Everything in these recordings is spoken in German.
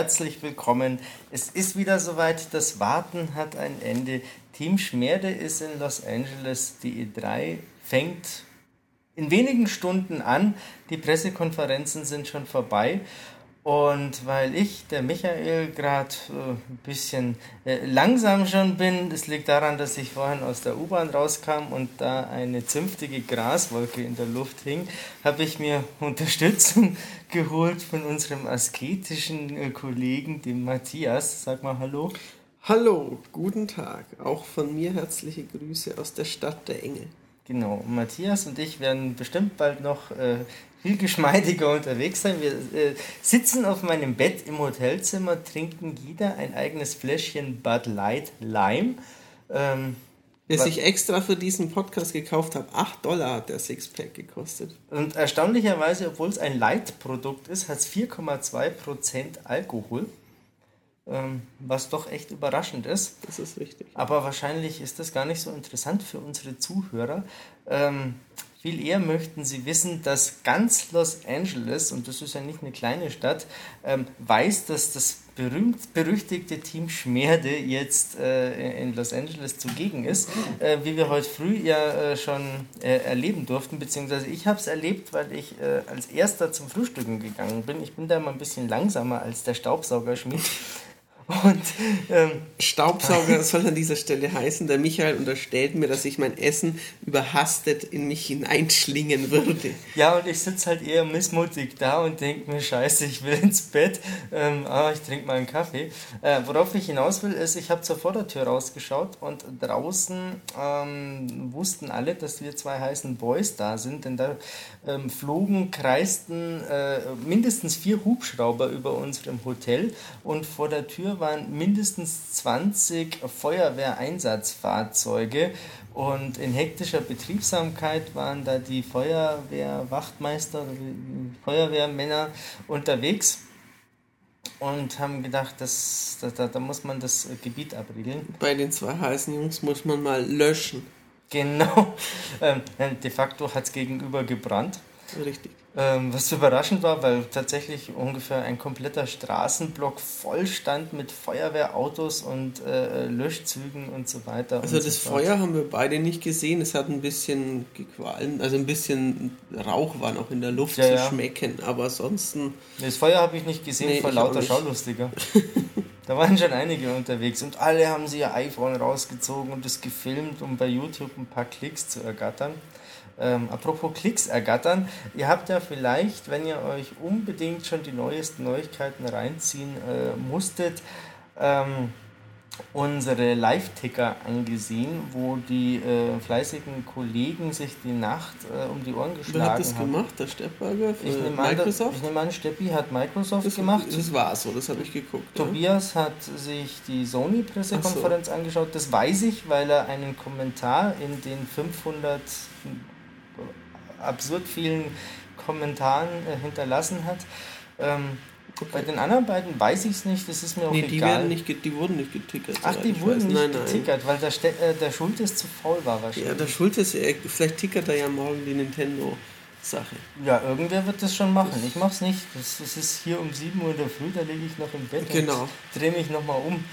Herzlich willkommen. Es ist wieder soweit, das Warten hat ein Ende. Team Schmerde ist in Los Angeles. Die E3 fängt in wenigen Stunden an. Die Pressekonferenzen sind schon vorbei. Und weil ich, der Michael, gerade äh, ein bisschen äh, langsam schon bin, das liegt daran, dass ich vorhin aus der U-Bahn rauskam und da eine zünftige Graswolke in der Luft hing, habe ich mir Unterstützung geholt von unserem asketischen äh, Kollegen, dem Matthias. Sag mal Hallo. Hallo, guten Tag. Auch von mir herzliche Grüße aus der Stadt der Engel. Genau, Matthias und ich werden bestimmt bald noch äh, viel geschmeidiger unterwegs sein. Wir äh, sitzen auf meinem Bett im Hotelzimmer, trinken jeder ein eigenes Fläschchen Bud Light Lime. Ähm, das ich extra für diesen Podcast gekauft habe. 8 Dollar hat der Sixpack gekostet. Und erstaunlicherweise, obwohl es ein Light-Produkt ist, hat es 4,2% Alkohol. Ähm, was doch echt überraschend ist. Das ist richtig. Aber wahrscheinlich ist das gar nicht so interessant für unsere Zuhörer. Ähm, viel eher möchten sie wissen, dass ganz Los Angeles, und das ist ja nicht eine kleine Stadt, ähm, weiß, dass das berühmt berüchtigte Team Schmerde jetzt äh, in Los Angeles zugegen ist, äh, wie wir heute früh ja äh, schon äh, erleben durften, beziehungsweise ich habe es erlebt, weil ich äh, als erster zum Frühstücken gegangen bin. Ich bin da mal ein bisschen langsamer als der Staubsaugerschmied. Und ähm, Staubsauger soll an dieser Stelle heißen, der Michael unterstellt mir, dass ich mein Essen überhastet in mich hineinschlingen würde. Ja, und ich sitze halt eher missmutig da und denke mir, scheiße, ich will ins Bett, ähm, ah, ich trinke mal einen Kaffee. Äh, worauf ich hinaus will, ist, ich habe zur Vordertür rausgeschaut und draußen ähm, wussten alle, dass wir zwei heißen Boys da sind, denn da ähm, flogen, kreisten äh, mindestens vier Hubschrauber über unserem Hotel und vor der Tür waren mindestens 20 Feuerwehreinsatzfahrzeuge und in hektischer Betriebsamkeit waren da die Feuerwehrwachtmeister, Feuerwehrmänner unterwegs und haben gedacht, dass, da, da muss man das Gebiet abriegeln. Bei den zwei heißen Jungs muss man mal löschen. Genau. Ähm, de facto hat es gegenüber gebrannt. Richtig. Ähm, was überraschend war, weil tatsächlich ungefähr ein kompletter Straßenblock voll stand mit Feuerwehrautos und äh, Löschzügen und so weiter. Also das so Feuer haben wir beide nicht gesehen. Es hat ein bisschen gequalmt, also ein bisschen Rauch war noch in der Luft ja, zu ja. schmecken, aber ansonsten. Das Feuer habe ich nicht gesehen nee, vor lauter Schaulustiger. da waren schon einige unterwegs und alle haben sie ihr iPhone rausgezogen und es gefilmt, um bei YouTube ein paar Klicks zu ergattern. Ähm, apropos Klicks ergattern, ihr habt ja vielleicht, wenn ihr euch unbedingt schon die neuesten Neuigkeiten reinziehen äh, musstet, ähm, unsere Live-Ticker angesehen, wo die äh, fleißigen Kollegen sich die Nacht äh, um die Ohren geschlagen haben. Wer hat das haben. gemacht? Der Steppberger ich nehme Microsoft? An, ich nehme an, Steppi hat Microsoft das, gemacht. Das war so, das habe ich geguckt. Tobias ja. hat sich die Sony-Pressekonferenz so. angeschaut. Das weiß ich, weil er einen Kommentar in den 500 absurd vielen Kommentaren äh, hinterlassen hat. Ähm. Bei den anderen beiden weiß ich es nicht, das ist mir auch nee, die egal. Werden nicht, die wurden nicht getickert. Ach, die wurden nicht nein, getickert, nein. weil der, Ste äh, der Schultes zu faul war wahrscheinlich. Ja, der Schultes, äh, vielleicht tickert er ja morgen die Nintendo Sache. Ja, irgendwer wird das schon machen. Ich mach's nicht. Das, das ist hier um 7 Uhr in der Früh, da liege ich noch im Bett genau. und drehe mich nochmal um.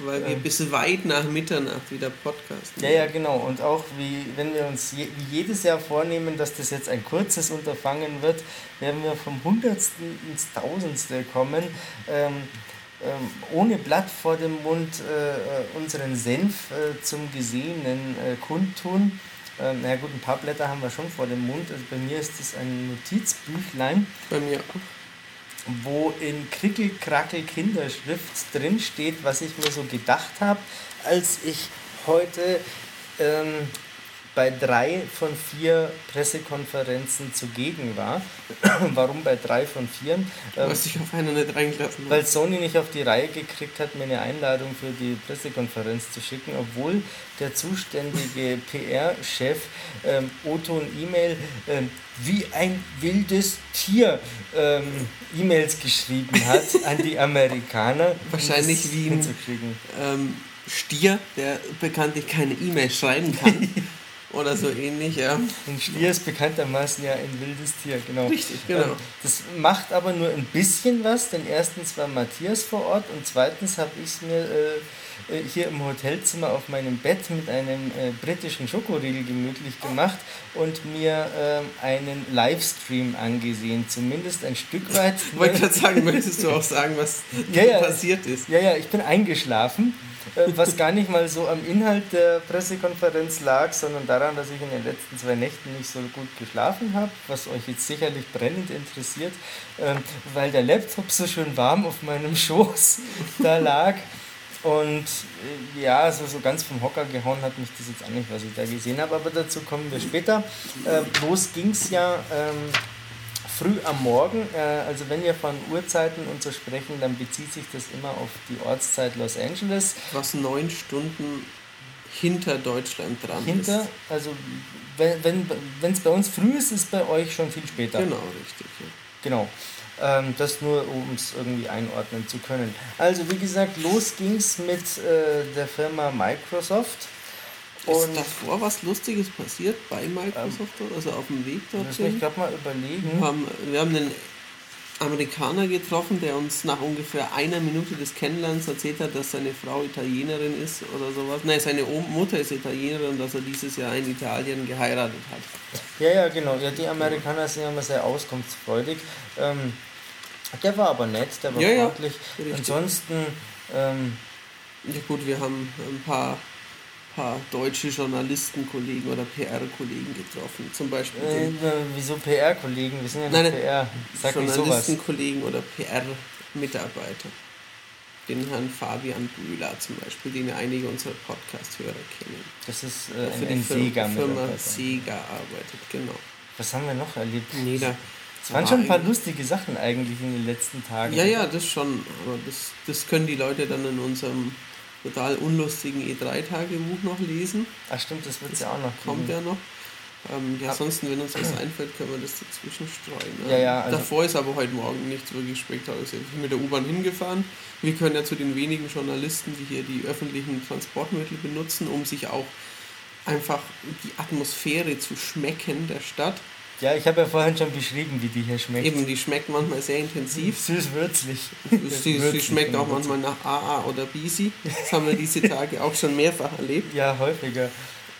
Weil wir ähm, bis weit nach Mitternacht wieder podcasten. Ja, ja, genau. Und auch wie wenn wir uns je, wie jedes Jahr vornehmen, dass das jetzt ein kurzes Unterfangen wird, werden wir vom Hundertsten ins Tausendste kommen. Ähm, ähm, ohne Blatt vor dem Mund äh, äh unseren Senf äh, zum Gesehenen äh, kundtun. Ähm, na gut, ein paar Blätter haben wir schon vor dem Mund. Also bei mir ist das ein Notizbüchlein. Bei mir auch. Wo in Krickel-Krackel Kinderschrift drin steht, was ich mir so gedacht habe, als ich heute ähm, bei drei von vier Pressekonferenzen zugegen war. Warum bei drei von vier? Ähm, ich auf einer nicht reingelassen Weil Sony nicht auf die Reihe gekriegt hat, mir eine Einladung für die Pressekonferenz zu schicken, obwohl der zuständige PR-Chef ähm, Otto und E-Mail ähm, wie ein wildes Tier ähm, E-Mails geschrieben hat an die Amerikaner. Wahrscheinlich wie ein ähm, Stier, der bekanntlich keine E-Mail schreiben kann. Oder so ähnlich, ja. Ein Stier ist bekanntermaßen ja ein wildes Tier, genau. Richtig, genau. Ähm, das macht aber nur ein bisschen was, denn erstens war Matthias vor Ort und zweitens habe ich es mir äh, äh, hier im Hotelzimmer auf meinem Bett mit einem äh, britischen Schokoriegel gemütlich gemacht und mir äh, einen Livestream angesehen, zumindest ein Stück weit. Ich wollte gerade sagen, möchtest du auch sagen, was ja, ja, passiert ist? Ja, ja, ich bin eingeschlafen. Äh, was gar nicht mal so am Inhalt der Pressekonferenz lag, sondern daran, dass ich in den letzten zwei Nächten nicht so gut geschlafen habe, was euch jetzt sicherlich brennend interessiert, ähm, weil der Laptop so schön warm auf meinem Schoß da lag. Und äh, ja, so, so ganz vom Hocker gehauen hat mich das jetzt auch nicht, was ich da gesehen habe, aber dazu kommen wir später. Äh, los ging es ja ähm, früh am Morgen. Äh, also wenn wir von Uhrzeiten und so sprechen, dann bezieht sich das immer auf die Ortszeit Los Angeles. Was neun Stunden hinter Deutschland dran hinter, ist. Also wenn es wenn, bei uns früh ist, ist es bei euch schon viel später. Genau, richtig. Ja. Genau. Ähm, das nur, um es irgendwie einordnen zu können. Also wie gesagt, los ging es mit äh, der Firma Microsoft. Und ist davor was Lustiges passiert bei Microsoft, ähm, also auf dem Weg dorthin? Ich glaube mal überlegen. Wir haben, wir haben einen Amerikaner getroffen, der uns nach ungefähr einer Minute des Kennenlernens erzählt hat, dass seine Frau Italienerin ist oder sowas. Nein, seine Mutter ist Italienerin und dass er dieses Jahr in Italien geheiratet hat. Ja, ja, genau. Ja, die Amerikaner sind ja immer sehr auskunftsfreudig. Ähm, der war aber nett, der war ja, freundlich. Ja, Ansonsten. Ähm, ja gut, wir haben ein paar paar deutsche Journalistenkollegen oder PR-Kollegen getroffen. Zum Beispiel. Äh, wieso PR-Kollegen? Wir sind ja nicht PR. Sag Journalistenkollegen oder PR-Mitarbeiter. Den Herrn Fabian Bühler zum Beispiel, den ja einige unserer Podcast-Hörer kennen. Das ist äh, ein, ein Sega Firma Sega arbeitet, genau. Was haben wir noch erlebt? Nee, da es waren schon ein paar lustige Sachen eigentlich in den letzten Tagen. Ja, ja, das schon. Aber das, das können die Leute dann in unserem total unlustigen E3-Tagebuch noch lesen. Ach stimmt, das wird es ja auch noch Kommt ja noch. Ähm, ja, ansonsten, wenn uns was einfällt, können wir das dazwischen streuen. Ne? Ja, ja, also Davor ist aber heute Morgen nichts wirklich spektakuläres. Ich bin mit der U-Bahn hingefahren. Wir können ja zu den wenigen Journalisten, die hier die öffentlichen Transportmittel benutzen, um sich auch einfach die Atmosphäre zu schmecken der Stadt. Ja, ich habe ja vorhin schon beschrieben, wie die hier schmeckt. Eben, die schmeckt manchmal sehr intensiv. Süß-würzlich. Sie, sie schmeckt auch manchmal nach AA oder Bisi. Das haben wir diese Tage auch schon mehrfach erlebt. Ja, häufiger.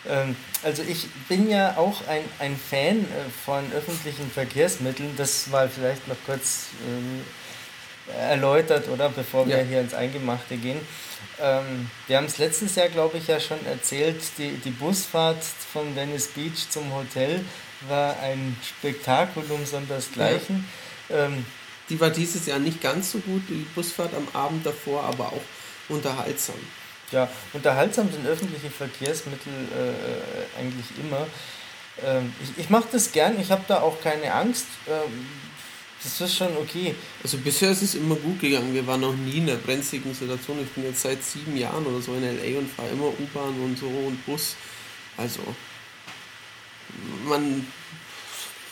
Ähm, also ich bin ja auch ein, ein Fan äh, von öffentlichen Verkehrsmitteln. Das war vielleicht noch kurz ähm, erläutert, oder? Bevor wir ja. hier ins Eingemachte gehen. Ähm, wir haben es letztes Jahr, glaube ich, ja schon erzählt, die, die Busfahrt von Venice Beach zum Hotel war ein Spektakulum sondersgleichen. Ja. Ähm, die war dieses Jahr nicht ganz so gut, die Busfahrt am Abend davor, aber auch unterhaltsam. Ja, unterhaltsam sind öffentliche Verkehrsmittel äh, eigentlich immer. Ähm, ich ich mache das gern, ich habe da auch keine Angst. Ähm, das ist schon okay. Also bisher ist es immer gut gegangen. Wir waren noch nie in einer brenzligen Situation. Ich bin jetzt seit sieben Jahren oder so in LA und fahre immer U-Bahn und so und Bus. Also man,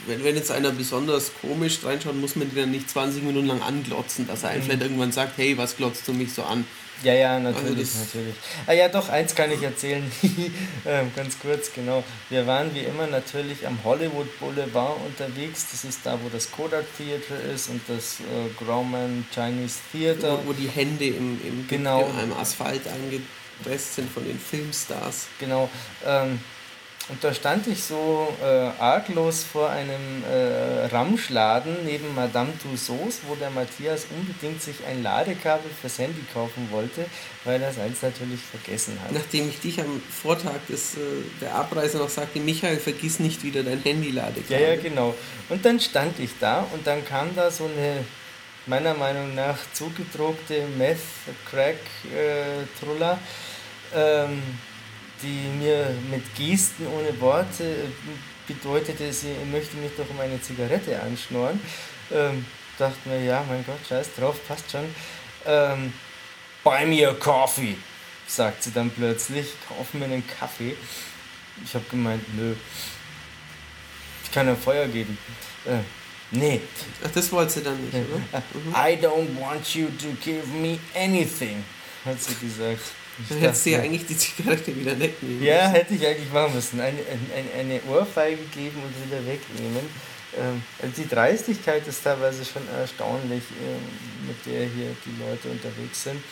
wenn, wenn jetzt einer besonders komisch reinschaut, muss man den dann nicht 20 Minuten lang anglotzen, dass er mhm. einfach irgendwann sagt, hey, was glotzt du mich so an? Ja, ja, natürlich, also natürlich. Ah ja, doch, eins kann ich erzählen, ähm, ganz kurz, genau. Wir waren wie immer natürlich am Hollywood Boulevard unterwegs. Das ist da, wo das Kodak Theater ist und das äh, Grauman Chinese Theater. Wo, wo die Hände im, im, genau. im Asphalt angepresst sind von den Filmstars. Genau. Ähm, und da stand ich so äh, arglos vor einem äh, Ramschladen neben Madame Tussauds, wo der Matthias unbedingt sich ein Ladekabel fürs Handy kaufen wollte, weil er es eins natürlich vergessen hat. Nachdem ich dich am Vortag des, äh, der Abreise noch sagte, Michael, vergiss nicht wieder dein Handy-Ladekabel. Ja, ja, genau. Und dann stand ich da und dann kam da so eine meiner Meinung nach zugedruckte Meth-Crack-Truller. Äh, ähm, die mir mit Gesten ohne Worte äh, bedeutete, sie möchte mich doch um eine Zigarette anschnorren. Ähm, dachte mir, ja, mein Gott, scheiß drauf, passt schon. Ähm, Buy me a coffee, sagt sie dann plötzlich, kauf mir einen Kaffee. Ich habe gemeint, nö, ich kann ja Feuer geben. Äh, nee. Ach, das wollte sie dann nicht, oder? Mhm. I don't want you to give me anything, hat sie gesagt. Dann hättest du ja eigentlich die Zigarette wieder wegnehmen Ja, hätte ich eigentlich machen müssen. Eine, eine, eine Ohrfeige geben und wieder wegnehmen. Ähm, also die Dreistigkeit ist teilweise schon erstaunlich, ähm, mit der hier die Leute unterwegs sind.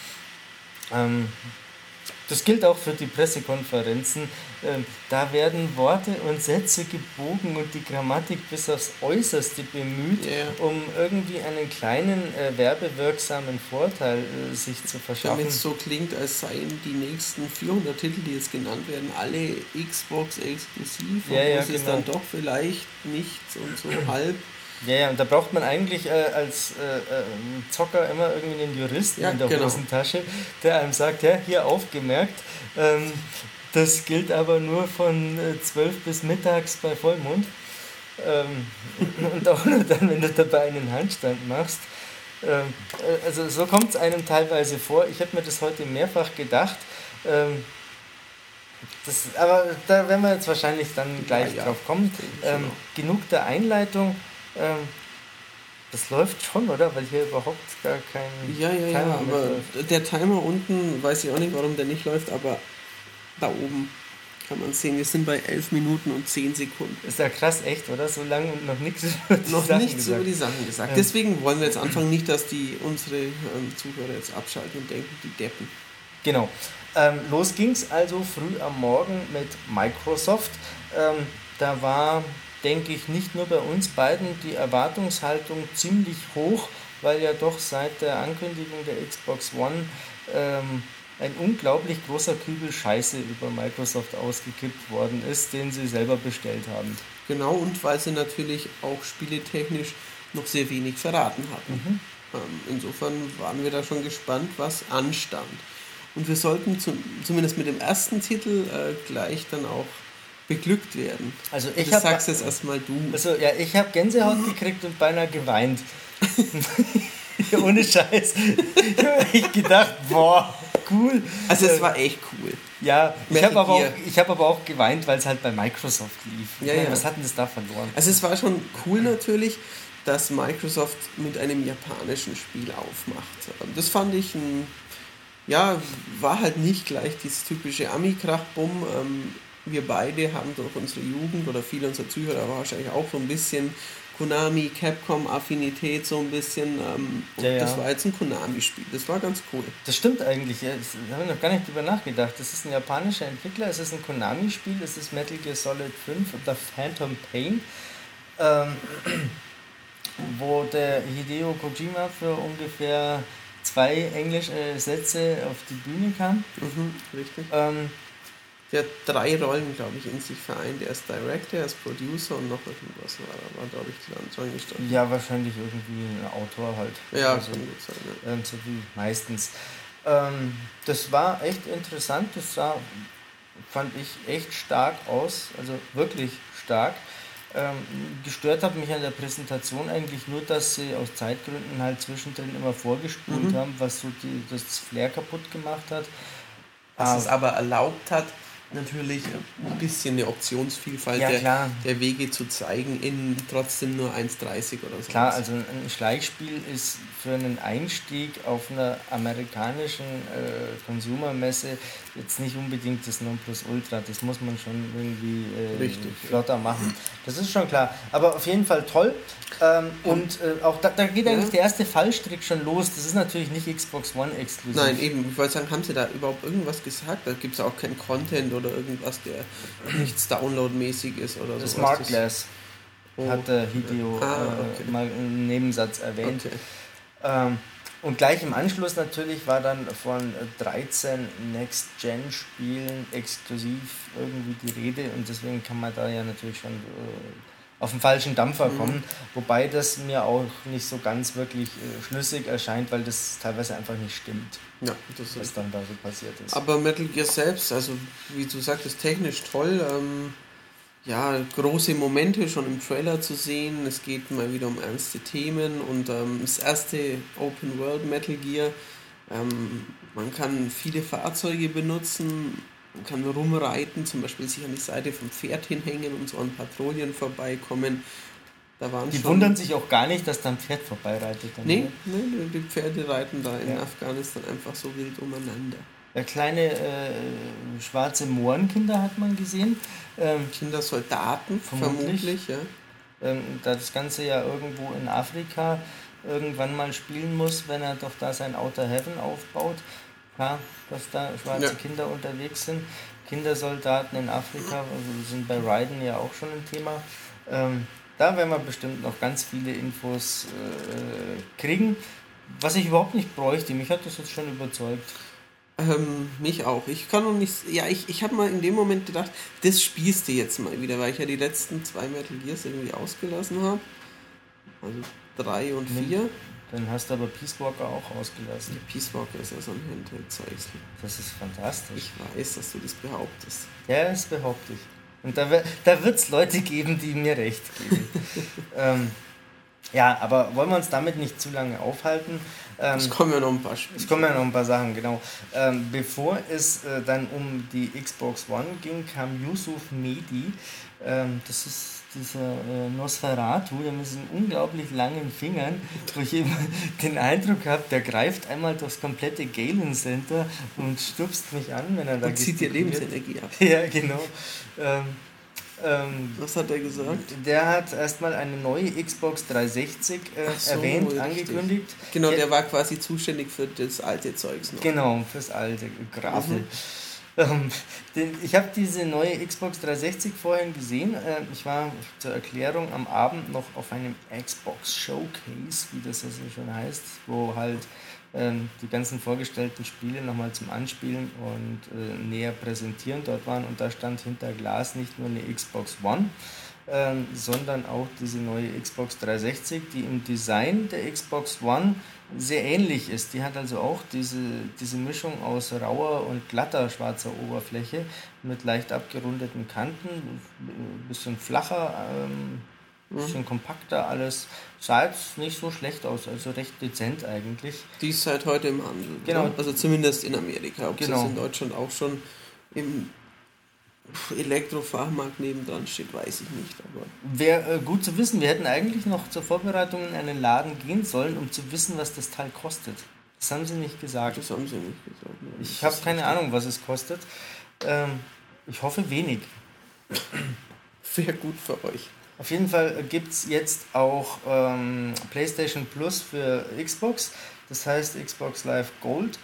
Das gilt auch für die Pressekonferenzen. Ähm, da werden Worte und Sätze gebogen und die Grammatik bis aufs Äußerste bemüht, Ja. um irgendwie einen kleinen äh, werbewirksamen Vorteil äh, sich zu verschaffen. Damit es so klingt, als seien die nächsten 400 Titel, die jetzt genannt werden, alle Xbox exklusiv. Ja, ja, es ist genau. dann doch vielleicht nichts und so halb. Ja, ja, und da braucht man eigentlich äh, als äh, äh, Zocker immer irgendwie einen Juristen Ja, in der genau. Hosentasche, der einem sagt, ja, hier aufgemerkt, ähm, das gilt aber nur von äh, 12 bis mittags bei Vollmond. Ähm, und auch nur dann, wenn du dabei einen Handstand machst. Ähm, äh, also so kommt es einem teilweise vor. Ich habe mir das heute mehrfach gedacht. Ähm, das, aber da werden wir jetzt wahrscheinlich dann gleich Ja, ja. drauf kommen. Ähm, genug der Einleitung. Ähm, das läuft schon, oder? Weil hier überhaupt gar kein Ja, ja, ja, Timer aber mitläuft. der Timer unten, weiß ich auch nicht, warum der nicht läuft, aber da oben kann man sehen, wir sind bei 11 Minuten und 10 Sekunden. Ist ja krass, echt, oder? So lange und noch nichts über die Noch Sachen nichts gesagt. über die Sachen gesagt. Ja. Deswegen wollen wir jetzt anfangen, nicht, dass die unsere ähm, Zuhörer jetzt abschalten und denken, die Deppen. Genau. Ähm, los ging's also früh am Morgen mit Microsoft. Ähm, da war, denke ich, nicht nur bei uns beiden die Erwartungshaltung ziemlich hoch, weil ja doch seit der Ankündigung der Xbox One ähm, ein unglaublich großer Kübel Scheiße über Microsoft ausgekippt worden ist, den sie selber bestellt haben. Genau, und weil sie natürlich auch spieletechnisch noch sehr wenig verraten hatten. Ähm, insofern waren wir da schon gespannt, was anstand. Und wir sollten zum, zumindest mit dem ersten Titel äh, gleich dann auch beglückt werden. Also Und ich das habe sagst jetzt erstmal du. Also ja, ich habe Gänsehaut gekriegt und beinahe geweint. Ohne Scheiß. Ich habe echt gedacht, boah, cool. Also es war echt cool. ja, ich habe aber, auch- Gear. ich hab aber auch geweint, weil es halt bei Microsoft lief. Ja, ja. Was hat denn das da verloren? Also es war schon cool natürlich, dass Microsoft mit einem japanischen Spiel aufmacht. Das fand ich ein, ja, war halt nicht gleich dieses typische Ami-Krach-Bumm. Ähm, wir beide haben durch unsere Jugend oder viele unserer Zuhörer wahrscheinlich auch so ein bisschen Konami, Capcom-Affinität so ein bisschen. Ähm, und Ja, ja. das war jetzt ein Konami-Spiel. Das war ganz cool. Das stimmt eigentlich. Ja. Da habe ich noch gar nicht drüber nachgedacht. Das ist ein japanischer Entwickler, es ist ein Konami-Spiel, es ist Metal Gear Solid 5 oder Phantom Pain. Ähm, wo der Hideo Kojima für ungefähr zwei englische Sätze auf die Bühne kam. Mhm, richtig. Ähm, Der hat drei Rollen, glaube ich, in sich vereint. Er ist Director, er ist Producer und noch irgendwas war, war glaube ich, dran gestanden. ja, wahrscheinlich irgendwie ein Autor halt. Ja, Also, kann gut sein. Ja. ähm, so wie meistens. Ähm, das war echt interessant. Das sah, fand ich, echt stark aus. Also wirklich stark. Ähm, gestört hat mich an der Präsentation eigentlich nur, dass sie aus Zeitgründen halt zwischendrin immer vorgespult Mhm. haben, was so die, das Flair kaputt gemacht hat. Was es Ah, aber erlaubt hat, natürlich ein bisschen eine Optionsvielfalt Ja, der, der Wege zu zeigen in trotzdem nur 1,30 oder so. Klar, also ein Schleichspiel ist für einen Einstieg auf einer amerikanischen äh, Consumermesse jetzt nicht unbedingt das Nonplusultra. Das muss man schon irgendwie äh, Richtig, flotter machen. Das ist schon klar. Aber auf jeden Fall toll. Ähm, und äh, auch da, da geht Ja. eigentlich der erste Fallstrick schon los. Das ist natürlich nicht Xbox One exklusiv. Nein, eben, ich wollte sagen, haben sie da überhaupt irgendwas gesagt? Da gibt es auch keinen Content oder irgendwas, der nichts downloadmäßig ist oder so. Smart Glass Oh. hat der Hideo Ah, äh, okay. mal einen Nebensatz erwähnt. Okay. Ähm, und gleich im Anschluss natürlich war dann von 13 Next-Gen-Spielen exklusiv irgendwie die Rede und deswegen kann man da ja natürlich schon äh, auf den falschen Dampfer Mhm. kommen. Wobei das mir auch nicht so ganz wirklich äh, schlüssig erscheint, weil das teilweise einfach nicht stimmt, Ja, das was ist. dann da so passiert ist. Aber Metal Gear selbst, also wie du sagtest, technisch toll. Ähm, ja, große Momente schon im Trailer zu sehen. Es geht mal wieder um ernste Themen und ähm, das erste Open World Metal Gear. Ähm, man kann viele Fahrzeuge benutzen, man kann rumreiten, zum Beispiel sich an die Seite vom Pferd hinhängen und so an Patrouillen vorbeikommen. Da waren Die wundern sich auch gar nicht, dass da ein Pferd vorbeireitet. Dann, Nee, ne? nee, die Pferde reiten da in Ja. Afghanistan einfach so wild umeinander. Äh, kleine äh, schwarze Mohrenkinder hat man gesehen. Ähm, Kindersoldaten, vermutlich, vermutlich ja. Ähm, da das Ganze ja irgendwo in Afrika irgendwann mal spielen muss, wenn er doch da sein Outer Heaven aufbaut. Ja, dass da schwarze ja. Kinder unterwegs sind. Kindersoldaten in Afrika, also die sind bei Raiden ja auch schon ein Thema. Ähm, da werden wir bestimmt noch ganz viele Infos äh, kriegen. Was ich überhaupt nicht bräuchte, mich hat das jetzt schon überzeugt. Ähm, mich auch. Ich kann noch nicht. Ja, ich, ich habe mal in dem Moment gedacht, das spielst du jetzt mal wieder, weil ich ja die letzten zwei Metal Gears irgendwie ausgelassen habe. Also drei und vier. Dann hast du aber Peace Walker auch ausgelassen. Der Peace Walker ist ja so ein Handheld-Zeugs. Das ist fantastisch. Ich weiß, dass du das behauptest. Ja, das behaupte ich. Und da, da wird es Leute geben, die mir recht geben. ähm, ja, aber wollen wir uns damit nicht zu lange aufhalten? Ähm, es kommen ja noch ein paar Spiele. Es kommen ja noch ein paar Sachen, genau. Ähm, bevor es äh, dann um die Xbox One ging, kam Yusuf Medi. Ähm, das ist dieser äh, Nosferatu, der mit diesen unglaublich langen Fingern, wo ich eben den Eindruck habe, der greift einmal durchs komplette Galen Center und stupst mich an, wenn er da und zieht dir Lebensenergie ab. Ja, genau. Ähm, ähm, Was hat er gesagt? Der hat erstmal eine neue Xbox 360 äh, so, erwähnt, richtig. angekündigt. Genau, der, der, war quasi zuständig für das alte Zeugs noch. Genau, fürs alte Grafel. Mhm. Ähm, den, ich habe diese neue Xbox 360 vorhin gesehen. Äh, ich war zur Erklärung am Abend noch auf einem Xbox Showcase, wie das also schon heißt, wo halt ähm, die ganzen vorgestellten Spiele nochmal zum Anspielen und äh, näher präsentieren dort waren. Und da stand hinter Glas nicht nur eine Xbox One, ähm, sondern auch diese neue Xbox 360, die im Design der Xbox One sehr ähnlich ist. Die hat also auch diese, diese Mischung aus rauer und glatter schwarzer Oberfläche mit leicht abgerundeten Kanten, ein bisschen flacher, ähm, ein bisschen mhm. kompakter alles. Sah jetzt nicht so schlecht aus, also recht dezent eigentlich. Die ist seit heute im Handel. Genau. Ne? Also zumindest in Amerika. Ob genau. es in Deutschland auch schon im Elektrofachmarkt nebendran steht, weiß ich nicht. Aber Wäre äh, gut zu wissen. Wir hätten eigentlich noch zur Vorbereitung in einen Laden gehen sollen, um zu wissen, was das Teil kostet. Das haben sie nicht gesagt. Das haben sie nicht gesagt. Ich habe keine Ahnung, was es kostet. Ähm, ich hoffe wenig. Wäre gut für euch. Auf jeden Fall gibt es jetzt auch ähm, PlayStation Plus für Xbox. Das heißt Xbox Live Gold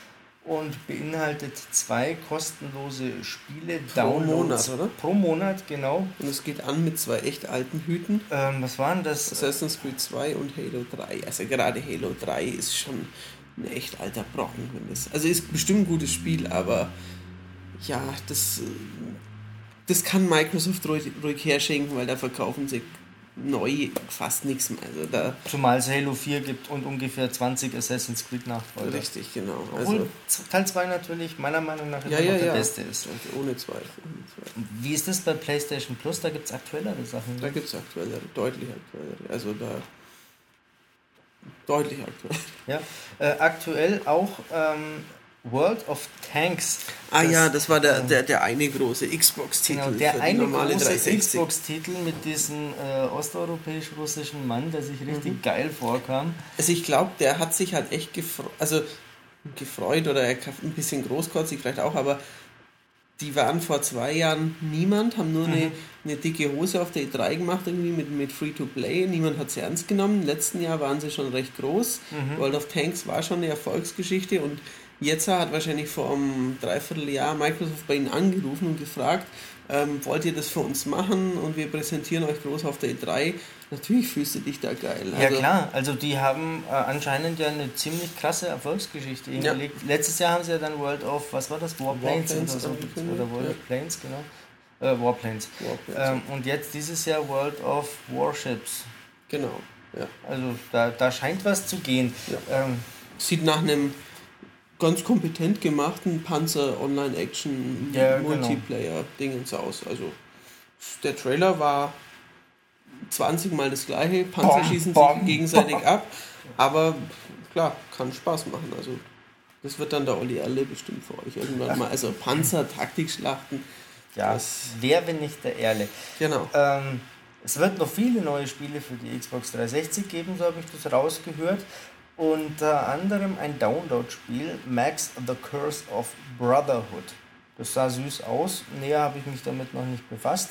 und beinhaltet zwei kostenlose Spiele. Pro Monat, oder? Pro Monat, genau. Und es geht an mit zwei echt alten Hüten. Ähm, was waren das? Assassin's Creed 2 und Halo 3. Also gerade Halo 3 ist schon ein echt alter Brocken. Wenn das, also ist bestimmt ein gutes Spiel, aber ja, das, das kann Microsoft ruhig, ruhig herschenken, weil da verkaufen sie neu fast nichts mehr. Also da Zumal es Halo 4 gibt und ungefähr 20 Assassin's Creed Nachfolger. Richtig, genau. Obwohl also, Teil 2 natürlich meiner Meinung nach ja, ja, der ja. beste ist. Also ohne, Zweifel, ohne Zweifel. Wie ist das bei PlayStation Plus? Da gibt es aktuellere Sachen. Da gibt es aktuellere, deutlich aktuellere. Also da deutlich aktuell. Ja, äh, aktuell auch ähm, World of Tanks. Ah ja, das war der, der, der eine große Xbox-Titel. Genau, der eine große Xbox-Titel mit diesem äh, osteuropäisch-russischen Mann, der sich richtig mhm. geil vorkam. Also ich glaube, der hat sich halt echt gefreut, also gefreut oder er ein bisschen großkotzig vielleicht auch, aber die waren vor zwei Jahren niemand, haben nur mhm. eine, eine dicke Hose auf der E3 gemacht, irgendwie mit, mit Free-to-Play. Niemand hat sie ernst genommen. Im letzten Jahr waren sie schon recht groß. Mhm. World of Tanks war schon eine Erfolgsgeschichte und Jetzt hat wahrscheinlich vor einem Dreivierteljahr Microsoft bei Ihnen angerufen und gefragt, ähm, wollt ihr das für uns machen und wir präsentieren euch groß auf der E3. Natürlich fühlst du dich da geil. Also, ja klar, also die haben äh, anscheinend ja eine ziemlich krasse Erfolgsgeschichte hingelegt. Ja. Letztes Jahr haben sie ja dann World of, was war das, Warplanes, Warplanes oder, so, oder World ja. of Planes, genau. Äh, Warplanes. Warplanes. Ähm, und jetzt dieses Jahr World of Warships. Genau, ja. Also da, da scheint was zu gehen. Ja. Ähm, Sieht nach einem ganz kompetent gemachten Panzer Online Action ja, genau. Aus. Also der Trailer war 20 mal das gleiche, Panzer bom, schießen bom, sich gegenseitig bom. ab, aber klar, kann Spaß machen. Also das wird dann der Olli Erle bestimmt für euch irgendwann Ach. mal. Also Panzer, Taktikschlachten. Ja, das wer wenn nicht der Erle. Genau. Ähm, es wird noch viele neue Spiele für die Xbox 360 geben, so habe ich das rausgehört. Unter anderem ein Download-Spiel, Max the Curse of Brotherhood. Das sah süß aus. Näher habe ich mich damit noch nicht befasst.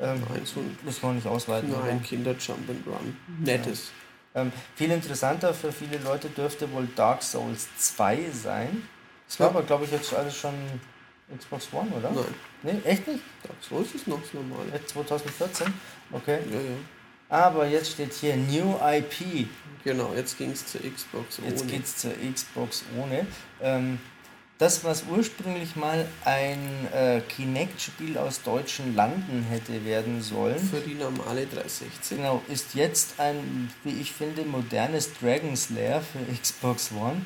Ähm, Nein, so ein, muss man nicht ausweiten. nein, Kinder Jump and Run. Nettes. Ähm, viel interessanter für viele Leute dürfte wohl Dark Souls 2 sein. Das war Ja. aber, glaube ich, jetzt alles schon Xbox One, oder? Nein, Nee, echt nicht? Dark Souls ist noch das normale. Jetzt 2014? Okay. Ja, ja. Aber jetzt steht hier New IP. Genau, jetzt ging es zur Xbox ohne. Jetzt geht's zur Xbox ohne. Ähm, das, was ursprünglich mal ein äh, Kinect-Spiel aus deutschen Landen hätte werden sollen, Für die normale 360. genau, ist jetzt ein, wie ich finde, modernes Dragon's Lair für Xbox One.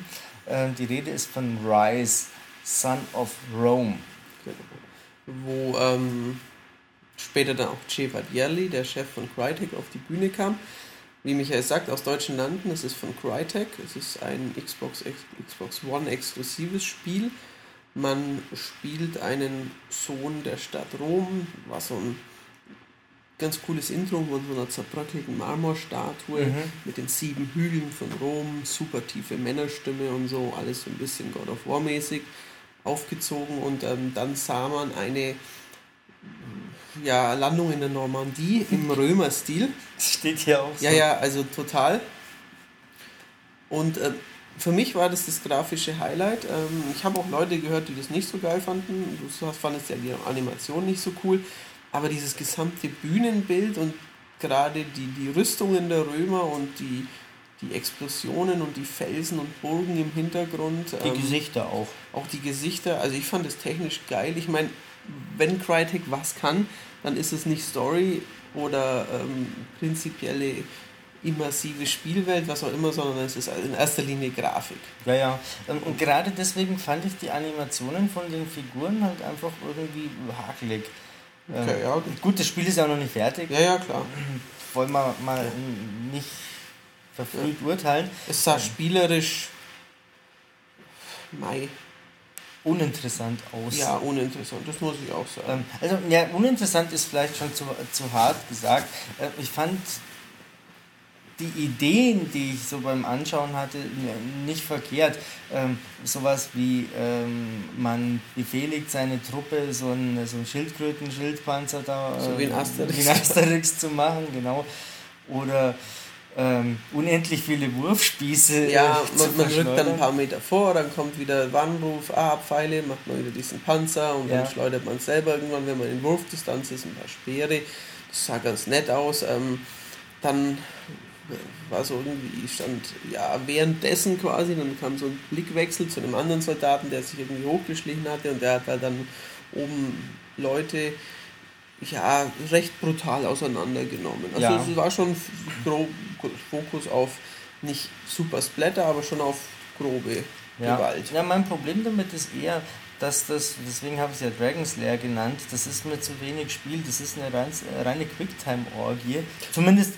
Ähm, die Rede ist von Rise, Son of Rome. Genau. Wo ähm, später dann auch Jay Yerli, der Chef von Crytek, auf die Bühne kam. Wie Michael sagt, aus deutschen Landen, es ist von Crytek, es ist ein Xbox, Xbox One exklusives Spiel. Man spielt einen Sohn der Stadt Rom, war so ein ganz cooles Intro von so einer zerbröckelten Marmorstatue Mhm. mit den sieben Hügeln von Rom, super tiefe Männerstimme und so, alles so ein bisschen God of War mäßig aufgezogen und ähm, dann sah man eine ja, Landung in der Normandie im Römerstil. Das steht hier auch so. Ja, ja, also total. Und ähm, für mich war das das grafische Highlight. Ähm, ich habe auch Leute gehört, die das nicht so geil fanden. Du fandest ja die Animation nicht so cool. Aber dieses gesamte Bühnenbild und gerade die, die Rüstungen der Römer und die, die Explosionen und die Felsen und Burgen im Hintergrund. Die ähm, Gesichter auch. auch die Gesichter, also ich fand es technisch geil. Ich meine, wenn Crytek was kann, dann ist es nicht Story oder ähm, prinzipielle immersive Spielwelt, was auch immer, sondern es ist in erster Linie Grafik. Ja, ja. Ähm, Und gerade deswegen fand ich die Animationen von den Figuren halt einfach irgendwie hakelig. Ähm, Okay, ja. Gut, das Spiel ist ja noch nicht fertig. Ja, ja, klar. Wollen wir mal nicht verfrüht urteilen. Es sah spielerisch Mai, Uninteressant aus. ja, uninteressant, das muss ich auch sagen. Ähm, Also, ja, uninteressant ist vielleicht schon zu, zu hart gesagt. Äh, Ich fand die Ideen, die ich so beim Anschauen hatte, nicht verkehrt. Ähm, sowas wie ähm, man befehligt seine Truppe, so ein, so ein Schildkröten-Schildpanzer da So wie in äh, Asterix. wie in Asterix zu machen, genau. Oder ähm, unendlich viele Wurfspieße. Ja, äh, zu man, man rückt dann ein paar Meter vor, dann kommt wieder Warnruf, ah, Pfeile, macht man wieder diesen Panzer und Ja. dann schleudert man selber irgendwann, wenn man in Wurfdistanz ist, ein paar Speere. Das sah ganz nett aus. Ähm, dann war so irgendwie, stand ja währenddessen quasi, dann kam so ein Blickwechsel zu einem anderen Soldaten, der sich irgendwie hochgeschlichen hatte und der hat halt dann oben Leute ja recht brutal auseinandergenommen. Also Ja. es war schon grob Fokus auf nicht super Splatter, aber schon auf grobe Ja. Gewalt. ja, mein Problem damit ist eher, dass das, deswegen habe ich es ja Dragon's Lair genannt, das ist mir zu wenig Spiel, das ist eine rein, reine Quicktime-Orgie. Zumindest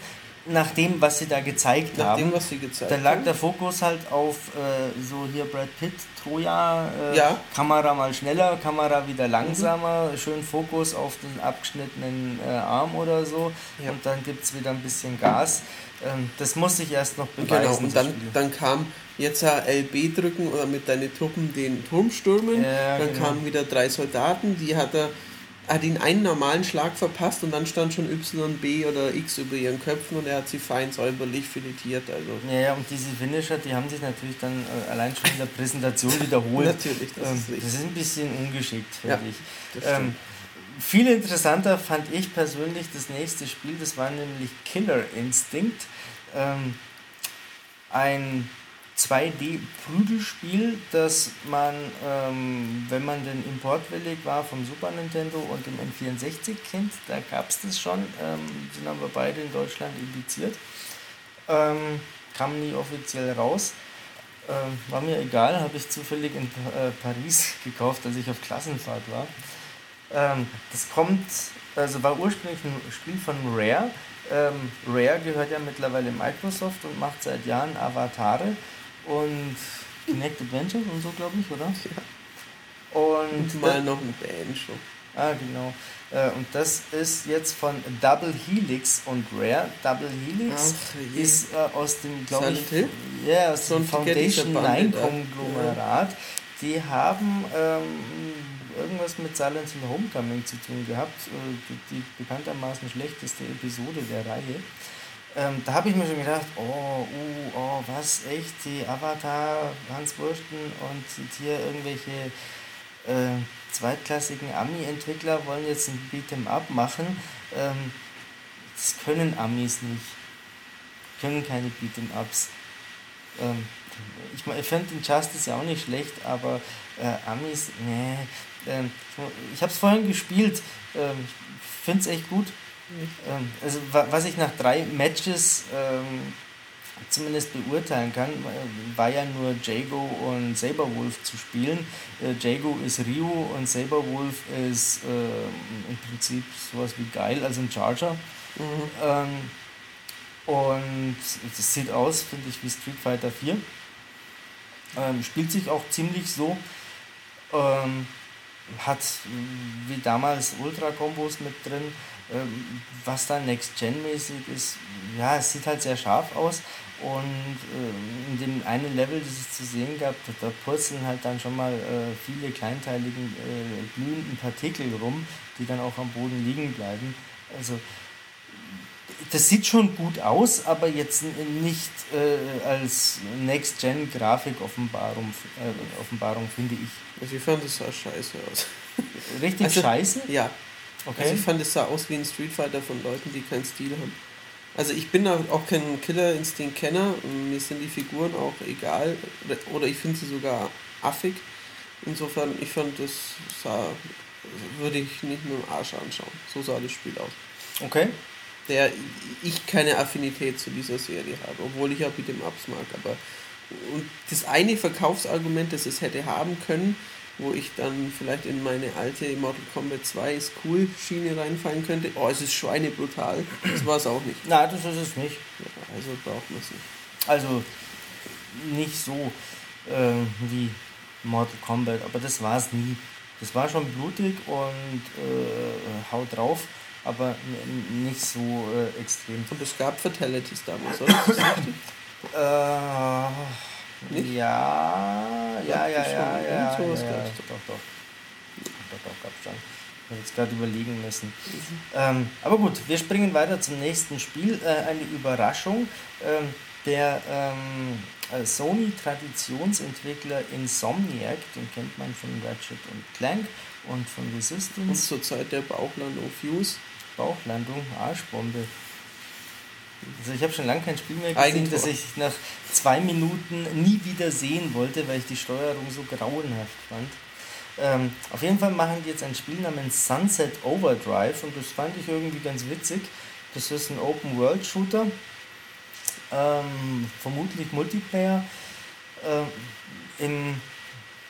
nach dem, was sie da gezeigt Nach haben. dem, was sie gezeigt Da lag haben. der Fokus halt auf äh, so hier Brad Pitt, Troja, äh, Ja. Kamera mal schneller, Kamera wieder Mhm. langsamer, schön Fokus auf den abgeschnittenen äh, Arm oder so Ja. und dann gibt es wieder ein bisschen Gas. Ähm, das muss ich erst noch beweisen. Genau, und dann, dann kam jetzt ja LB drücken oder mit deinen Truppen den Turm stürmen. Ja, dann genau. kamen wieder drei Soldaten, die hat er hat ihn einen normalen Schlag verpasst und dann stand schon Y, B oder X über ihren Köpfen und er hat sie fein säuberlich filetiert. Also Ja, ja, und diese Finisher, die haben sich natürlich dann äh, allein schon in der Präsentation wiederholt. natürlich, das Ähm, ist richtig. das ist ein bisschen ungeschickt, Ja, finde ich. das stimmt. Ähm, viel interessanter fand ich persönlich das nächste Spiel, das war nämlich Killer Instinct. Ähm, ein 2D-Prügelspiel, das man, ähm, wenn man denn importwillig war vom Super Nintendo und dem N64 kennt, da gab es das schon, ähm, sind aber beide in Deutschland indiziert. Ähm, kam nie offiziell raus. Ähm, war mir egal, habe ich zufällig in äh, Paris gekauft, als ich auf Klassenfahrt war. Ähm, das kommt, also war ursprünglich ein Spiel von Rare. Ähm, Rare gehört ja mittlerweile Microsoft und macht seit Jahren Avatare und Kinect Adventures und so, glaube ich, oder? Und Und mal noch ein schon. Ah, genau. Äh, und das ist jetzt von Double Helix und Rare. Double Helix Ach, ist äh, aus dem, glaube ich, ja, aus dem Foundation 9 Konglomerat. Die haben ähm, irgendwas mit Silence and Homecoming zu tun gehabt. Äh, die, die bekanntermaßen schlechteste Episode der Reihe. Ähm, da habe ich mir schon gedacht, oh, uh, oh, was, echt, die Avatar, Hans Wursten und hier irgendwelche äh, zweitklassigen Ami-Entwickler wollen jetzt ein Beat'em Up machen. Ähm, das können Amis nicht. Können keine Beat'em Ups. Ähm, ich, ich finde den Justice ja auch nicht schlecht, aber äh, Amis, nee. Ähm, ich habe es vorhin gespielt. Ähm, ich finde es echt gut. Ähm, also was ich nach drei Matches ähm, zumindest beurteilen kann, war ja nur Jago und Saberwolf zu spielen. Äh, Jago ist Ryu und Saberwolf ist äh, im Prinzip sowas wie geil, also ein Charger. Mhm. Ähm, und das sieht aus, finde ich, wie Street Fighter 4. Ähm, spielt sich auch ziemlich so. Ähm, hat wie damals Ultra-Kombos mit drin ähm, was da Next-Gen-mäßig ist, ja, es sieht halt sehr scharf aus und äh, in dem einen Level, das es zu sehen gab, da, da purzeln halt dann schon mal äh, viele kleinteiligen äh, glühenden Partikel rum, die dann auch am Boden liegen bleiben. Also das sieht schon gut aus, aber jetzt nicht äh, als Next-Gen-Grafik-Offenbarung äh, Offenbarung, finde ich. Also ich fand, das sah scheiße aus. Richtig also, scheiße? Ja, Okay. Also ich fand, es sah aus wie ein Street Fighter von Leuten, die keinen Stil haben. Also ich bin auch kein Killer-Instinct-Kenner mir sind die Figuren auch egal oder ich finde sie sogar affig. Insofern, ich fand, das sah, würde ich nicht mit dem Arsch anschauen. So sah das Spiel aus. Okay. Der ich keine Affinität zu dieser Serie habe, obwohl ich ja mit dem Ups mag. Aber und das eine Verkaufsargument, das es hätte haben können, wo ich dann vielleicht in meine alte Mortal Kombat 2 ist cool Schiene reinfallen könnte. Oh, es ist schweinebrutal. Das war es auch nicht. Nein, das ist es nicht. Ja, also braucht man es nicht. Also nicht so äh, wie Mortal Kombat, aber das war es nie. Das war schon blutig und äh, haut drauf, aber nicht so äh, extrem. Und es gab Fatalities damals, oder? Äh, nicht? Ja, ja, ja, ja, ja, ja, ja, doch, doch. Doch, doch, gab's schon. Ich habe jetzt gerade überlegen müssen. Mhm. Ähm, aber gut, wir springen weiter zum nächsten Spiel. Äh, eine Überraschung. Ähm, der ähm, äh, Sony-Traditionsentwickler Insomniac, den kennt man von Ratchet und Clank und von Resistance. Und zur Zeit der Bauchlandung Fuse. Bauchlandung, Arschbombe. Also ich habe schon lange kein Spiel mehr gesehen, Eigentor. das ich nach zwei Minuten nie wieder sehen wollte, weil ich die Steuerung so grauenhaft fand. Ähm, auf jeden Fall machen die jetzt ein Spiel namens Sunset Overdrive und das fand ich irgendwie ganz witzig. Das ist ein Open-World-Shooter, ähm, vermutlich Multiplayer, äh, im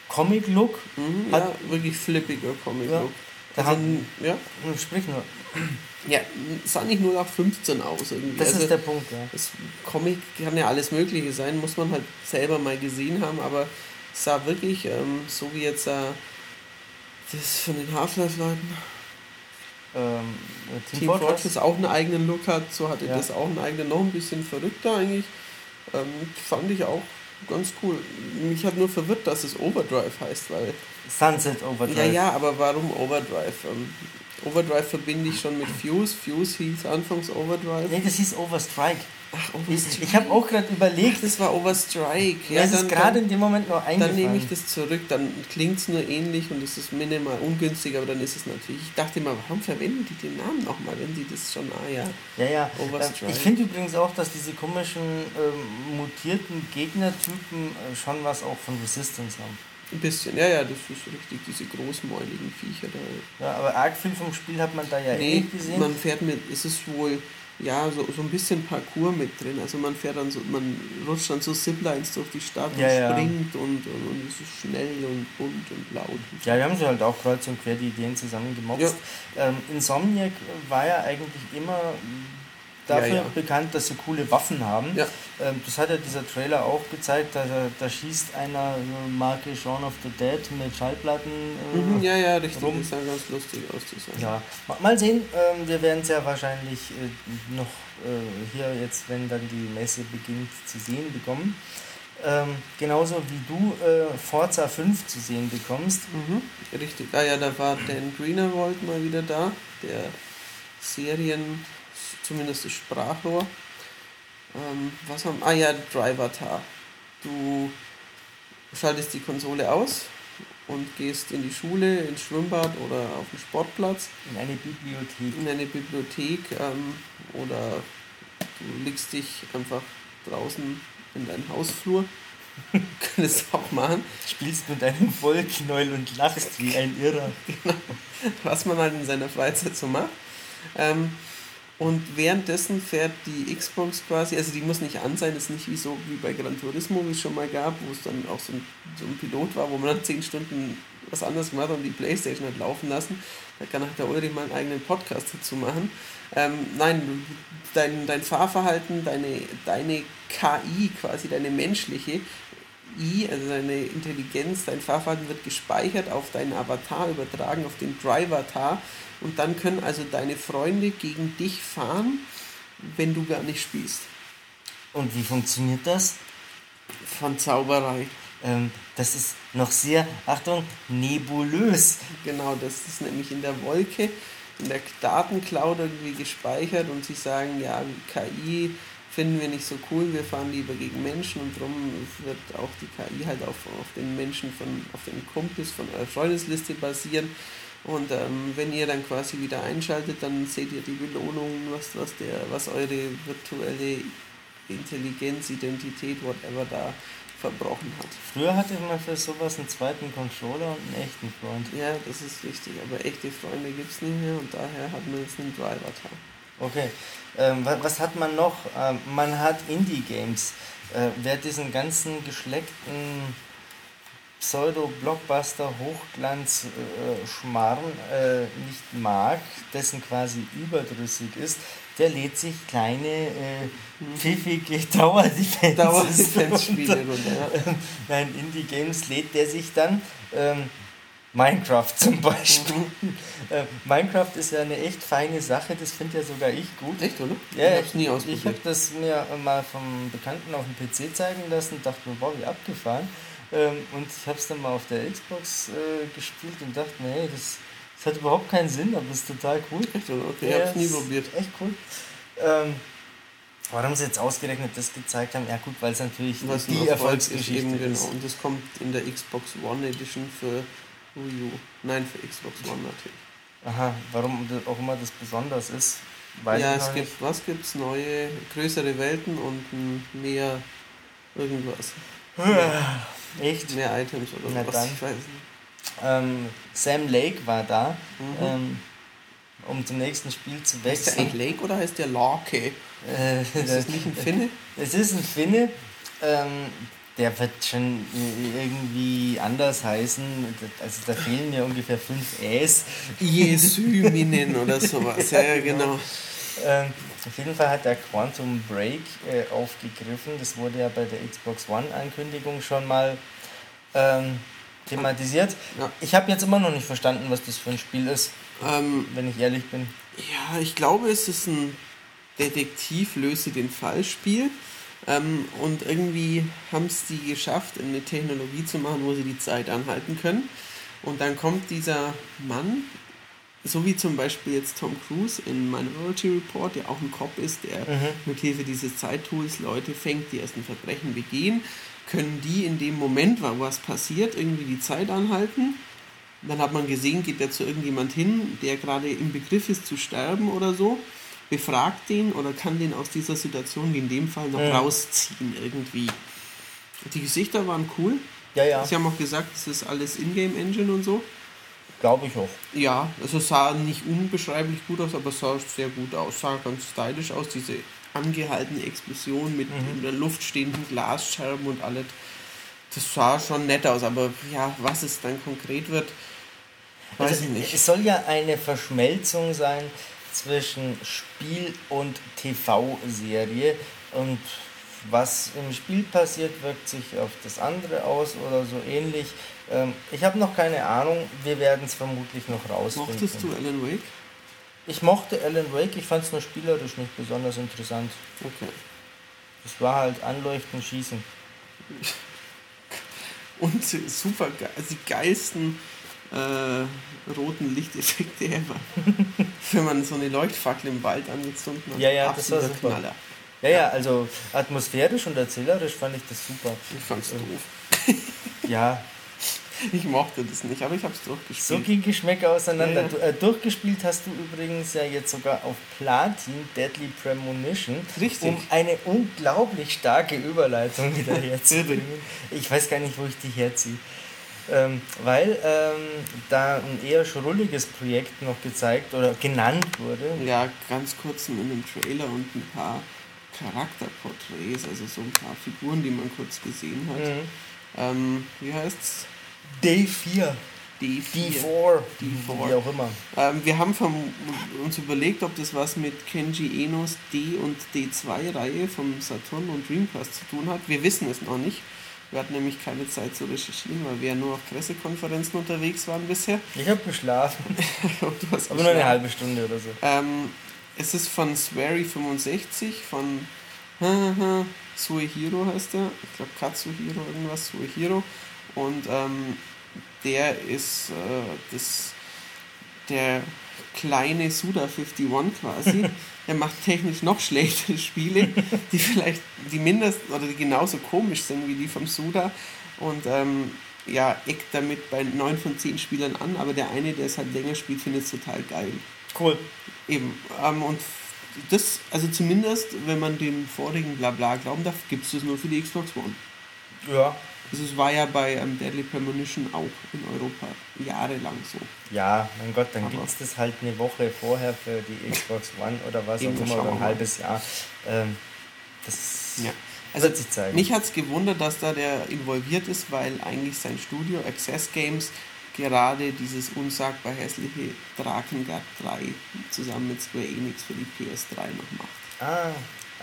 Comic-Look. Mhm, ja, wirklich flippiger Comic-Look. Ja, also, ja. Sprich nur. Ja, sah nicht nur nach 15 aus irgendwie. Das also, ist der Punkt, ja. Das Comic kann ja alles Mögliche sein, muss man halt selber mal gesehen haben, aber es sah wirklich ähm, so wie jetzt äh, das von den Half-Life-Leuten. Ähm, Team, Team Fortress. Fortress auch einen eigenen Look hat, so hatte ja. das auch einen eigenen, noch ein bisschen verrückter eigentlich. Ähm, fand ich auch ganz cool. Mich hat nur verwirrt, dass es Overdrive heißt, weil. Sunset Overdrive. Ja, ja, aber warum Overdrive? Ähm, Overdrive verbinde ich schon mit Fuse. Fuse hieß anfangs Overdrive. Nee, das hieß Overstrike. Ach, Overstrike. Ich habe auch gerade überlegt. Ach, das war Overstrike. Ja, das ist gerade in dem Moment noch eingefallen. Dann nehme ich das zurück, dann klingt es nur ähnlich und es ist minimal ungünstig, aber dann ist es natürlich. Ich dachte mal, warum verwenden die den Namen nochmal, wenn die das schon. Ah ja. Ja, ja. Overstrike. Ich finde übrigens auch, dass diese komischen ähm, mutierten Gegnertypen äh, schon was auch von Resistance haben. Ein bisschen, ja, ja, das ist richtig, diese großmäuligen Viecher da. Ja, aber arg viel vom Spiel hat man da ja nee, eh nicht gesehen. Man fährt mit, es ist wohl, ja, so, so ein bisschen Parcours mit drin. Also man fährt dann so, man rutscht dann so Ziplines durch die Stadt ja, und springt und, und, und es ist schnell und bunt und laut. Ja, wir haben sie halt auch kreuz und quer die Ideen zusammen gemobst. Ja. Ähm, Insomniac war ja eigentlich immer dafür Ja, ja. bekannt, dass sie coole Waffen haben. Ja. Ähm, das hat ja dieser Trailer auch gezeigt. Da, da schießt einer äh, Marke Shaun of the Dead mit Schallplatten. Äh, Mhm, ja, ja, richtig. rum. Das sah ganz lustig aus. Ja, ma- mal sehen. Ähm, wir werden es ja wahrscheinlich äh, noch äh, hier jetzt, wenn dann die Messe beginnt, zu sehen bekommen. Ähm, genauso wie du äh, Forza 5 zu sehen bekommst. Mhm, richtig. Ah ja, da war Dan Greenerwald mal wieder da, der Serien, zumindest das Sprachrohr. Ähm, was haben. Ah ja, Driver-Tar. Du schaltest die Konsole aus und gehst in die Schule, ins Schwimmbad oder auf den Sportplatz, In eine Bibliothek. in eine Bibliothek ähm, oder du legst dich einfach draußen in deinen Hausflur. Könntest du auch machen. Spielst mit einem Wollknäuel und lachst wie ein Irrer. was man halt in seiner Freizeit so macht. Ähm, und währenddessen fährt die Xbox quasi, also die muss nicht an sein, ist nicht wie so wie bei Gran Turismo, wie es schon mal gab, wo es dann auch so ein, so ein Pilot war, wo man dann 10 Stunden was anderes gemacht hat und die Playstation hat laufen lassen. Da kann auch der Ulrich mal einen eigenen Podcast dazu machen. Ähm, nein, dein, dein Fahrverhalten, deine, deine KI, quasi deine menschliche I, also deine Intelligenz, dein Fahrverhalten wird gespeichert auf deinen Avatar, übertragen auf den Driver-Tar und dann können also deine Freunde gegen dich fahren, wenn du gar nicht spielst. Und wie funktioniert das? Von Zauberei. Ähm, das ist noch sehr, Achtung, nebulös. Genau, das ist nämlich in der Wolke, in der Datencloud irgendwie gespeichert und sie sagen, ja, KI finden wir nicht so cool, wir fahren lieber gegen Menschen und darum wird auch die KI halt auf, auf den Menschen von, auf den Kumpels von eurer Freundesliste basieren. Und ähm, wenn ihr dann quasi wieder einschaltet, dann seht ihr die Belohnung, was, was, der, was eure virtuelle Intelligenz, Identität, whatever da verbrochen hat. Früher hatte man für sowas einen zweiten Controller und einen echten Freund. Ja, das ist richtig, aber echte Freunde gibt es nicht mehr und daher hat man jetzt einen Driver-Tab. Okay. Ähm, wa- was hat man noch? Ähm, man hat Indie-Games. Äh, wer diesen ganzen geschleckten Pseudo-Blockbuster Hochglanz äh, Schmarrn äh, nicht mag, dessen quasi überdrüssig ist, der lädt sich kleine äh, pfiffige Dauerdefense Dauerdefense-Spiele runter. Nein, Indie-Games lädt der sich dann. Ähm, Minecraft zum Beispiel. Äh, Minecraft ist ja eine echt feine Sache, das finde ja sogar ich gut. Echt, oder? Ja, ich hab's nie Ich habe ausprobiert. das mir mal vom Bekannten auf dem PC zeigen lassen und dachte wow, wie abgefahren. Ähm, und ich habe es dann mal auf der Xbox äh, gespielt und dachte mir, hey, das, das hat überhaupt keinen Sinn, aber es ist total cool. Echt, oder? Okay, Ja, ich hab's nie ist probiert. Echt cool. Ähm, warum sie jetzt ausgerechnet das gezeigt haben, ja gut, weil es natürlich Was die ein Erfolg ist Erfolgsgeschichte eben, genau. ist. Und das kommt in der Xbox One Edition für Wii U. Nein, für Xbox One natürlich. Aha, warum das auch immer das besonders ist, weiß ja, ich es gibt, was gibt's? Neue, größere Welten und mehr irgendwas. Echt? Mehr Items oder Na was. dann. Ich weiß nicht. Ähm, Sam Lake war da, Mhm. ähm, um zum nächsten Spiel zu Heißt der wechseln. eigentlich Lake oder heißt der Lake? Äh, Ist das nicht ein Finne? Es ist ein Finne, ähm, der wird schon irgendwie anders heißen. Also da fehlen mir ungefähr fünf Äs. Jesyminen oder sowas. Ja, ja, genau. Ähm, auf jeden Fall hat der Quantum Break äh, aufgegriffen. Das wurde ja bei der Xbox One-Ankündigung schon mal ähm, thematisiert. Ja. Ich habe jetzt immer noch nicht verstanden, was das für ein Spiel ist, Ähm, wenn ich ehrlich bin. Ja, ich glaube, es ist ein Detektiv löse den Fall Spiel. Ähm, und irgendwie haben es die geschafft, eine Technologie zu machen, wo sie die Zeit anhalten können. Und dann kommt dieser Mann, so wie zum Beispiel jetzt Tom Cruise in Minority Report, der auch ein Cop ist, der Mhm. mit Hilfe dieses Zeittools Leute fängt, die erst ein Verbrechen begehen, können die in dem Moment, wo was passiert, irgendwie die Zeit anhalten. Dann hat man gesehen, geht er zu irgendjemand hin, der gerade im Begriff ist zu sterben oder so, befragt den oder kann den aus dieser Situation, wie in dem Fall, noch Mhm. rausziehen irgendwie. Die Gesichter waren cool. Ja, ja, Sie haben auch gesagt, es ist alles Ingame-Engine und so. glaube ich auch. Ja, also sah nicht unbeschreiblich gut aus, aber sah sehr gut aus. Sah ganz stylisch aus, diese angehaltene Explosion mit Mhm. in der Luft stehenden Glasscherben und alles. Das sah schon nett aus, aber ja, was es dann konkret wird, weiß Also, ich nicht. Es soll ja eine Verschmelzung sein zwischen Spiel und TV-Serie und was im Spiel passiert, wirkt sich auf das andere aus oder so ähnlich. Ähm, ich habe noch keine Ahnung, wir werden es vermutlich noch rausfinden. Mochtest du Alan Wake? Ich mochte Alan Wake, ich fand es nur spielerisch nicht besonders interessant. Okay. Es war halt anleuchten, schießen. Und super also die geilsten äh, roten Lichteffekte ever. Wenn man so eine Leuchtfackel im Wald angezündet hat. Ja, ja, das war super. Knaller. Ja, ja, also atmosphärisch und erzählerisch fand ich das super. Ich fand's doof. Ja, Ich mochte das nicht, aber ich hab's so durchgespielt. ging Geschmäcker auseinander. Ja, ja. Du, äh, durchgespielt hast du übrigens ja jetzt sogar auf Platin Deadly Premonition, Richtig. um eine unglaublich starke Überleitung wieder herzubringen. ich weiß gar nicht, wo ich die herziehe. Ähm, weil ähm, da ein eher schrulliges Projekt noch gezeigt oder genannt wurde. Ja, ganz kurz in einem Trailer und ein paar Charakterporträts, also so ein paar Figuren, die man kurz gesehen hat. Mhm. Ähm, wie heißt's? Day 4, D4. D4, D4. wie auch immer. Ähm, wir haben vom, uns überlegt, ob das was mit Kenji Enos D- und D2-Reihe vom Saturn und Dreamcast zu tun hat. Wir wissen es noch nicht. Wir hatten nämlich keine Zeit zu recherchieren, weil wir ja nur auf Pressekonferenzen unterwegs waren bisher. Ich habe geschlafen, Und du hast aber nur eine geschlafen. halbe Stunde oder so. Ähm, es ist von Swery65, von Suehiro heißt er. Ich glaube Katsuhiro, irgendwas, Suehiro. Und ähm, der ist äh, das, der kleine Suda 51 quasi. er macht technisch noch schlechtere Spiele, die vielleicht, die mindestens oder die genauso komisch sind wie die vom Suda. Und ähm, ja, eckt damit bei 9 von 10 Spielern an, aber der eine, der es halt länger spielt, findet es total geil. Cool. Eben. Ähm, und das, also zumindest, wenn man dem vorigen Blabla glauben darf, gibt es das nur für die Xbox One. Ja, Also es war ja bei ähm, Deadly Premonition auch in Europa jahrelang so. Ja, mein Gott, dann gibt es das halt eine Woche vorher für die Xbox One oder was auch immer, oder ein halbes Jahr. Ähm, das Ja. Also wird sich zeigen. mich hat es gewundert, dass da der involviert ist, weil eigentlich sein Studio Access Games gerade dieses unsagbar hässliche Drakengard 3 zusammen mit Square Enix für die PS3 noch macht. ah,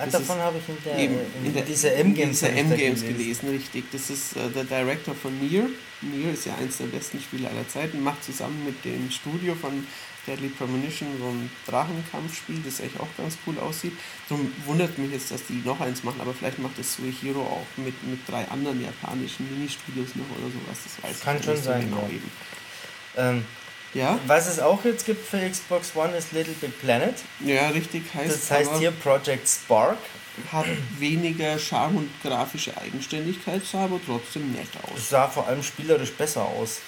Das davon habe ich in, der, Eben, in, in der, dieser M-Games M-Games gelesen, richtig. Das ist äh, der Director von Nier. Nier ist ja eins der besten Spiele aller Zeiten, macht zusammen mit dem Studio von Deadly Premonition so ein Drachenkampfspiel, das echt auch ganz cool aussieht. Darum wundert mich jetzt, dass die noch eins machen, aber vielleicht macht das Suehiro auch mit, mit drei anderen japanischen Ministudios noch oder sowas. Das weiß Kann ich schon sein, genau ja. eben. Ähm, Ja, was es auch jetzt gibt für Xbox One ist Little Big Planet. ja, richtig heißt Das heißt hier Project Spark. hat weniger Charme und grafische Eigenständigkeit, sah aber trotzdem nett aus. Es sah vor allem spielerisch besser aus.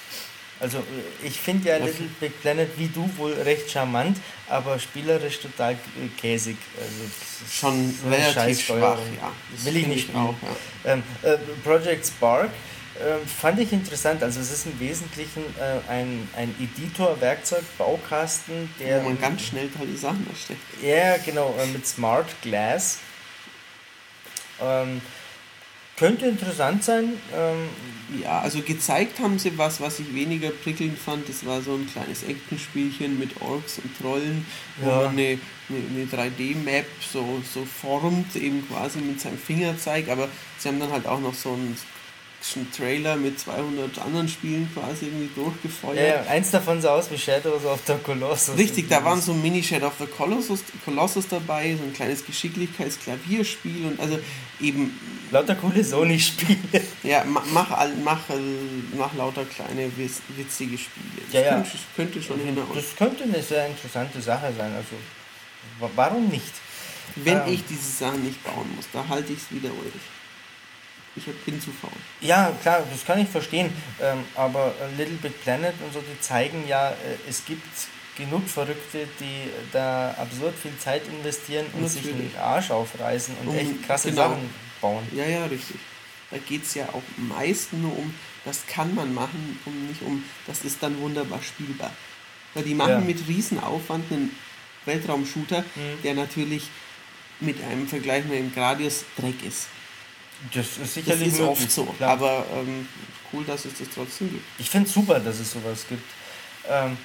Also äh, ich finde ja Ja, Little Big Planet wie du wohl recht charmant, aber spielerisch total äh, käsig. Also schon relativ schwach, ja. Das Will ich nicht auch, ja. Ähm, äh, Project Spark äh, fand ich interessant. Also es ist im Wesentlichen äh, ein, ein Editor, Werkzeug, Baukasten, der Wo man ganz schnell tolle Sachen erstellt. ja genau äh, mit Smart Glass ähm, könnte interessant sein. Ähm, Ja, also gezeigt haben sie was, was ich weniger prickelnd fand. Das war so ein kleines Actionspielchen mit Orks und Trollen, wo Ja. man eine, eine, eine 3D-Map so, so formt, eben quasi mit seinem Fingerzeig. Aber sie haben dann halt auch noch so einen, so einen Trailer mit 200 anderen Spielen quasi irgendwie durchgefeuert. ja, ja, eins davon sah aus wie Shadows of the Colossus. Richtig, da waren so Mini Shadow of the Colossus, Colossus dabei, so ein kleines Geschicklichkeitsklavierspiel und also eben, lauter coole Sony-Spiele. ja, ma- mach, mach, äh, mach lauter kleine witz- witzige Spiele. Das Ja, ja. Könnte, könnte schon hinhauen. Das könnte eine sehr interessante Sache sein. Also wa- warum nicht? Wenn ähm. ich diese Sachen nicht bauen muss, da halte ich es wieder eurig. Ich bin zu faul. Ja, klar, das kann ich verstehen. Ähm, aber äh, Little Big Planet und so, die zeigen ja, äh, es gibt genug Verrückte, die da absurd viel Zeit investieren und sich Natürlich. den Arsch aufreißen und Um- echt krasse genau. Sachen bauen. Ja, ja, richtig. Da geht es ja auch meist nur um, das kann man machen, um nicht um, das ist dann wunderbar spielbar. Weil die machen Ja. mit Riesenaufwand einen Weltraumshooter, Mhm. der natürlich mit einem Vergleich mit dem Gradius Dreck ist. Das ist Das sicherlich ist möglich, oft so. klar. Aber ähm, cool, dass es das trotzdem gibt. Ich finde es super, dass es sowas gibt. Ähm,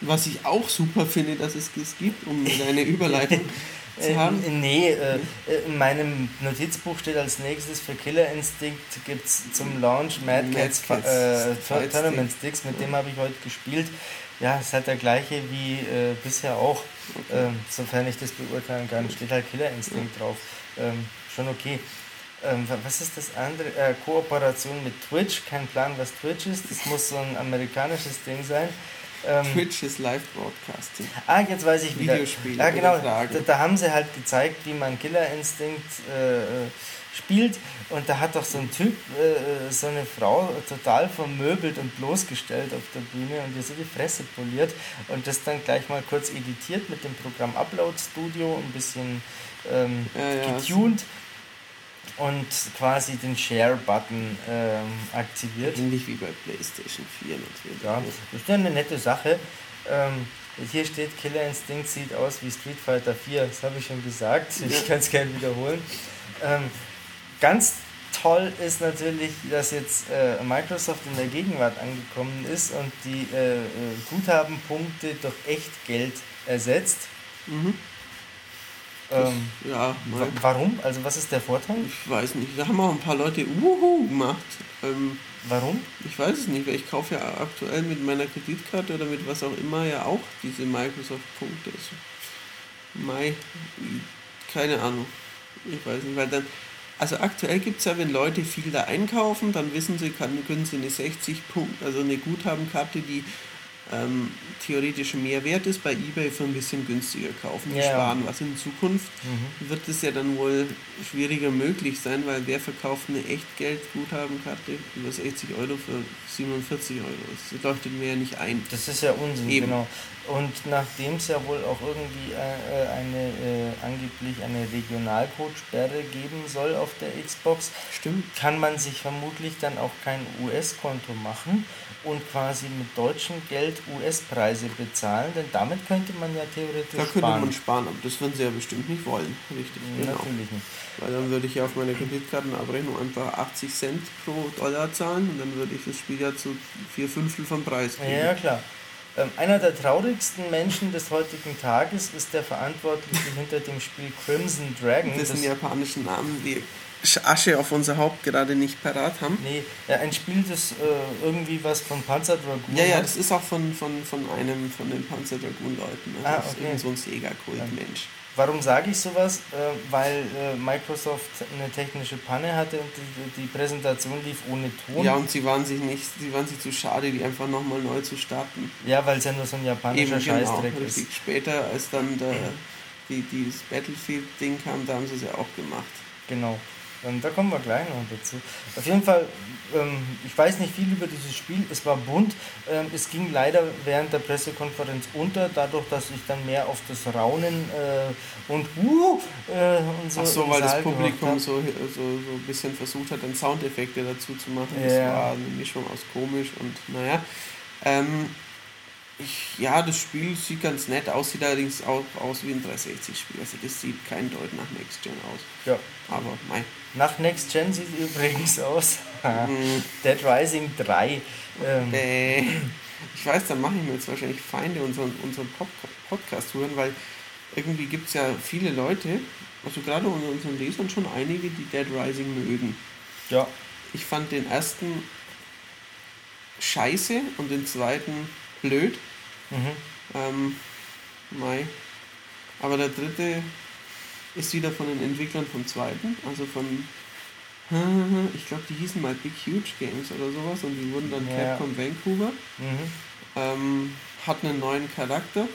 Was ich auch super finde, dass es das gibt, um eine Überleitung zu Äh, haben. nee, äh, in meinem Notizbuch steht als nächstes für Killer Instinct gibt es zum Launch Mad Mad Cats, Cats äh, Tournament Sticks, mit dem habe ich heute gespielt. Ja, es hat der gleiche wie äh, bisher auch, ähm, sofern ich das beurteilen kann, steht halt Killer Instinct drauf. Ähm, schon okay. Ähm, wa- was ist das andere? Äh, Kooperation mit Twitch, kein Plan, was Twitch ist. Das muss so ein amerikanisches Ding sein. Ähm, Twitch ist Live-Broadcasting. Ah, jetzt weiß ich wieder. Videospiele Ja, genau. übertragen. Da, da haben sie halt gezeigt, wie man Killer Instinct äh, äh, spielt. Und da hat doch so ein Typ äh, so eine Frau total vermöbelt und bloßgestellt auf der Bühne und ihr so die Fresse poliert und das dann gleich mal kurz editiert mit dem Programm Upload Studio, ein bisschen ähm, Ja, ja, getuned und quasi den Share-Button ähm, aktiviert. Ähnlich wie bei PlayStation 4 natürlich. Ja, das ist ja eine nette Sache. Ähm, hier steht, Killer Instinct sieht aus wie Street Fighter 4. Das habe ich schon gesagt. Ich kann es gerne wiederholen. Ähm, ganz toll ist natürlich, dass jetzt äh, Microsoft in der Gegenwart angekommen ist und die äh, äh, Guthabenpunkte durch Echtgeld ersetzt. Mhm. Ähm, Ja, mal. warum? Also was ist der Vorteil? Ich weiß nicht. Da haben auch ein paar Leute Wuhu gemacht. Ähm, Warum? ich weiß es nicht, weil ich kaufe ja aktuell mit meiner Kreditkarte oder mit was auch immer ja auch diese Microsoft-Punkte. Also, Mai, keine Ahnung. Ich weiß nicht, weil dann. Also aktuell gibt es ja, wenn Leute viel da einkaufen, dann wissen sie, kann, können sie eine 60 Punkt, also eine Guthabenkarte, die ähm, theoretisch mehr wert ist, bei eBay für ein bisschen günstiger kaufen. Die Ja. sparen was. In Zukunft Mhm. wird es ja dann wohl schwieriger möglich sein, weil wer verkauft eine Echtgeld-Guthabenkarte über 60 Euro für 47 Euro? Das leuchtet mir ja nicht ein. Das ist ja Unsinn, Eben. genau. Und nachdem es ja wohl auch irgendwie äh, äh, eine äh, angeblich eine Regionalcode-Sperre geben soll auf der Xbox, Stimmt. kann man sich vermutlich dann auch kein US-Konto machen und quasi mit deutschem Geld US-Preise bezahlen, denn damit könnte man ja theoretisch Da könnte sparen. man sparen, aber das würden sie ja bestimmt nicht wollen. Richtig, genau. Natürlich nicht. Weil dann würde ich ja auf meine Kreditkartenabrechnung einfach 80 Cent pro Dollar zahlen und dann würde ich das Spiel ja zu vier Fünftel vom Preis kriegen. Ja, klar. Ähm, einer der traurigsten Menschen des heutigen Tages ist der Verantwortliche hinter dem Spiel Crimson Dragon. Das- japanischen Namen wir Asche auf unser Haupt gerade nicht parat haben. Nee, ja, ein Spiel, das äh, irgendwie was von Panzer Dragoon Ja, ja, das ist auch von, von, von einem von den Panzerdragoon-Leuten. Also Ah, das ist okay. irgend so ein Sega-Kult-Mensch. Warum sage ich sowas? Äh, weil äh, Microsoft eine technische Panne hatte und die, die Präsentation lief ohne Ton. Ja, und sie waren sich nicht, sie waren sich zu schade, die einfach nochmal neu zu starten. Ja, weil es ja nur so ein japanischer Eben genau, Scheißdreck ist. richtig. Später, als dann der, die, dieses Battlefield-Ding kam, da haben sie es ja auch gemacht. Genau. Ähm, da kommen wir gleich noch dazu. Auf jeden Fall, ähm, ich weiß nicht viel über dieses Spiel. Es war bunt. Ähm, es ging leider während der Pressekonferenz unter, dadurch, dass ich dann mehr auf das Raunen äh, und uh, äh, und so. Ach so, weil das Saal gehockt Publikum so, so, so ein bisschen versucht hat, dann Soundeffekte dazu zu machen. Das Ja. war eine Mischung aus komisch und naja. Ähm, ich, ja, das Spiel sieht ganz nett aus, sieht allerdings auch aus wie ein 360-Spiel. Also das sieht kein Deut nach Next Gen aus. Ja. Aber mei. Nach Next Gen sieht übrigens aus Mhm. Dead Rising 3. Ähm, Äh, ich weiß, da mache ich mir jetzt wahrscheinlich Feinde unseren, unseren Podcast hören, weil irgendwie gibt es ja viele Leute, also gerade unter unseren Lesern schon einige, die Dead Rising mögen. ja, Ich fand den ersten scheiße und den zweiten blöd. mhm. Ähm, Mai. Aber der dritte ist wieder von den Entwicklern vom zweiten, also von, ich glaube, die hießen mal Big Huge Games oder sowas und die wurden dann Ja. Capcom Vancouver. Mhm. Ähm, hat einen neuen Charakter.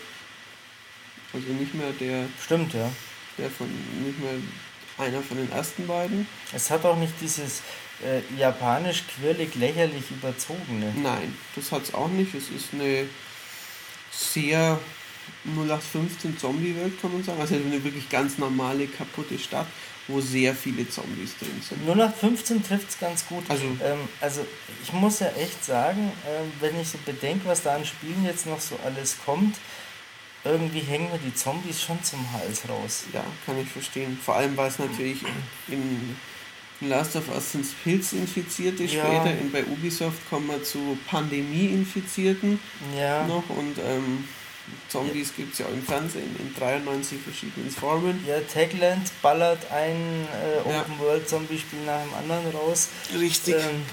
Also nicht mehr der, Stimmt, ja. der von, nicht mehr einer von den ersten beiden. Es hat auch nicht dieses äh, japanisch quirlig lächerlich überzogene. Nein, das hat es auch nicht. Es ist eine sehr 0815 Zombie-Welt, kann man sagen. Also eine wirklich ganz normale, kaputte Stadt, wo sehr viele Zombies drin sind. 0815 trifft es ganz gut. Also- ähm, also ich muss ja echt sagen, ähm, wenn ich so bedenke, was da an Spielen jetzt noch so alles kommt, irgendwie hängen mir die Zombies schon zum Hals raus. Ja, kann ich verstehen. Vor allem, weil es natürlich in Last of Us sind Pilzinfizierte ja. später. Und bei Ubisoft kommen wir zu Pandemie-Infizierten ja. noch. Und ähm, Zombies ja. gibt es ja auch im Fernsehen in 93 verschiedenen Formen. Ja, Techland ballert ein äh, Open-World-Zombie-Spiel nach dem anderen raus. Richtig. Ähm,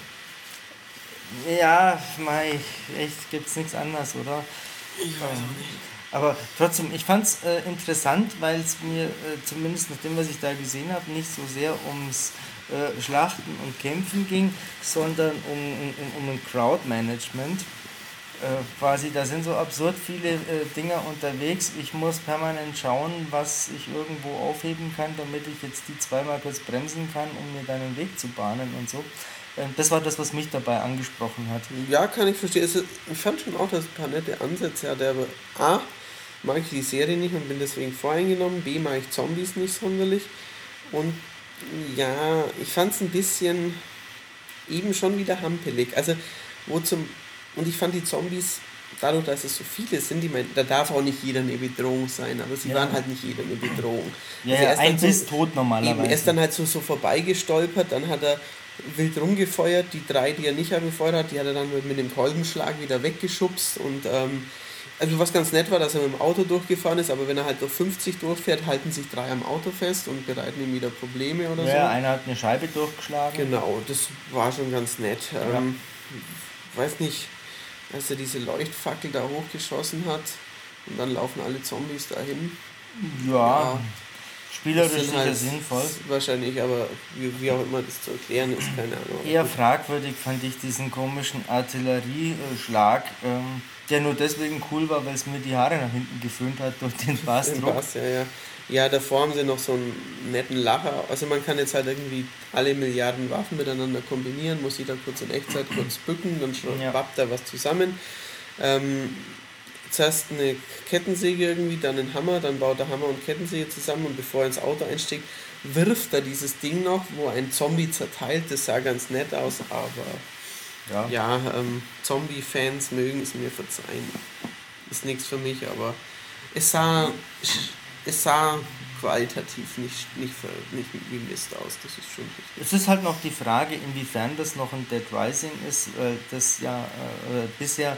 ja, mei, echt gibt's nichts anderes, oder? Ich weiß ähm, auch nicht. Aber trotzdem, ich fand es äh, interessant, weil es mir äh, zumindest nach dem, was ich da gesehen habe, nicht so sehr ums äh, Schlachten und Kämpfen ging, sondern um, um, um ein Crowdmanagement. Äh, quasi, da sind so absurd viele äh, Dinger unterwegs. Ich muss permanent schauen, was ich irgendwo aufheben kann, damit ich jetzt die zweimal kurz bremsen kann, um mir dann einen Weg zu bahnen und so. Ähm, das war das, was mich dabei angesprochen hat. Ja, kann ich verstehen. Ich fand schon auch, dass ein paar nette Ansätze hatte, aber A, mag ich die Serie nicht und bin deswegen voreingenommen. B, mag ich Zombies nicht sonderlich. Und ja, ich fand es ein bisschen eben schon wieder hampelig. Also, wo zum. Und ich fand die Zombies, dadurch, dass es so viele sind, ich meine, da darf auch nicht jeder eine Bedrohung sein, aber sie ja. waren halt nicht jeder eine Bedrohung. Ja, also ja ein bis so, tot normalerweise. Eben, er ist dann halt so, so vorbeigestolpert, dann hat er wild rumgefeuert. Die drei, die er nicht abgefeuert hat, die hat er dann mit, mit dem Kolbenschlag wieder weggeschubst. Und ähm, also was ganz nett war, dass er mit dem Auto durchgefahren ist, aber wenn er halt auf 50 durchfährt, halten sich drei am Auto fest und bereiten ihm wieder Probleme oder ja, so. Ja, einer hat eine Scheibe durchgeschlagen. Genau, das war schon ganz nett. Ähm, weiß nicht, als er diese Leuchtfackel da hochgeschossen hat und dann laufen alle Zombies dahin. Ja, ja Spielerisch sicher halt sinnvoll. Wahrscheinlich, aber wie, wie, auch immer das zu erklären ist, keine Ahnung. Eher fragwürdig fand ich diesen komischen Artillerieschlag, ähm, der nur deswegen cool war, weil es mir die Haare nach hinten geföhnt hat durch den Bassdruck. Bass, ja, ja. Ja, davor haben sie noch so einen netten Lacher. Also man kann jetzt halt irgendwie alle Milliarden Waffen miteinander kombinieren, muss sich da kurz in Echtzeit kurz bücken, dann ja. wappt da was zusammen. Ähm, zuerst eine Kettensäge irgendwie, dann einen Hammer, dann baut er Hammer und Kettensäge zusammen und bevor er ins Auto einsteigt, wirft er dieses Ding noch, wo ein Zombie zerteilt. Das sah ganz nett aus, aber ja, ja ähm, Zombie-Fans mögen es mir verzeihen. Ist nichts für mich, aber es sah, es sah qualitativ nicht, nicht, nicht wie Mist aus. Das ist schon richtig. Es ist halt noch die Frage, inwiefern das noch ein Dead Rising ist, das ja äh, bisher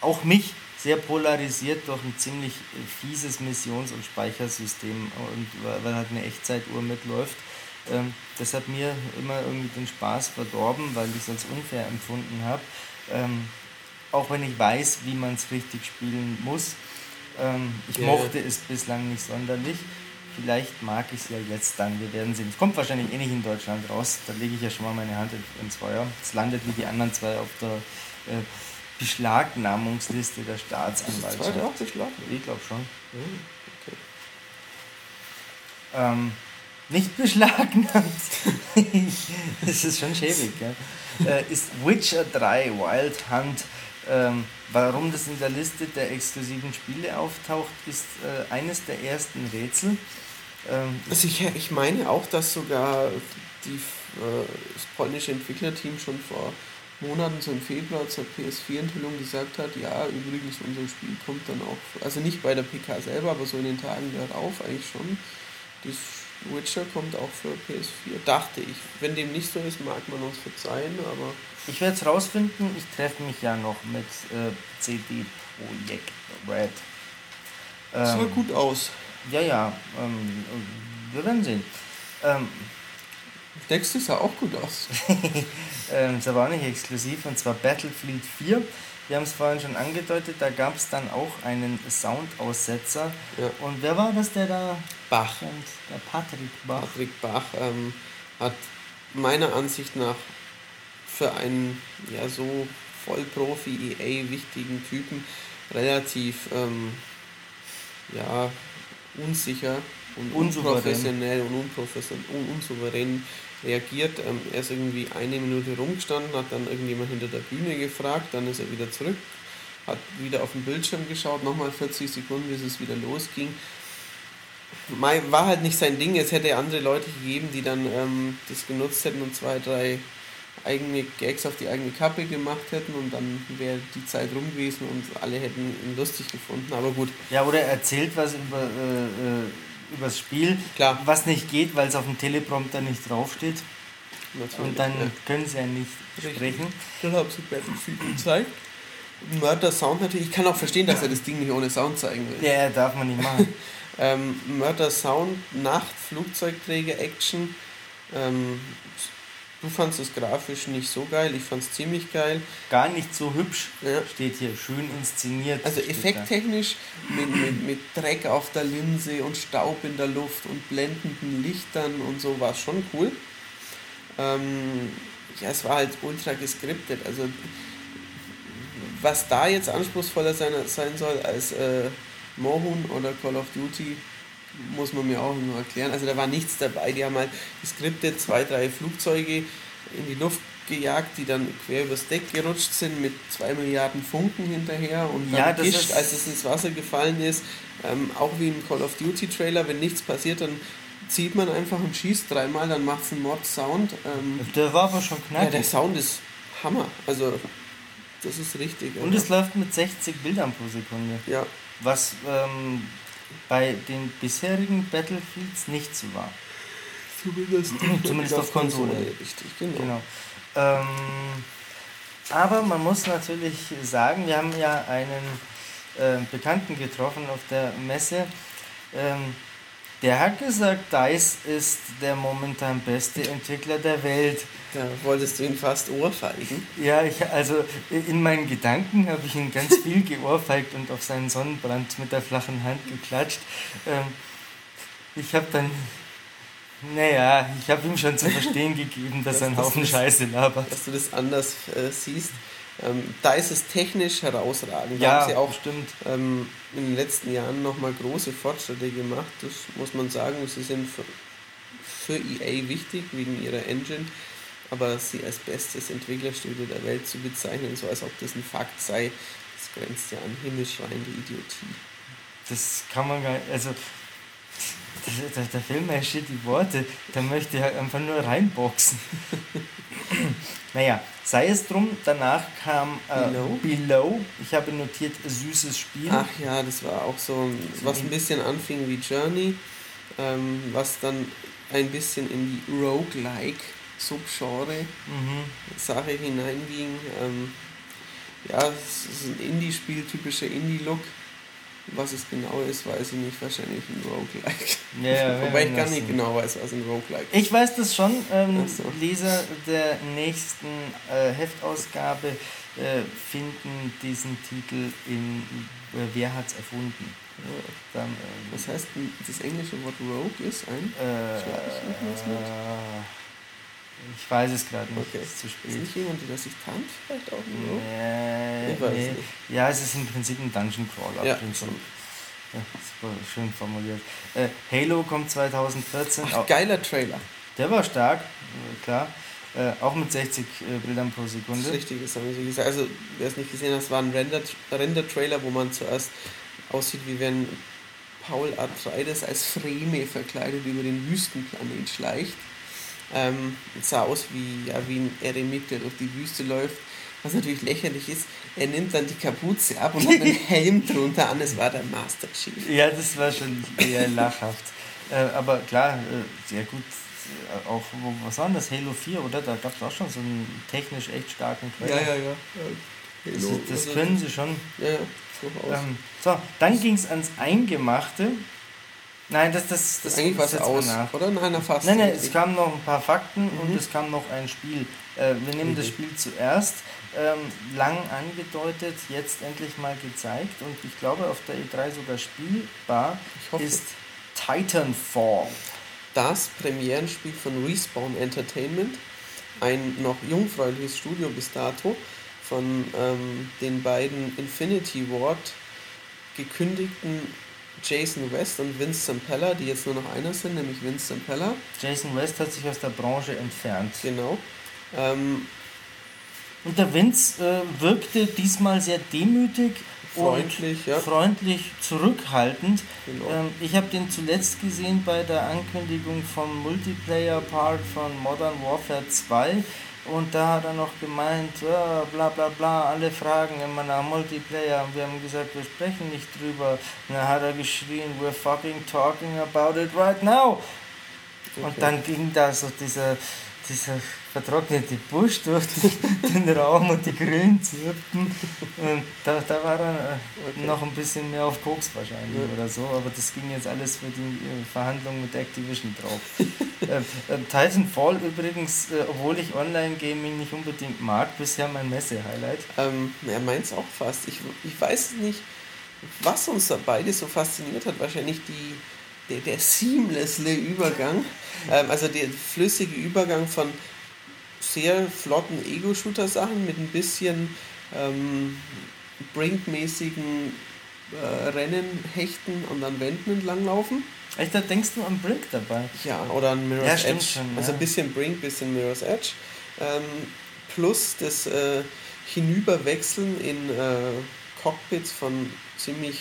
auch mich sehr polarisiert durch ein ziemlich fieses Missions- und Speichersystem und weil halt eine Echtzeituhr mitläuft. Ähm, das hat mir immer irgendwie den Spaß verdorben, weil ich es als unfair empfunden habe. Ähm, auch wenn ich weiß, wie man es richtig spielen muss. Ähm, ich yeah. mochte es bislang nicht sonderlich. Vielleicht mag ich es ja jetzt dann, wir werden sehen. Es kommt wahrscheinlich eh nicht in Deutschland raus, da lege ich ja schon mal meine Hand ins Feuer. Es landet wie die anderen zwei auf der äh, Beschlagnahmungsliste der Staatsanwaltschaft. Ist das auch beschlagnahmt? Ich glaube schon. okay. ähm, nicht beschlagnahmt. das ist schon schäbig. Ja? Äh, ist Witcher 3 Wild Hunt. Ähm, warum das in der Liste der exklusiven Spiele auftaucht, ist äh, eines der ersten Rätsel. Ähm, also ich, ich meine auch, dass sogar die, äh, das polnische Entwicklerteam schon vor Monaten, so im Februar zur PS4-Enthüllung gesagt hat, ja, übrigens unser Spiel kommt dann auch, also nicht bei der PK selber, aber so in den Tagen darauf eigentlich schon. Das Witcher kommt auch für PS4, dachte ich. Wenn dem nicht so ist, mag man uns verzeihen, aber... Ich werde es rausfinden, ich treffe mich ja noch mit äh, CD Projekt Red. Ähm, sah gut aus. Ja, ja, ähm, wir werden sehen. Ähm, Nächstes sah auch gut aus. ähm, das war auch nicht exklusiv, und zwar Battlefield 4. Wir haben es vorhin schon angedeutet, da gab es dann auch einen Soundaussetzer. Ja. Und wer war das, der da? Bach. Und der Patrick Bach. Patrick Bach ähm, hat meiner Ansicht nach für einen ja so Vollprofi EA wichtigen Typen relativ ähm, ja, unsicher und unprofessionell und unprofessionell und unsouverän reagiert. Ähm, er ist irgendwie eine Minute rumgestanden, hat dann irgendjemand hinter der Bühne gefragt, dann ist er wieder zurück, hat wieder auf den Bildschirm geschaut, nochmal 40 Sekunden, bis es wieder losging. War halt nicht sein Ding, es hätte andere Leute gegeben, die dann ähm, das genutzt hätten und zwei, drei eigene Gags auf die eigene Kappe gemacht hätten und dann wäre die Zeit rum gewesen und alle hätten ihn lustig gefunden, aber gut. Ja, oder erzählt was über äh, äh übers Spiel, Klar. was nicht geht, weil es auf dem Teleprompter nicht draufsteht. Natürlich, und dann ja. können sie ja nicht Richtig. sprechen. Dann haben sie Battlefield gezeigt. Murder Sound natürlich, ich kann auch verstehen, dass er das Ding nicht ohne Sound zeigen will. Ja, darf man nicht machen. ähm, Murder Sound, Nacht, Flugzeugträger, Action. Ähm, du fandest es grafisch nicht so geil, ich fand es ziemlich geil. Gar nicht so hübsch, ja. steht hier, schön inszeniert. Also effekttechnisch mit, mit, mit Dreck auf der Linse und Staub in der Luft und blendenden Lichtern und so war es schon cool. Ähm, ja, es war halt ultra geskriptet, also was da jetzt anspruchsvoller sein, sein soll als äh, Mohun oder Call of Duty, muss man mir auch nur erklären. Also da war nichts dabei. Die haben halt geskriptet zwei, drei Flugzeuge in die Luft gejagt, die dann quer übers Deck gerutscht sind mit zwei Milliarden Funken hinterher und dann ja, gischt, als es ins Wasser gefallen ist. Ähm, auch wie im Call of Duty Trailer, wenn nichts passiert, dann zieht man einfach und schießt dreimal, dann macht es einen Mod-Sound. Ähm, der war aber schon knackig. Ja, der Sound ist Hammer. Also das ist richtig. Und es läuft mit 60 Bildern pro Sekunde. Ja. Was ähm, bei den bisherigen Battlefields nicht so war. Zumindest, Zumindest auf Konsole. Konsole. Richtig, genau. genau. Ähm, aber man muss natürlich sagen, wir haben ja einen äh, Bekannten getroffen auf der Messe. Ähm, der hat gesagt, DICE ist der momentan beste Entwickler der Welt. Da wolltest du ihn fast ohrfeigen. Ja, ich, also in meinen Gedanken habe ich ihn ganz viel geohrfeigt und auf seinen Sonnenbrand mit der flachen Hand geklatscht. Ähm, ich habe dann, naja, ich habe ihm schon zu verstehen gegeben, dass er einen Haufen Scheiße labert. Dass du das anders äh, siehst. Ähm, da ist es technisch herausragend. Da ja, haben sie auch stimmt. Ähm, in den letzten Jahren nochmal große Fortschritte gemacht. Das muss man sagen. Sie sind für, für EA wichtig wegen ihrer Engine. Aber sie als bestes Entwicklerstudio der Welt zu bezeichnen, so als ob das ein Fakt sei, das grenzt ja an himmelschreiende Idiotie. Das kann man gar nicht. Also, der, der Film steht die Worte, da möchte ich halt einfach nur reinboxen. naja, sei es drum, danach kam äh, Below. Below. Ich habe notiert, süßes Spiel. Ach ja, das war auch so, was ein bisschen anfing wie Journey, ähm, was dann ein bisschen in die Roguelike Subgenre-Sache mhm. hineinging. Ähm, ja, es ist ein Indie-Spiel, typischer Indie-Look. Was es genau ist, weiß ich nicht. Wahrscheinlich ein Roguelike. Ja, Wobei ich gar nicht genau weiß, was ein Roguelike ist. Ich weiß das schon. Ähm, so. Leser der nächsten äh, Heftausgabe äh, finden diesen Titel in äh, Wer hat's erfunden? Dann, äh, was heißt das englische Wort Rogue ist ein? Äh, ich weiß es gerade nicht. Okay. Ist zu spät. Ist nicht jemand, der sich tarnt? Vielleicht auch nur? Nee, ich weiß nee. nicht. Ja, es ist im Prinzip ein Dungeon Crawler. Ja. Ja, super schön formuliert. Äh, Halo kommt 2014. Ach, geiler Trailer. Der war stark, äh, klar. Äh, auch mit 60 äh, Bildern pro Sekunde. Das ist richtig, so gesagt. Also, wer es nicht gesehen hat, es war ein Render-Trailer, Render wo man zuerst aussieht, wie wenn Paul Atreides als Freme verkleidet über den Wüstenplanet schleicht. Ähm, sah aus wie, ja, wie ein Eremit, der durch die Wüste läuft. Was natürlich lächerlich ist, er nimmt dann die Kapuze ab und hat einen Helm drunter an. Es war der Master Chief. Ja, das war schon eher lachhaft. Äh, aber klar, äh, sehr gut. Äh, auch, was war denn das? Halo 4, oder? Da gab es auch schon so einen technisch echt starken Trailer. Ja, ja, ja. Das, das also können sie schon. Ja, ja. Ähm, so, dann ging es ans Eingemachte. Nein, das, das, das, eigentlich was aus, nach. oder? Nein, fast. Nein, nein, es kamen noch ein paar Fakten mhm. und es kam noch ein Spiel. Äh, wir nehmen mhm. das Spiel zuerst. Ähm, lang angedeutet, jetzt endlich mal gezeigt und ich glaube auf der E3 sogar spielbar ist Titanfall. Das Premierenspiel von Respawn Entertainment, ein noch jungfräuliches Studio bis dato, von ähm, den beiden Infinity Ward gekündigten Jason West und Vince Zampella, die jetzt nur noch einer sind, nämlich Vince Zampella. Jason West hat sich aus der Branche entfernt. Genau. Ähm, und der Vince äh, wirkte diesmal sehr demütig freundlich, und ja. freundlich zurückhaltend. Genau. Ähm, ich habe den zuletzt gesehen bei der Ankündigung vom Multiplayer-Part von Modern Warfare 2 und da hat er noch gemeint, ja, bla bla bla, alle fragen immer nach Multiplayer. Und wir haben gesagt, wir sprechen nicht drüber. Und dann hat er geschrien, we're fucking talking about it right now. Okay. Und dann ging da so dieser, dieser vertrocknete Busch durch den Raum und die Grillen zirpten. Und da, da war er äh, noch ein bisschen mehr auf Koks wahrscheinlich ja. oder so, aber das ging jetzt alles für die äh, Verhandlungen mit Activision drauf. ähm, äh, Titanfall übrigens, äh, obwohl ich Online-Gaming nicht unbedingt mag, bisher mein Messe-Highlight. Ähm, er meint es auch fast. Ich, ich weiß nicht, was uns da beide so fasziniert hat. Wahrscheinlich die der, der seamlessle Übergang, ähm, also der flüssige Übergang von sehr flotten Ego-Shooter-Sachen mit ein bisschen ähm, Brink-mäßigen äh, Rennen, Hechten und an Wänden entlanglaufen. Echt, da denkst du an Brink dabei? Ja, oder an Mirror's ja, Edge. Schon, ja. Also ein bisschen Brink, bisschen Mirror's Edge. Ähm, plus das äh, Hinüberwechseln in äh, Cockpits von ziemlich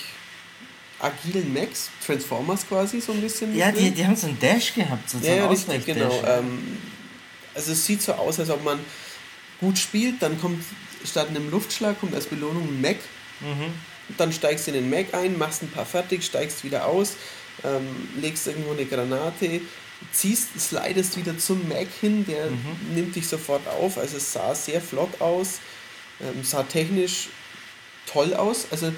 agilen Macs, Transformers quasi so ein bisschen. Ja, die, die haben so einen Dash gehabt, sozusagen. Ja, richtig, genau. Ähm, also es sieht so aus, als ob man gut spielt, dann kommt statt einem Luftschlag kommt als Belohnung ein Mac. Mhm. Dann steigst du in den Mac ein, machst ein paar fertig, steigst wieder aus, ähm, legst irgendwo eine Granate, ziehst, slidest wieder zum Mac hin, der mhm. nimmt dich sofort auf. Also es sah sehr flott aus, ähm, sah technisch toll aus. Also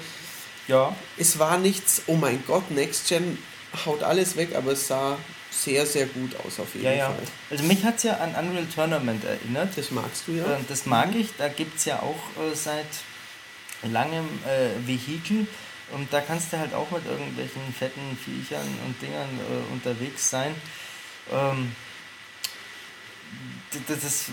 ja. Es war nichts, oh mein Gott, Next Gen haut alles weg, aber es sah sehr, sehr gut aus auf jeden ja, ja. Fall. Also mich hat es ja an Unreal Tournament erinnert. Das magst du ja. Ähm, das mag ich. Da gibt es ja auch äh, seit langem äh, Vehikel. Und da kannst du halt auch mit irgendwelchen fetten Viechern und Dingern äh, unterwegs sein. Ähm, das, das,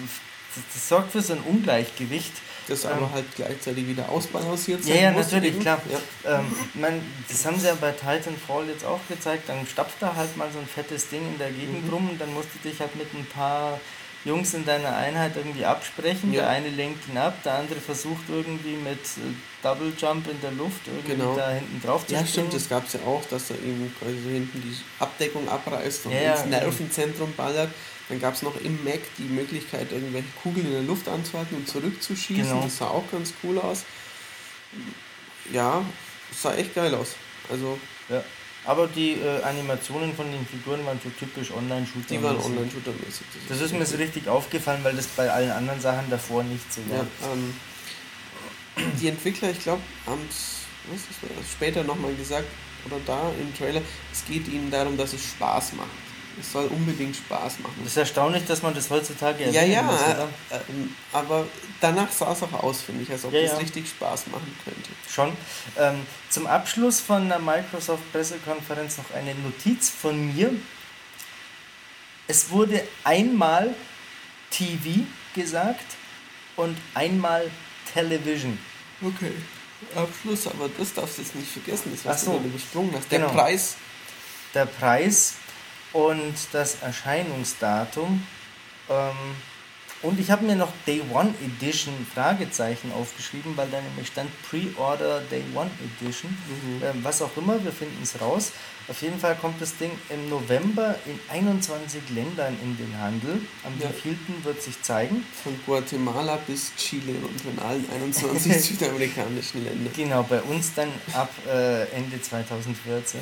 das, sorgt für so ein Ungleichgewicht das aber ähm, halt gleichzeitig wieder ausbalanciert sein Ja, ja, natürlich, eben. klar. Ja. Ähm, man, das haben sie ja bei Titanfall jetzt auch gezeigt. Dann stapft da halt mal so ein fettes Ding in der Gegend mhm. rum und dann musst du dich halt mit ein paar Jungs in deiner Einheit irgendwie absprechen. Ja. Der eine lenkt ihn ab, der andere versucht irgendwie mit äh, Double Jump in der Luft irgendwie genau. da hinten drauf zu Ja, stimmt, das gab es ja auch, dass er eben quasi so hinten die Abdeckung abreißt und ja, ins Nervenzentrum ballert. Dann gab es noch im Mac die Möglichkeit, irgendwelche Kugeln in der Luft anzuhalten und zurückzuschießen. Genau. Das sah auch ganz cool aus. Ja, sah echt geil aus. Also. Ja. Aber die äh, Animationen von den Figuren waren so typisch Online-Shooter. Die waren Online-Shooter-mäßig. Das, das ist mir so richtig aufgefallen, weil das bei allen anderen Sachen davor nicht so war. Ja, ähm, die Entwickler, ich glaube, haben es später nochmal gesagt, oder da im Trailer, es geht ihnen darum, dass es Spaß macht. Es soll unbedingt Spaß machen. Das ist erstaunlich, dass man das heutzutage Ja, ja, muss, äh, aber danach sah es auch aus, finde ich, als ob ja, das ja. richtig Spaß machen könnte. Schon. Ähm, zum Abschluss von der Microsoft-Pressekonferenz noch eine Notiz von mir. Es wurde einmal TV gesagt und einmal Television. Okay. Abschluss, aber das darfst du jetzt nicht vergessen, das was so. du übersprungen hast. Der genau. Preis. Der Preis und das Erscheinungsdatum. Ähm, und ich habe mir noch Day One Edition Fragezeichen aufgeschrieben, weil da nämlich stand Pre-Order Day One Edition. Mhm. Ähm, was auch immer, wir finden es raus. Auf jeden Fall kommt das Ding im November in 21 Ländern in den Handel. Am ja. wird sich zeigen. Von Guatemala bis Chile und von allen 21 südamerikanischen Ländern. Genau, bei uns dann ab äh, Ende 2014.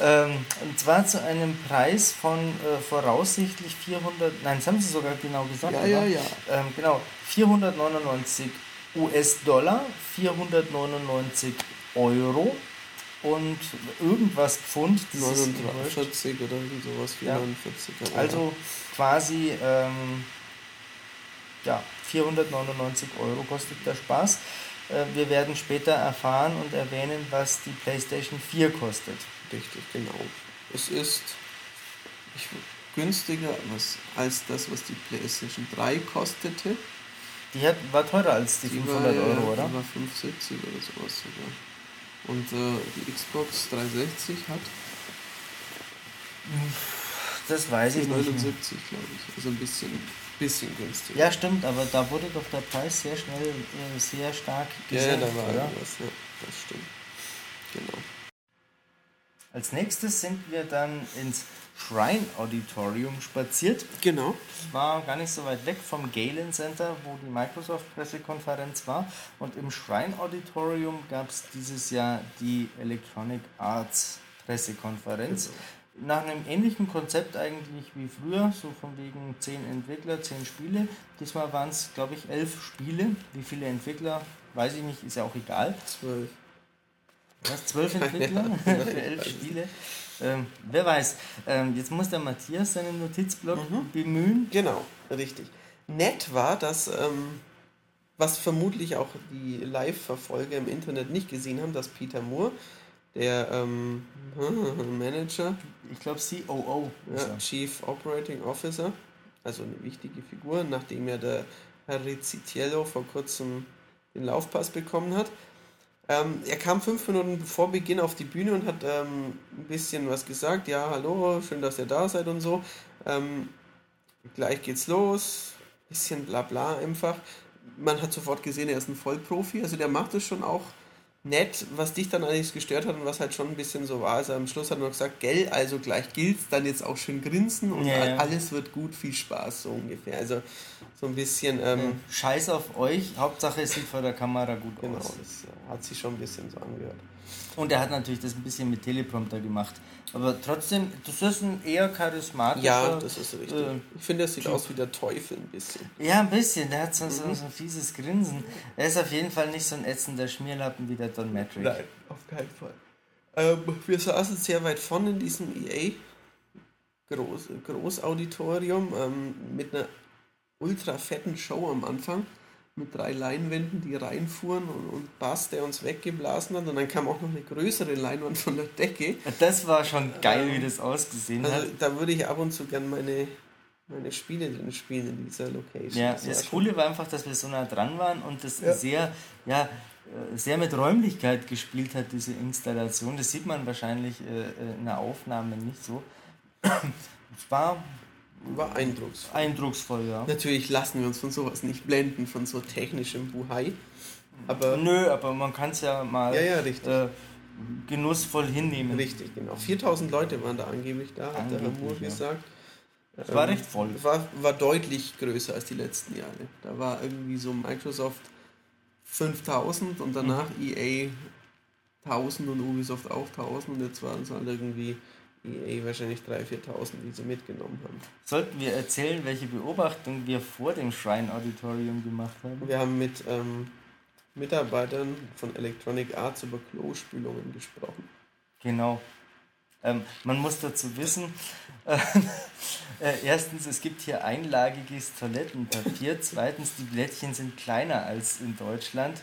Ähm, und zwar zu einem Preis von äh, voraussichtlich 400, nein, das haben sie sogar genau gesagt. Ja, ja, ja. Ähm, genau, 499 US-Dollar, 499 Euro und irgendwas Pfund. 49 oder irgend sowas, 44. Ja. Also quasi ähm, ja, 499 Euro kostet der Spaß. Äh, wir werden später erfahren und erwähnen, was die PlayStation 4 kostet. Richtig, genau. Es ist ich, günstiger was, als das, was die PlayStation 3 kostete. Die hat, war teurer als die, die 500 war, Euro, oder? Die war 570 oder sowas sogar. Und äh, die Xbox 360 hat. Das weiß ich 79, nicht. 79, glaube ich. Also ein bisschen, bisschen günstiger. Ja, stimmt, aber da wurde doch der Preis sehr schnell, äh, sehr stark gesenkt, Ja, da war oder? ja, das stimmt. Genau. Als nächstes sind wir dann ins Shrine Auditorium spaziert. Genau. War gar nicht so weit weg vom Galen Center, wo die Microsoft-Pressekonferenz war. Und im Shrine Auditorium gab es dieses Jahr die Electronic Arts Pressekonferenz. Genau. nach einem ähnlichen Konzept eigentlich wie früher, so von wegen 10 Entwickler, 10 Spiele. Diesmal waren es, glaube ich, 11 Spiele. Wie viele Entwickler, weiß ich nicht, ist ja auch egal. 12. Was, 12 Entwickler für 11 Spiele? Ähm, wer weiß. Ähm, jetzt muss der Matthias seinen Notizblock mhm. bemühen. Genau, richtig. Nett war, dass, ähm, was vermutlich auch die Live-Verfolger im Internet nicht gesehen haben, dass Peter Moore der ähm, Manager. Ich glaube COO. Ja, Chief Operating Officer, also eine wichtige Figur, nachdem ja der Herr Rizzitiello vor kurzem den Laufpass bekommen hat. Ähm, er kam fünf Minuten vor Beginn auf die Bühne und hat ähm, ein bisschen was gesagt. Ja, hallo, schön, dass ihr da seid und so. Ähm, gleich geht's los. Bisschen bla bla einfach. Man hat sofort gesehen, er ist ein Vollprofi. Also der macht es schon auch nett, was dich dann eigentlich gestört hat und was halt schon ein bisschen so war. Also am Schluss hat er noch gesagt, gell, also gleich gilt's, dann jetzt auch schön grinsen und ja, ja. alles wird gut, viel Spaß, so ungefähr. Also so ein bisschen. Ähm, Scheiß auf euch, Hauptsache es sieht vor der Kamera gut genau, aus. Genau, das äh, hat sich schon ein bisschen so angehört. Und er hat natürlich das ein bisschen mit Teleprompter gemacht. Aber trotzdem, das ist ein eher charismatischer. Ja, das ist richtig. Äh, ich finde, er sieht aus wie der Teufel ein bisschen. Ja, ein bisschen. Der hat so, so, mhm. so, ein fieses Grinsen. Er ist auf jeden Fall nicht so ein ätzender Schmierlappen wie der Don Matrick. Nein, auf keinen Fall. Ähm, wir saßen sehr weit vorne in diesem EA Groß, Großauditorium ähm, mit einer ultra fetten Show am Anfang mit drei Leinwänden, die reinfuhren und, und Bass, der uns weggeblasen hat. Und dann kam auch noch eine größere Leinwand von der Decke. Das war schon geil, ähm, wie das ausgesehen also hat. Da würde ich ab und zu gern meine, meine Spiele drin spielen in dieser Location. Ja, das, das Coole war einfach, dass wir so nah dran waren und das ja. sehr, ja, äh, sehr mit Räumlichkeit gespielt hat, diese Installation. Das sieht man wahrscheinlich äh, äh in der Aufnahme nicht so. Es war war eindrucksvoll. Eindrucksvoll, ja. Natürlich lassen wir uns von sowas nicht blenden, von so technischem Buhai. Aber Nö, aber man kann es ja mal ja, ja, äh, genussvoll hinnehmen. Richtig, genau. 4000 Leute waren da angeblich da, hat angeblich, der Herr Moore ja. gesagt. Es war ähm, recht voll. War, war deutlich größer als die letzten Jahre. Da war irgendwie so Microsoft 5000 und danach mhm. EA 1000 und Ubisoft auch 1000 und jetzt waren es halt irgendwie EA wahrscheinlich 3.000, 4.000, die sie mitgenommen haben. Sollten wir erzählen, welche Beobachtung wir vor dem Shrine Auditorium gemacht haben? Wir haben mit ähm, Mitarbeitern von Electronic Arts über Klospülungen gesprochen. Genau. Ähm, man muss dazu wissen, äh, äh, erstens, es gibt hier einlagiges Toilettenpapier. Zweitens, die Blättchen sind kleiner als in Deutschland.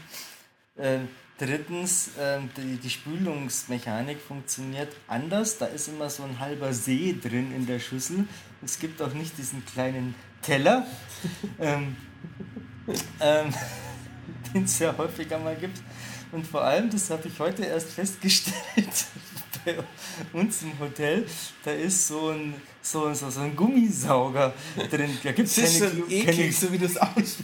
Äh, Drittens, ähm, die, die Spülungsmechanik funktioniert anders. Da ist immer so ein halber See drin in der Schüssel. Es gibt auch nicht diesen kleinen Teller, ähm, ähm, den es ja häufiger mal gibt. Und vor allem, das habe ich heute erst festgestellt, bei uns im Hotel, da ist so ein, so, so, so ein Gummisauger drin. Da gibt es keine, eklig, so wie aussprichst.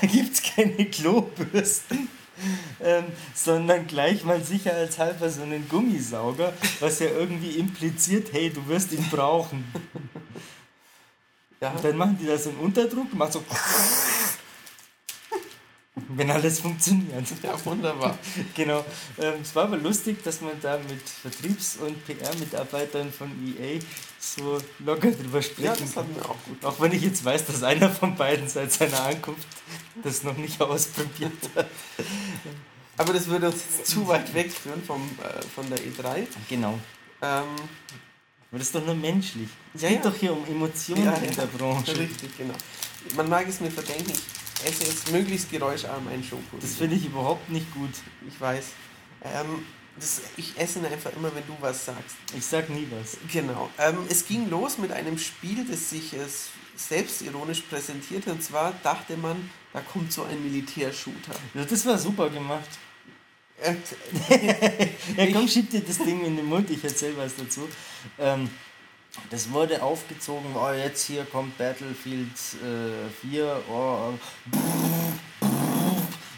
Da gibt es keine Klobürsten ähm, sondern gleich mal sicherheitshalber so einen Gummisauger, was ja irgendwie impliziert, hey, du wirst ihn brauchen. Ja. Und dann machen die da so einen Unterdruck, macht so wenn alles funktioniert. Ja, wunderbar. genau. Ähm, es war aber lustig, dass man da mit Vertriebs- und PR-Mitarbeitern von EA so locker drüber sprechen Ja, das hat mir auch gut. Auch wenn ich jetzt weiß, dass einer von beiden seit seiner Ankunft das noch nicht ausprobiert hat. Aber das würde uns jetzt zu weit wegführen vom, äh, von der E3. Genau. Ähm, aber das ist doch nur menschlich. Es ja, geht ja. doch hier um Emotionen ja, in der Branche. Richtig, genau. Man mag es mir verdenken, esse jetzt möglichst geräuscharm einen Schoko. Das finde ich überhaupt nicht gut. Ich weiß. Ähm, das, ich esse einfach immer, wenn du was sagst. Ich sag nie was. Genau. Ähm, es ging los mit einem Spiel, das sich äh, selbstironisch präsentierte. Und zwar dachte man, da kommt so ein Militärshooter. Ja, das war super gemacht. ja, komm, schieb dir das Ding in den Mund, ich erzähl was dazu. Ähm, das wurde aufgezogen, oh, jetzt hier kommt Battlefield äh, 4 oh,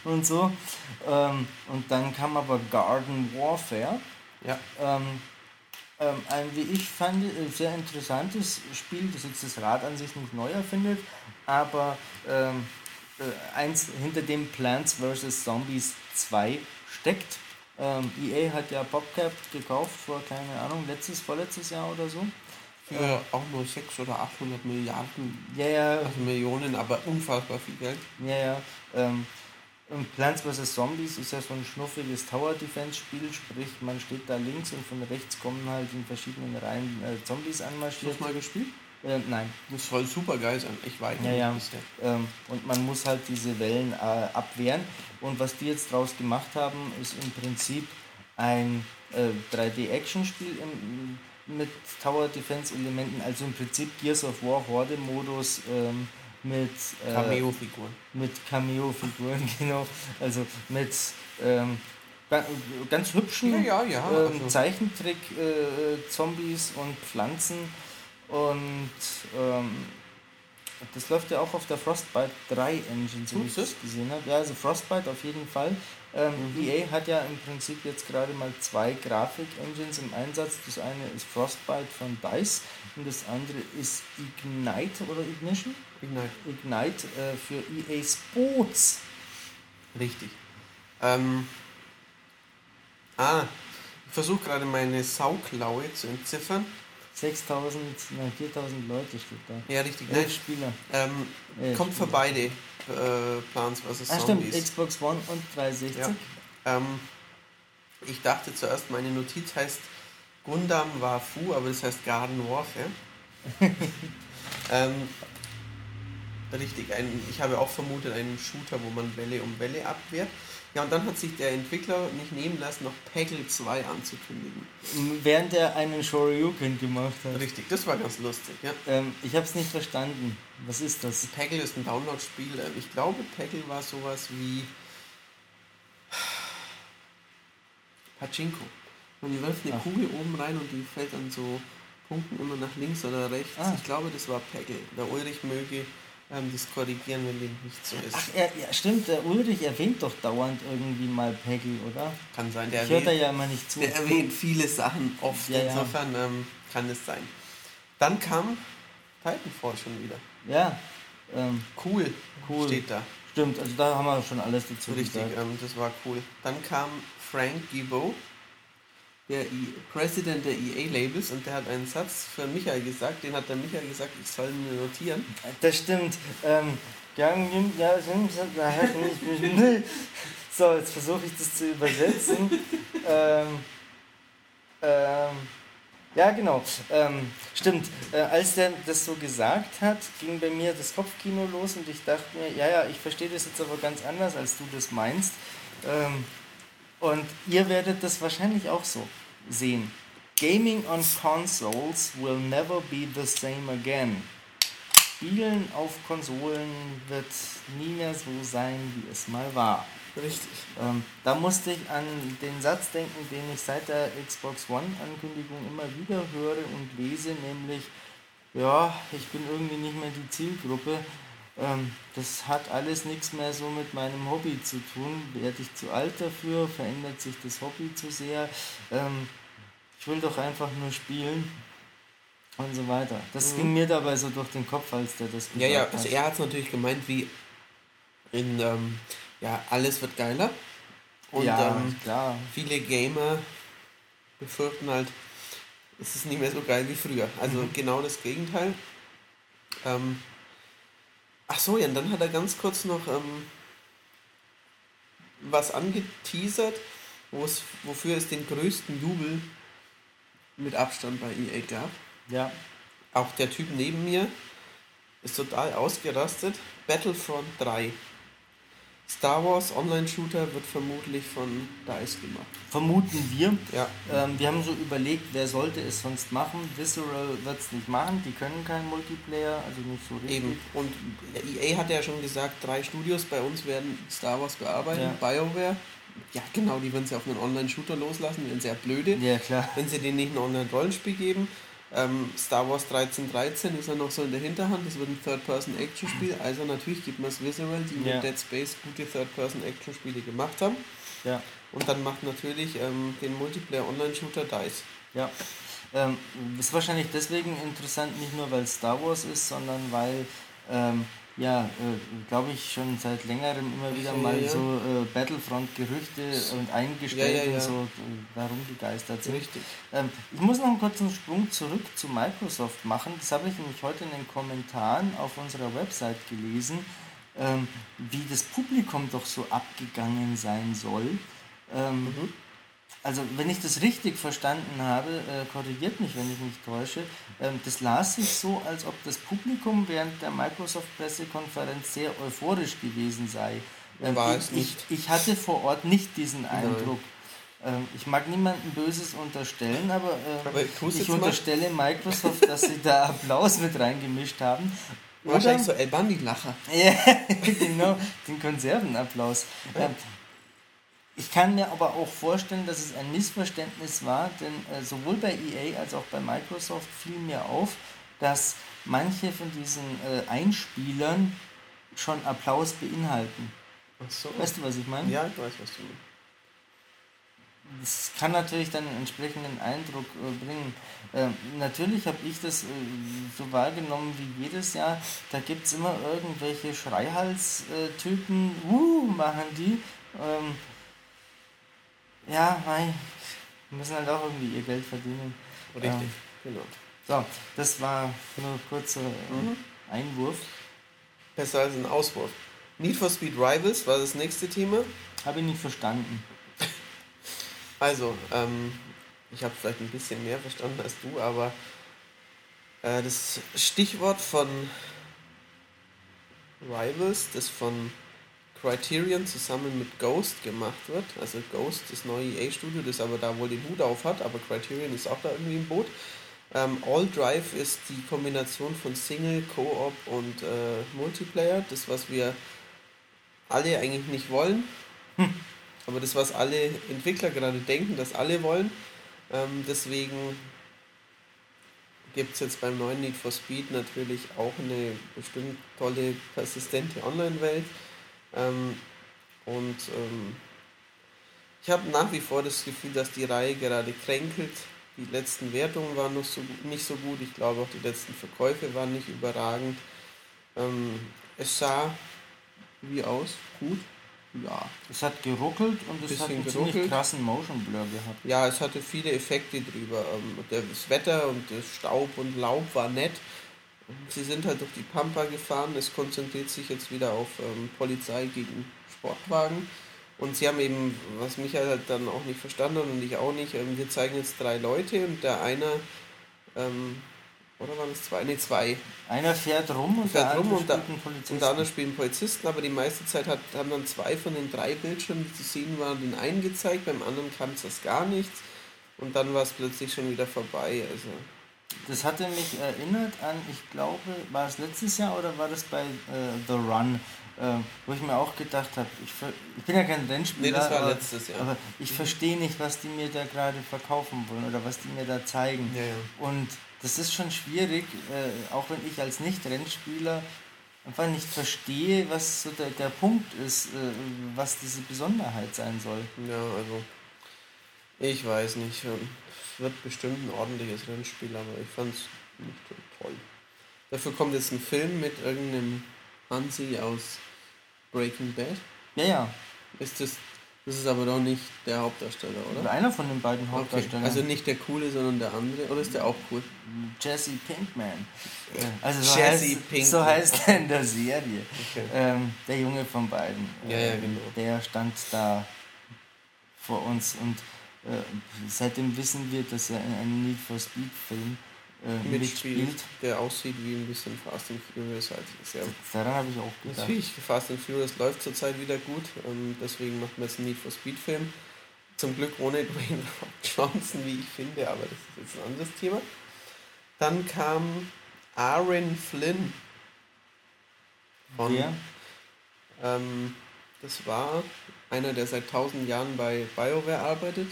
und so. Ähm, und dann kam aber Garden Warfare. Ja. Ähm, ähm, ein, wie ich fand, äh, sehr interessantes Spiel, das jetzt das Rad an sich nicht neu erfindet, aber ähm, äh, eins hinter dem Plants vs. Zombies 2 steckt. Ähm, EA hat ja PopCap gekauft vor, keine Ahnung, letztes, vorletztes Jahr oder so. Für auch nur 600 oder 800 Milliarden, Ja, ja, also Millionen, aber unfassbar viel Geld. ja, ja. Ähm, und Plants vs. Zombies ist ja so ein schnuffiges Tower-Defense-Spiel, sprich, man steht da links und von rechts kommen halt in verschiedenen Reihen äh, Zombies Hast du anmarschiert. das mal gespielt? Äh, nein. Das soll super geil sein. Ich weiß Ja, ja. bisher. Ähm, und man muss halt diese Wellen äh, abwehren. Und was die jetzt draus gemacht haben, ist im Prinzip ein äh, 3D-Action-Spiel im- mit Tower Defense-Elementen, also im Prinzip Gears of War Horde-Modus ähm, mit, äh, Cameo-Figuren. mit Cameo-Figuren, genau. Also mit ähm, ga- ganz hübschen Ja, ja, ja. ähm, Also, Zeichentrick-Zombies und Pflanzen. Und ähm, das läuft ja auch auf der Frostbite 3 Engine, so wie ich das gesehen habe. Ja, also Frostbite auf jeden Fall. Ähm, Mhm. EA hat ja im Prinzip jetzt gerade mal zwei Grafik-Engines im Einsatz. Das eine ist Frostbite von DICE und das andere ist Ignite oder Ignition? Ignite. Ignite äh, für EA Sports. Richtig. Ähm, ah, ich versuche gerade meine Sauklaue zu entziffern. 6000, nein, 4000 Leute steht da. Ja, richtig. Nein, Elf Spieler. ähm, Elf kommt für Spieler. beide äh, Plants vs. Ah, stimmt. Xbox One und 360. Ja. Ähm, ich dachte zuerst, meine Notiz heißt Gundam war Fu, aber das heißt Garden Warfare. ähm, richtig, ein, ich habe auch vermutet einen Shooter, wo man Welle um Welle abwehrt. Ja, und dann hat sich der Entwickler nicht nehmen lassen, noch Peggle 2 anzukündigen. Während er einen Shoryuken gemacht hat. Richtig, das war ganz lustig. Ja. Ähm, ich habe es nicht verstanden. Was ist das? Peggle ist ein Download-Spiel. Ähm, Ich glaube, Peggle war sowas wie Pachinko. Man wirft eine Ach. Kugel oben rein und die fällt dann so Punkten immer nach links oder rechts. Ah. Ich glaube, das war Peggle. Der Ulrich möge ähm, das korrigieren, wenn dem nicht so ist. Ach, er, ja, stimmt, der Ulrich erwähnt doch dauernd irgendwie mal Peggy, oder? Kann sein, der Ich höre da erwähnt, ja immer nicht zu. der erwähnt viele Sachen oft. Ja, ja. Insofern ähm, kann es sein. Dann kam Titanfall schon wieder. Ja, ähm, Cool, Cool. steht da. stimmt, also da haben wir schon alles dazu Richtig, gesagt. ähm, das war cool. Dann kam Frank Gibeau, der I President der EA-Labels, und der hat einen Satz für Michael gesagt, den hat der Michael gesagt, ich soll mir notieren. Das stimmt. Ähm, so, jetzt versuche ich das zu übersetzen. ähm, ähm, ja, genau. Ähm, stimmt. Äh, als der das so gesagt hat, ging bei mir das Kopfkino los und ich dachte mir, ja, ja, ich verstehe das jetzt aber ganz anders, als du das meinst. Ähm, und ihr werdet das wahrscheinlich auch so sehen. Gaming on consoles will never be the same again. Spielen auf Konsolen wird nie mehr so sein, wie es mal war. Richtig. Ähm, da musste ich an den Satz denken, den ich seit der Xbox One-Ankündigung immer wieder höre und lese, nämlich, ja, ich bin irgendwie nicht mehr die Zielgruppe. Ähm, das hat alles nichts mehr so mit meinem Hobby zu tun. Werde ich zu alt dafür? Verändert sich das Hobby zu sehr? Ähm, ich will doch einfach nur spielen und so weiter. Das Mhm. ging mir dabei so durch den Kopf, als der das gesagt Ja, ja, hat. also er hat es natürlich gemeint, wie in, ähm, ja, alles wird geiler. Und ja, ähm, klar. viele Gamer befürchten halt, es ist nicht mehr so geil wie früher. Also Mhm. genau das Gegenteil. Ähm, ach so, ja, und dann hat er ganz kurz noch ähm, was angeteasert, wofür es den größten Jubel mit Abstand bei EA gab. Ja, Auch der Typ neben mir ist total ausgerastet. Battlefront 3. Star Wars Online-Shooter wird vermutlich von DICE gemacht. vermuten wir. Ja, Ähm, wir haben so überlegt, wer sollte es sonst machen. Visceral wird es nicht machen, die können keinen Multiplayer, also nicht so richtig. eben. Und EA hat ja schon gesagt, drei Studios bei uns werden Star Wars bearbeiten. BioWare, ja genau, die werden sie auf einen Online-Shooter loslassen, wären sehr blöde. Ja, klar. wenn sie denen nicht ein Online-Rollenspiel geben. Ähm, Star Wars 1313 ist ja noch so in der Hinterhand, das wird ein Third-Person-Action-Spiel. Also natürlich gibt man es Visceral, die Ja. mit Dead Space gute Third-Person-Action-Spiele gemacht haben. Ja, Und dann macht natürlich ähm, den Multiplayer-Online-Shooter DICE. ja. Ähm, ist wahrscheinlich deswegen interessant, nicht nur weil es Star Wars ist, sondern weil ähm, ja, äh, glaube ich, schon seit längerem immer wieder mal ja. so äh, Battlefront-Gerüchte und eingestellt und so äh, herumgegeistert sind. Richtig. Ähm, ich muss noch einen kurzen Sprung zurück zu Microsoft machen. Das habe ich nämlich heute in den Kommentaren auf unserer Website gelesen, ähm, wie das Publikum doch so abgegangen sein soll. Ähm, mhm also wenn ich das richtig verstanden habe, äh, korrigiert mich, wenn ich mich täusche, ähm, das las sich so, als ob das Publikum während der Microsoft-Pressekonferenz sehr euphorisch gewesen sei. Ähm, War es nicht. Ich, ich, hatte vor Ort nicht diesen Eindruck. Ähm, ich mag niemandem Böses unterstellen, aber, äh, aber ich unterstelle mal. Microsoft, dass sie da Applaus mit reingemischt haben. Wahrscheinlich so El Bandi-Lacher. ja, genau, den Konservenapplaus. Ja. Ich kann mir aber auch vorstellen, dass es ein Missverständnis war, denn äh, sowohl bei EA als auch bei Microsoft fiel mir auf, dass manche von diesen äh, Einspielern schon Applaus beinhalten. Ach so. Weißt du, was ich meine? Ja, ich weiß, was du meinst. Das kann natürlich dann einen entsprechenden Eindruck äh, bringen. Ähm, natürlich habe ich das äh, so wahrgenommen wie jedes Jahr. Da gibt es immer irgendwelche Schreihals-Typen, uh, machen die. Ähm, ja, nein, müssen halt auch irgendwie ihr Geld verdienen. Richtig, ähm, genau. So, das war nur ein kurzer mhm. Einwurf. Besser als ein Auswurf. Need for Speed Rivals war das nächste Thema. Habe ich nicht verstanden. Also, ähm, ich habe vielleicht ein bisschen mehr verstanden als du, aber äh, das Stichwort von Rivals, das von Criterion zusammen mit Ghost gemacht wird. Also Ghost, das neue EA-Studio, das aber da wohl den Hut auf hat, aber Criterion ist auch da irgendwie im Boot. Ähm, All Drive ist die Kombination von Single, Co-op und äh, Multiplayer. Das, was wir alle eigentlich nicht wollen. Hm. Aber das, was alle Entwickler gerade denken, dass alle wollen. Ähm, deswegen gibt es jetzt beim neuen Need for Speed natürlich auch eine bestimmt tolle, persistente Online-Welt. Ähm, und ähm, ich habe nach wie vor das Gefühl, dass die Reihe gerade kränkelt. Die letzten Wertungen waren noch so, nicht so gut. Ich glaube auch die letzten Verkäufe waren nicht überragend. Ähm, es sah wie aus? Gut. Ja. Es hat geruckelt und es hat einen geruckelt. ziemlich krassen Motion Blur gehabt. Ja, es hatte viele Effekte drüber. Ähm, das Wetter und das Staub und Laub war nett. Sie sind halt durch die Pampa gefahren. Es konzentriert sich jetzt wieder auf ähm, Polizei gegen Sportwagen. Und sie haben eben, was Michael halt dann auch nicht verstanden hat und ich auch nicht, ähm, wir zeigen jetzt drei Leute und der eine, ähm, oder waren es zwei? Ne, zwei. Einer fährt rum und fährt der rum und, da, und der andere spielt Polizisten, aber die meiste Zeit hat, haben dann zwei von den drei Bildschirmen, die zu sehen waren, den einen gezeigt, beim anderen kam es das gar nichts und dann war es plötzlich schon wieder vorbei. Also das hatte mich erinnert an, ich glaube, war es letztes Jahr oder war das bei äh, The Run, äh, wo ich mir auch gedacht habe, ich, ich, bin ja kein Rennspieler, nee, das war aber, letztes Jahr. aber ich verstehe nicht, was die mir da gerade verkaufen wollen oder was die mir da zeigen. Ja, ja. Und das ist schon schwierig, äh, auch wenn ich als Nicht-Rennspieler einfach nicht verstehe, was so der, der Punkt ist, äh, was diese Besonderheit sein soll. Ja, also ich weiß nicht. Ähm, wird bestimmt ein ordentliches Rennspiel, aber ich fand es nicht so toll. Dafür kommt jetzt ein Film mit irgendeinem Hansi aus Breaking Bad. Ja, ja. Ist das, das ist aber doch nicht der Hauptdarsteller, oder? Einer von den beiden Hauptdarstellern. Okay. Also nicht der coole, sondern der andere. Oder ist der auch cool? Jesse Pinkman. Also so, Jesse heißt, Pinkman. so heißt er in der Serie. Okay. Ähm, der Junge von beiden. Ja, ja, genau. Der stand da vor uns und seitdem wissen wir, dass er in einem Need for Speed Film äh, mitspielt, mitspielt. Der aussieht wie ein bisschen Fast and Furious halt. Sehr Daran habe ich auch gedacht. Natürlich, Fast and Furious läuft zurzeit wieder gut. und deswegen macht man jetzt einen Need for Speed Film. Zum Glück ohne Dwayne Johnson, wie ich finde, aber das ist jetzt ein anderes Thema. Dann kam Aaron Flynn. Von, ähm, das war einer, der seit tausend Jahren bei BioWare arbeitet.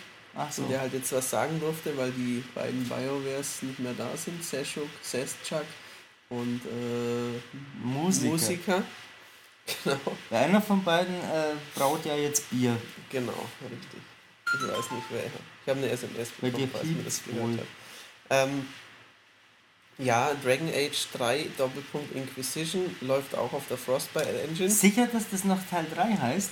So. Und der halt jetzt was sagen durfte, weil die beiden BioWares nicht mehr da sind. Seshuk, Sestchuk und äh, Musiker. Musiker. Genau. einer von beiden äh, braut ja jetzt Bier. Genau, richtig. Ich weiß nicht wer. Ich habe eine SMS bekommen, falls mir das gehört hat. Ähm, Ja, Dragon Age 3 Doppelpunkt Inquisition läuft auch auf der Frostbite Engine. Sicher, dass das noch Teil 3 heißt?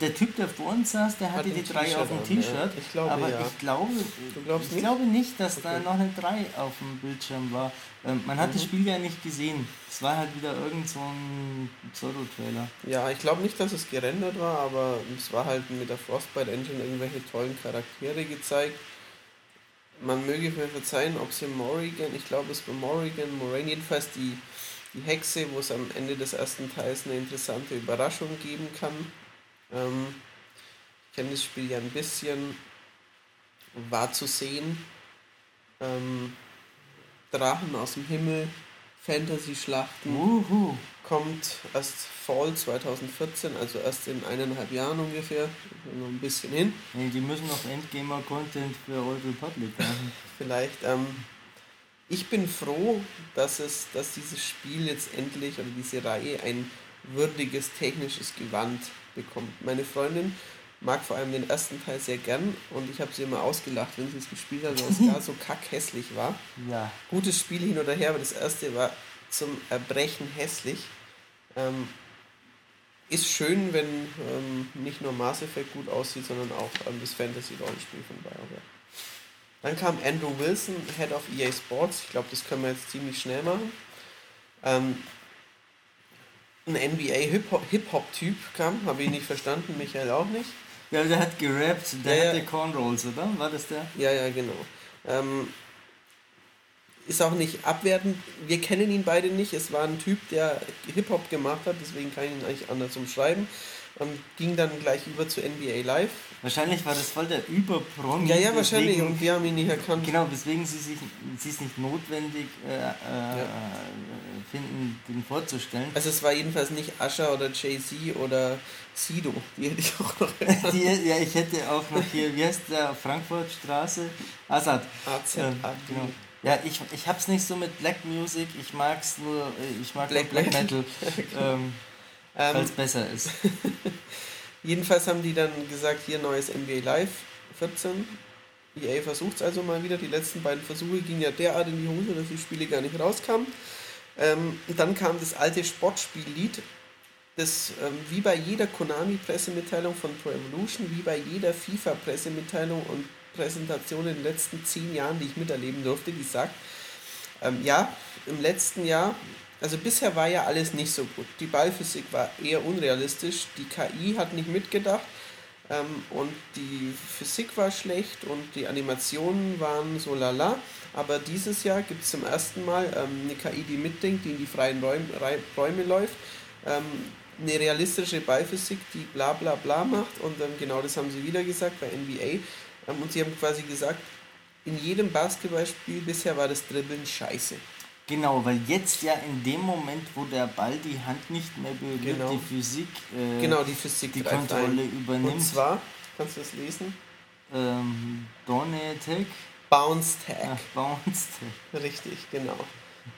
Der Typ, der vor uns saß, der hatte Hat die ein 3 auf dem T-Shirt T-Shirt. Ich glaube, aber ja. ich glaube, ich nicht? glaube nicht, dass da Okay. noch eine 3 auf dem Bildschirm war. Ähm, man hat Mhm. das Spiel ja nicht gesehen. Es war halt wieder irgend so ein Pseudo-Trailer. Ja, ich glaube nicht, dass es gerendert war, aber es war halt mit der Frostbite Engine irgendwelche tollen Charaktere gezeigt. Man möge mir verzeihen, ob es in Morrigan, ich glaube es war Morrigan, Moraine, jedenfalls die, die Hexe, wo es am Ende des ersten Teils eine interessante Überraschung geben kann. Ähm, ich kenne das Spiel ja ein bisschen, war zu sehen. Ähm, Drachen aus dem Himmel, Fantasy-Schlachten Wuhu. kommt erst Fall 2014, also erst in eineinhalb Jahren ungefähr, noch ein bisschen hin. Nee, die müssen noch Endgamer-Content für Old Republic machen. Vielleicht. Ähm, ich bin froh, dass es, dass dieses Spiel jetzt endlich oder diese Reihe ein würdiges technisches Gewand bekommt. Meine Freundin mag vor allem den ersten Teil sehr gern und ich habe sie immer ausgelacht, wenn sie es gespielt hat, weil es gar so kackhässlich war. Ja. gutes Spiel hin oder her, aber das erste war zum Erbrechen hässlich. Ähm, ist schön, wenn ähm, nicht nur Mass Effect gut aussieht, sondern auch ähm, das Fantasy-Rollenspiel von BioWare. Dann kam Andrew Wilson, Head of EA Sports. Ich glaube, das können wir jetzt ziemlich schnell machen. Ähm, ein NBA Hip-Hop- Hip-Hop-Typ kam, habe ich nicht verstanden, Michael auch nicht. Ja, der hat gerappt, der Ja, ja. hatte Cornrolls, oder? War das der? Ja, ja, genau. Ähm, ist auch nicht abwertend. Wir kennen ihn beide nicht. Es war ein Typ, der Hip-Hop gemacht hat, deswegen kann ich ihn eigentlich anders umschreiben. Ähm, ging dann gleich über zu NBA Live. Wahrscheinlich war das voll der Überpromi. Ja, ja, wahrscheinlich. Und wir haben ihn nicht erkannt. Genau, weswegen sie sich sie es nicht notwendig äh, äh, finden, den vorzustellen. Also es war jedenfalls nicht Usher oder Jay-Z oder Sido. Die hätte ich auch noch. Die, ja, ich hätte auch noch hier, wie heißt der, Frankfurtstraße? Assad. AZ, Ja, AD. genau. Ja, ich, ich hab's nicht so mit Black Music, ich mag's nur, äh, ich mag Black Black. Metal, ähm, Ähm, weil es besser ist. Jedenfalls haben die dann gesagt, hier neues NBA Live 14. EA versucht es also mal wieder. Die letzten beiden Versuche gingen ja derart in die Hose, dass die Spiele gar nicht rauskamen. Ähm, dann kam das alte Sportspiellied, das ähm, wie bei jeder Konami-Pressemitteilung von Pro Evolution, wie bei jeder FIFA-Pressemitteilung und Präsentation in den letzten zehn Jahren, die ich miterleben durfte, die sagt, ähm, ja, im letzten Jahr, also bisher war ja alles nicht so gut. Die Ballphysik war eher unrealistisch, die KI hat nicht mitgedacht ähm, und die Physik war schlecht und die Animationen waren so lala. Aber dieses Jahr gibt es zum ersten Mal ähm, eine KI, die mitdenkt, die in die freien Räume, Räume läuft. Ähm, eine realistische Ballphysik, die bla bla bla macht und ähm, genau das haben sie wieder gesagt bei NBA. Ähm, und sie haben quasi gesagt, in jedem Basketballspiel bisher war das Dribbeln scheiße. Genau, weil jetzt ja in dem Moment, wo der Ball die Hand nicht mehr berührt, Genau. die Physik äh, Genau, die Physik die Kontrolle ein. übernimmt. Und zwar, kannst du das lesen? ähm, Attack, Bounce Tag. ach, Bounce Tag. Richtig, genau.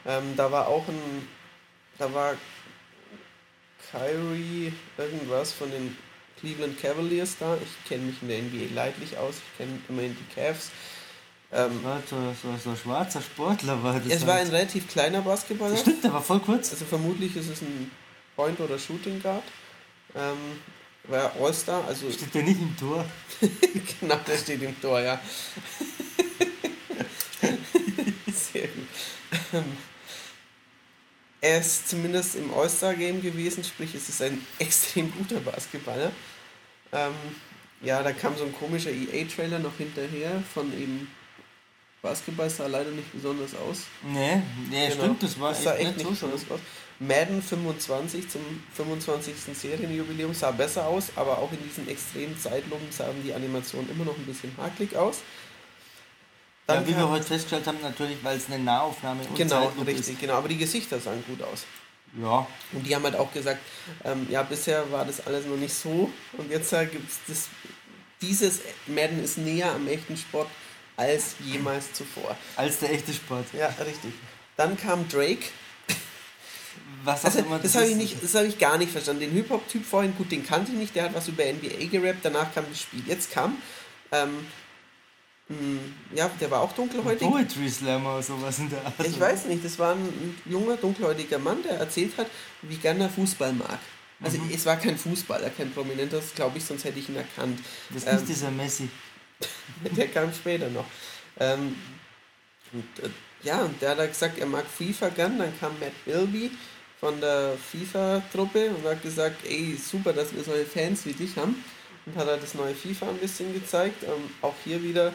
Ähm, da war auch ein, da war Kyrie irgendwas von den Cleveland Cavaliers da. Ich kenne mich in der NBA leidlich aus. Ich kenne immerhin die Cavs. Ähm, War so, so, so ein schwarzer Sportler war das. es war ein halt. relativ kleiner Basketballer. Stimmt, der war voll kurz. Also vermutlich ist es ein Point oder Shooting Guard. Ähm, war All-Star, also Steht der nicht im Tor? genau, der steht im Tor, ja. Sehr gut. Ähm, Er ist zumindest im All-Star-Game gewesen, sprich, es ist ein extrem guter Basketballer. Ähm, ja, da kam so ein komischer EA-Trailer noch hinterher von eben Basketball, sah leider nicht besonders aus. Nee, nee Genau. stimmt, das war das sah echt, nicht nicht so besonders aus. Madden 25 zum 25. Serienjubiläum sah besser aus, aber auch in diesen extremen Zeitlupen sahen die Animationen immer noch ein bisschen hakelig aus. Ja, Dann wie wir heute festgestellt haben, natürlich, weil es eine Nahaufnahme und Genau, Zeitlupe richtig, genau. Aber die Gesichter sahen gut aus. ist. Ja, Und die haben halt auch gesagt, ähm, ja, bisher war das alles noch nicht so. Und jetzt äh, gibt es das. Dieses Madden ist näher am echten Sport als jemals zuvor. als der echte Sport. Ja, richtig. Dann kam Drake. Was Also, immer das habe ich, nicht- das hab ich gar nicht verstanden. Den Hip-Hop-Typ vorhin, gut, den kannte ich nicht. Der hat was über NBA gerappt. Danach kam das Spiel. Jetzt kam ähm, Hm, ja, der war auch dunkelhäutig. Poetry Slammer oder sowas in der Art. Ich weiß nicht, das war ein junger, dunkelhäutiger Mann, der erzählt hat, wie gerne er Fußball mag. Also mhm. es war kein Fußballer, kein Prominenter, glaube ich, sonst hätte ich ihn erkannt. Das ist ähm, dieser Messi. der kam später noch. Ähm, und, äh, ja, und der hat gesagt, er mag FIFA gern. Dann kam Matt Bilby von der FIFA-Truppe und hat gesagt, ey, super, dass wir solche Fans wie dich haben. Und hat er das neue FIFA ein bisschen gezeigt. Ähm, auch hier wieder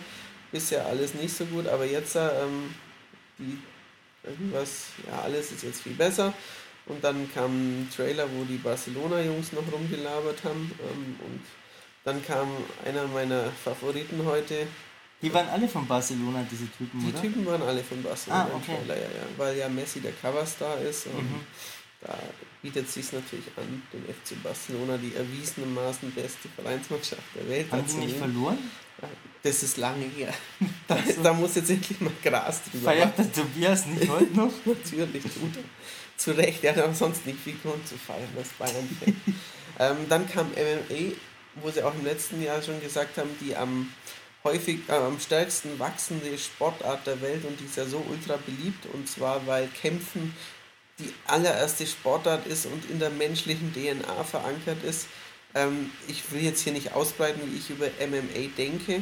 bisher alles nicht so gut, aber jetzt ähm, die irgendwas, ja, alles ist jetzt viel besser. Und dann kam ein Trailer, wo die Barcelona-Jungs noch rumgelabert haben. Ähm, und dann kam einer meiner Favoriten heute. Die waren alle von Barcelona, diese Typen, Die oder? Typen waren alle von Barcelona ah, okay. Trailer, ja, ja. Weil ja Messi der Coverstar ist. Und mhm. da bietet es sich natürlich an, den FC Barcelona, die erwiesenermaßen beste Vereinsmannschaft der Welt. Haben die nicht verloren? Das ist lange her. Da, da muss jetzt endlich mal Gras drüber Feiert der Tobias nicht heute noch? Natürlich, tut er. Zu Recht, er hat sonst nicht viel Grund zu feiern, das Bayern ähm, Dann kam MMA, wo sie auch im letzten Jahr schon gesagt haben, die am häufig äh, am stärksten wachsende Sportart der Welt und die ist ja so ultra beliebt und zwar weil Kämpfen die allererste Sportart ist und in der menschlichen DNA verankert ist. Ähm, ich will jetzt hier nicht ausbreiten, wie ich über MMA denke.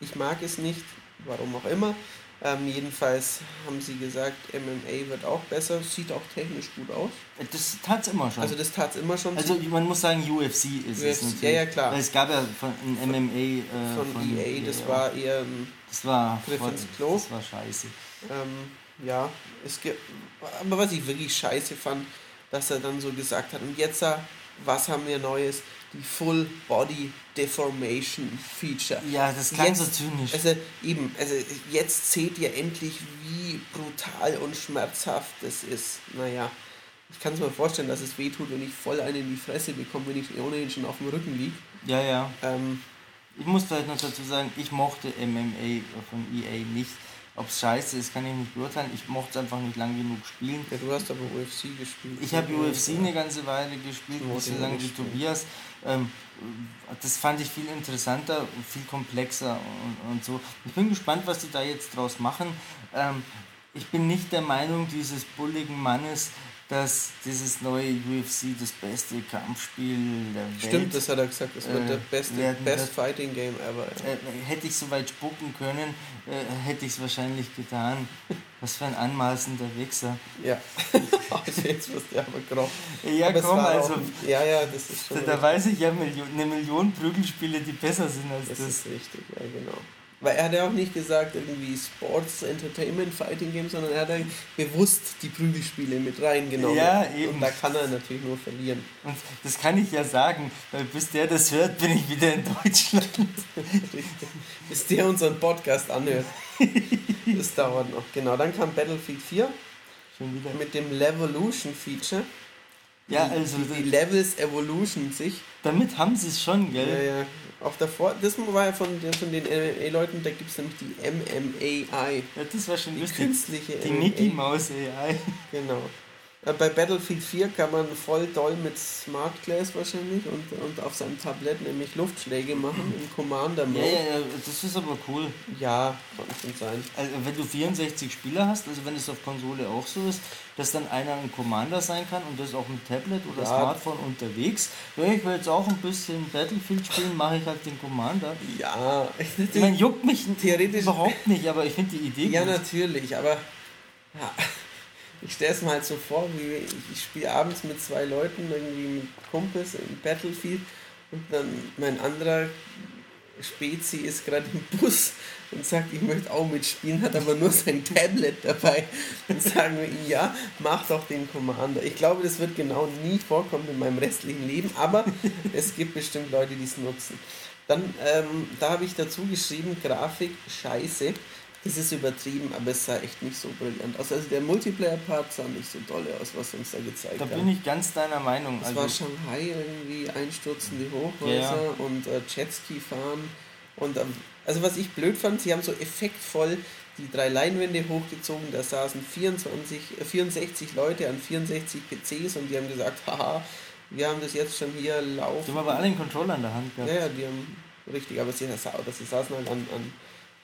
Ich mag es nicht, warum auch immer. Ähm, jedenfalls haben sie gesagt, MMA wird auch besser, sieht auch technisch gut aus. Das tat es immer schon. Also das tat es immer schon. Also man muss sagen, UFC ist UFC, es natürlich. Ja, ja, klar. Es gab ja von, ein MMA äh, von, von, EA, das ja. war eher ein das war Griff ins Klo. Das war scheiße. Ähm, ja, es gibt, aber was ich wirklich scheiße fand, dass er dann so gesagt hat, und jetzt, was haben wir Neues? Die Full Body Deformation Feature. Ja, das klang jetzt, so zynisch. Also eben, also jetzt seht ihr endlich, wie brutal und schmerzhaft das ist. Naja, ich kann es mir vorstellen, dass es wehtut, wenn ich voll einen in die Fresse bekomme, wenn ich ohnehin schon auf dem Rücken liege. Ja, ja. Ähm, ich muss vielleicht noch dazu sagen, ich mochte MMA von EA nicht. Ob es scheiße ist, kann ich nicht beurteilen. Ich mochte es einfach nicht lang genug spielen. Ja, du hast aber UFC gespielt. Ich habe UFC eine ganze Weile gespielt, nicht so lange wie Tobias. Ähm, das fand ich viel interessanter, viel komplexer und, und, so. Ich bin gespannt, was die da jetzt draus machen. Ähm, ich bin nicht der Meinung dieses bulligen Mannes, dass dieses neue UFC das beste Kampfspiel der Welt Stimmt, das hat er gesagt, das wird äh, der beste Best wird, Fighting Game ever. Äh, hätte ich so weit spucken können, äh, hätte ich es wahrscheinlich getan. Was für ein anmaßender Wichser. Ja, jetzt wirst du aber grob. Ja, aber komm, also. Auch, ja, ja, das ist schon. Da, da weiß ich ja eine Million Prügelspiele, die besser sind als das. Das ist richtig, ja, genau. Weil er hat ja auch nicht gesagt, irgendwie Sports, Entertainment, Fighting Games, sondern er hat ja bewusst die Prügelspiele mit reingenommen. Ja, eben. Und da kann er natürlich nur verlieren. Und das kann ich ja sagen, weil bis der das hört, bin ich wieder in Deutschland. bis der unseren Podcast anhört. das dauert noch. Genau, dann kam Battlefield 4 Schon wieder. mit dem Levolution Feature. Ja, also die, die Levels Evolution sich. Damit haben sie es schon, gell? Ja, ja. Auch davor, das war ja von, von den MMA-Leuten, da gibt es nämlich die MMA-AI. Ja, das war schon die lustig. künstliche Die Mickey Mouse AI. Genau. Äh, bei Battlefield 4 kann man voll doll mit Smart Glass wahrscheinlich und, und auf seinem Tablett nämlich Luftschläge machen im Commander Mode. Ja, ja, ja, das ist aber cool. Ja, kann schon sein. Also wenn du 64 Spieler hast, also wenn es auf Konsole auch so ist, dass dann einer ein Commander sein kann und das auch mit Tablet oder ja. Smartphone unterwegs. Wenn ich will jetzt auch ein bisschen Battlefield spielen, mache ich halt den Commander. Ja, ich meine, juckt mich theoretisch überhaupt nicht, aber ich finde die Idee Ja, gut. natürlich, aber ja ich stelle es mir halt so vor, wie ich spiele abends mit zwei Leuten, irgendwie mit Kumpels im Battlefield und dann mein anderer Spezi ist gerade im Bus und sagt, ich möchte auch mitspielen, hat aber nur sein Tablet dabei. Dann sagen wir ihm, ja, mach doch den Commander. Ich glaube, das wird genau nie vorkommen in meinem restlichen Leben, aber es gibt bestimmt Leute, die es nutzen. Dann, ähm, da habe ich dazu geschrieben, Grafik scheiße. Das ist übertrieben, aber es sah echt nicht so brillant aus. Also der Multiplayer-Part sah nicht so toll aus, was uns da gezeigt hat. Da bin ich ganz deiner Meinung. Es also war Shanghai irgendwie einstürzende Hochhäuser ja. und äh, Jetski fahren. Und ähm, also was ich blöd fand, sie haben so effektvoll die drei Leinwände hochgezogen, da saßen 24, äh, 64 Leute an 64 PCs und die haben gesagt, haha, wir haben das jetzt schon hier laufen. Die haben aber alle einen Controller in der Hand gehabt. Ja, ja, die haben richtig, aber sie, sie saßen halt an, an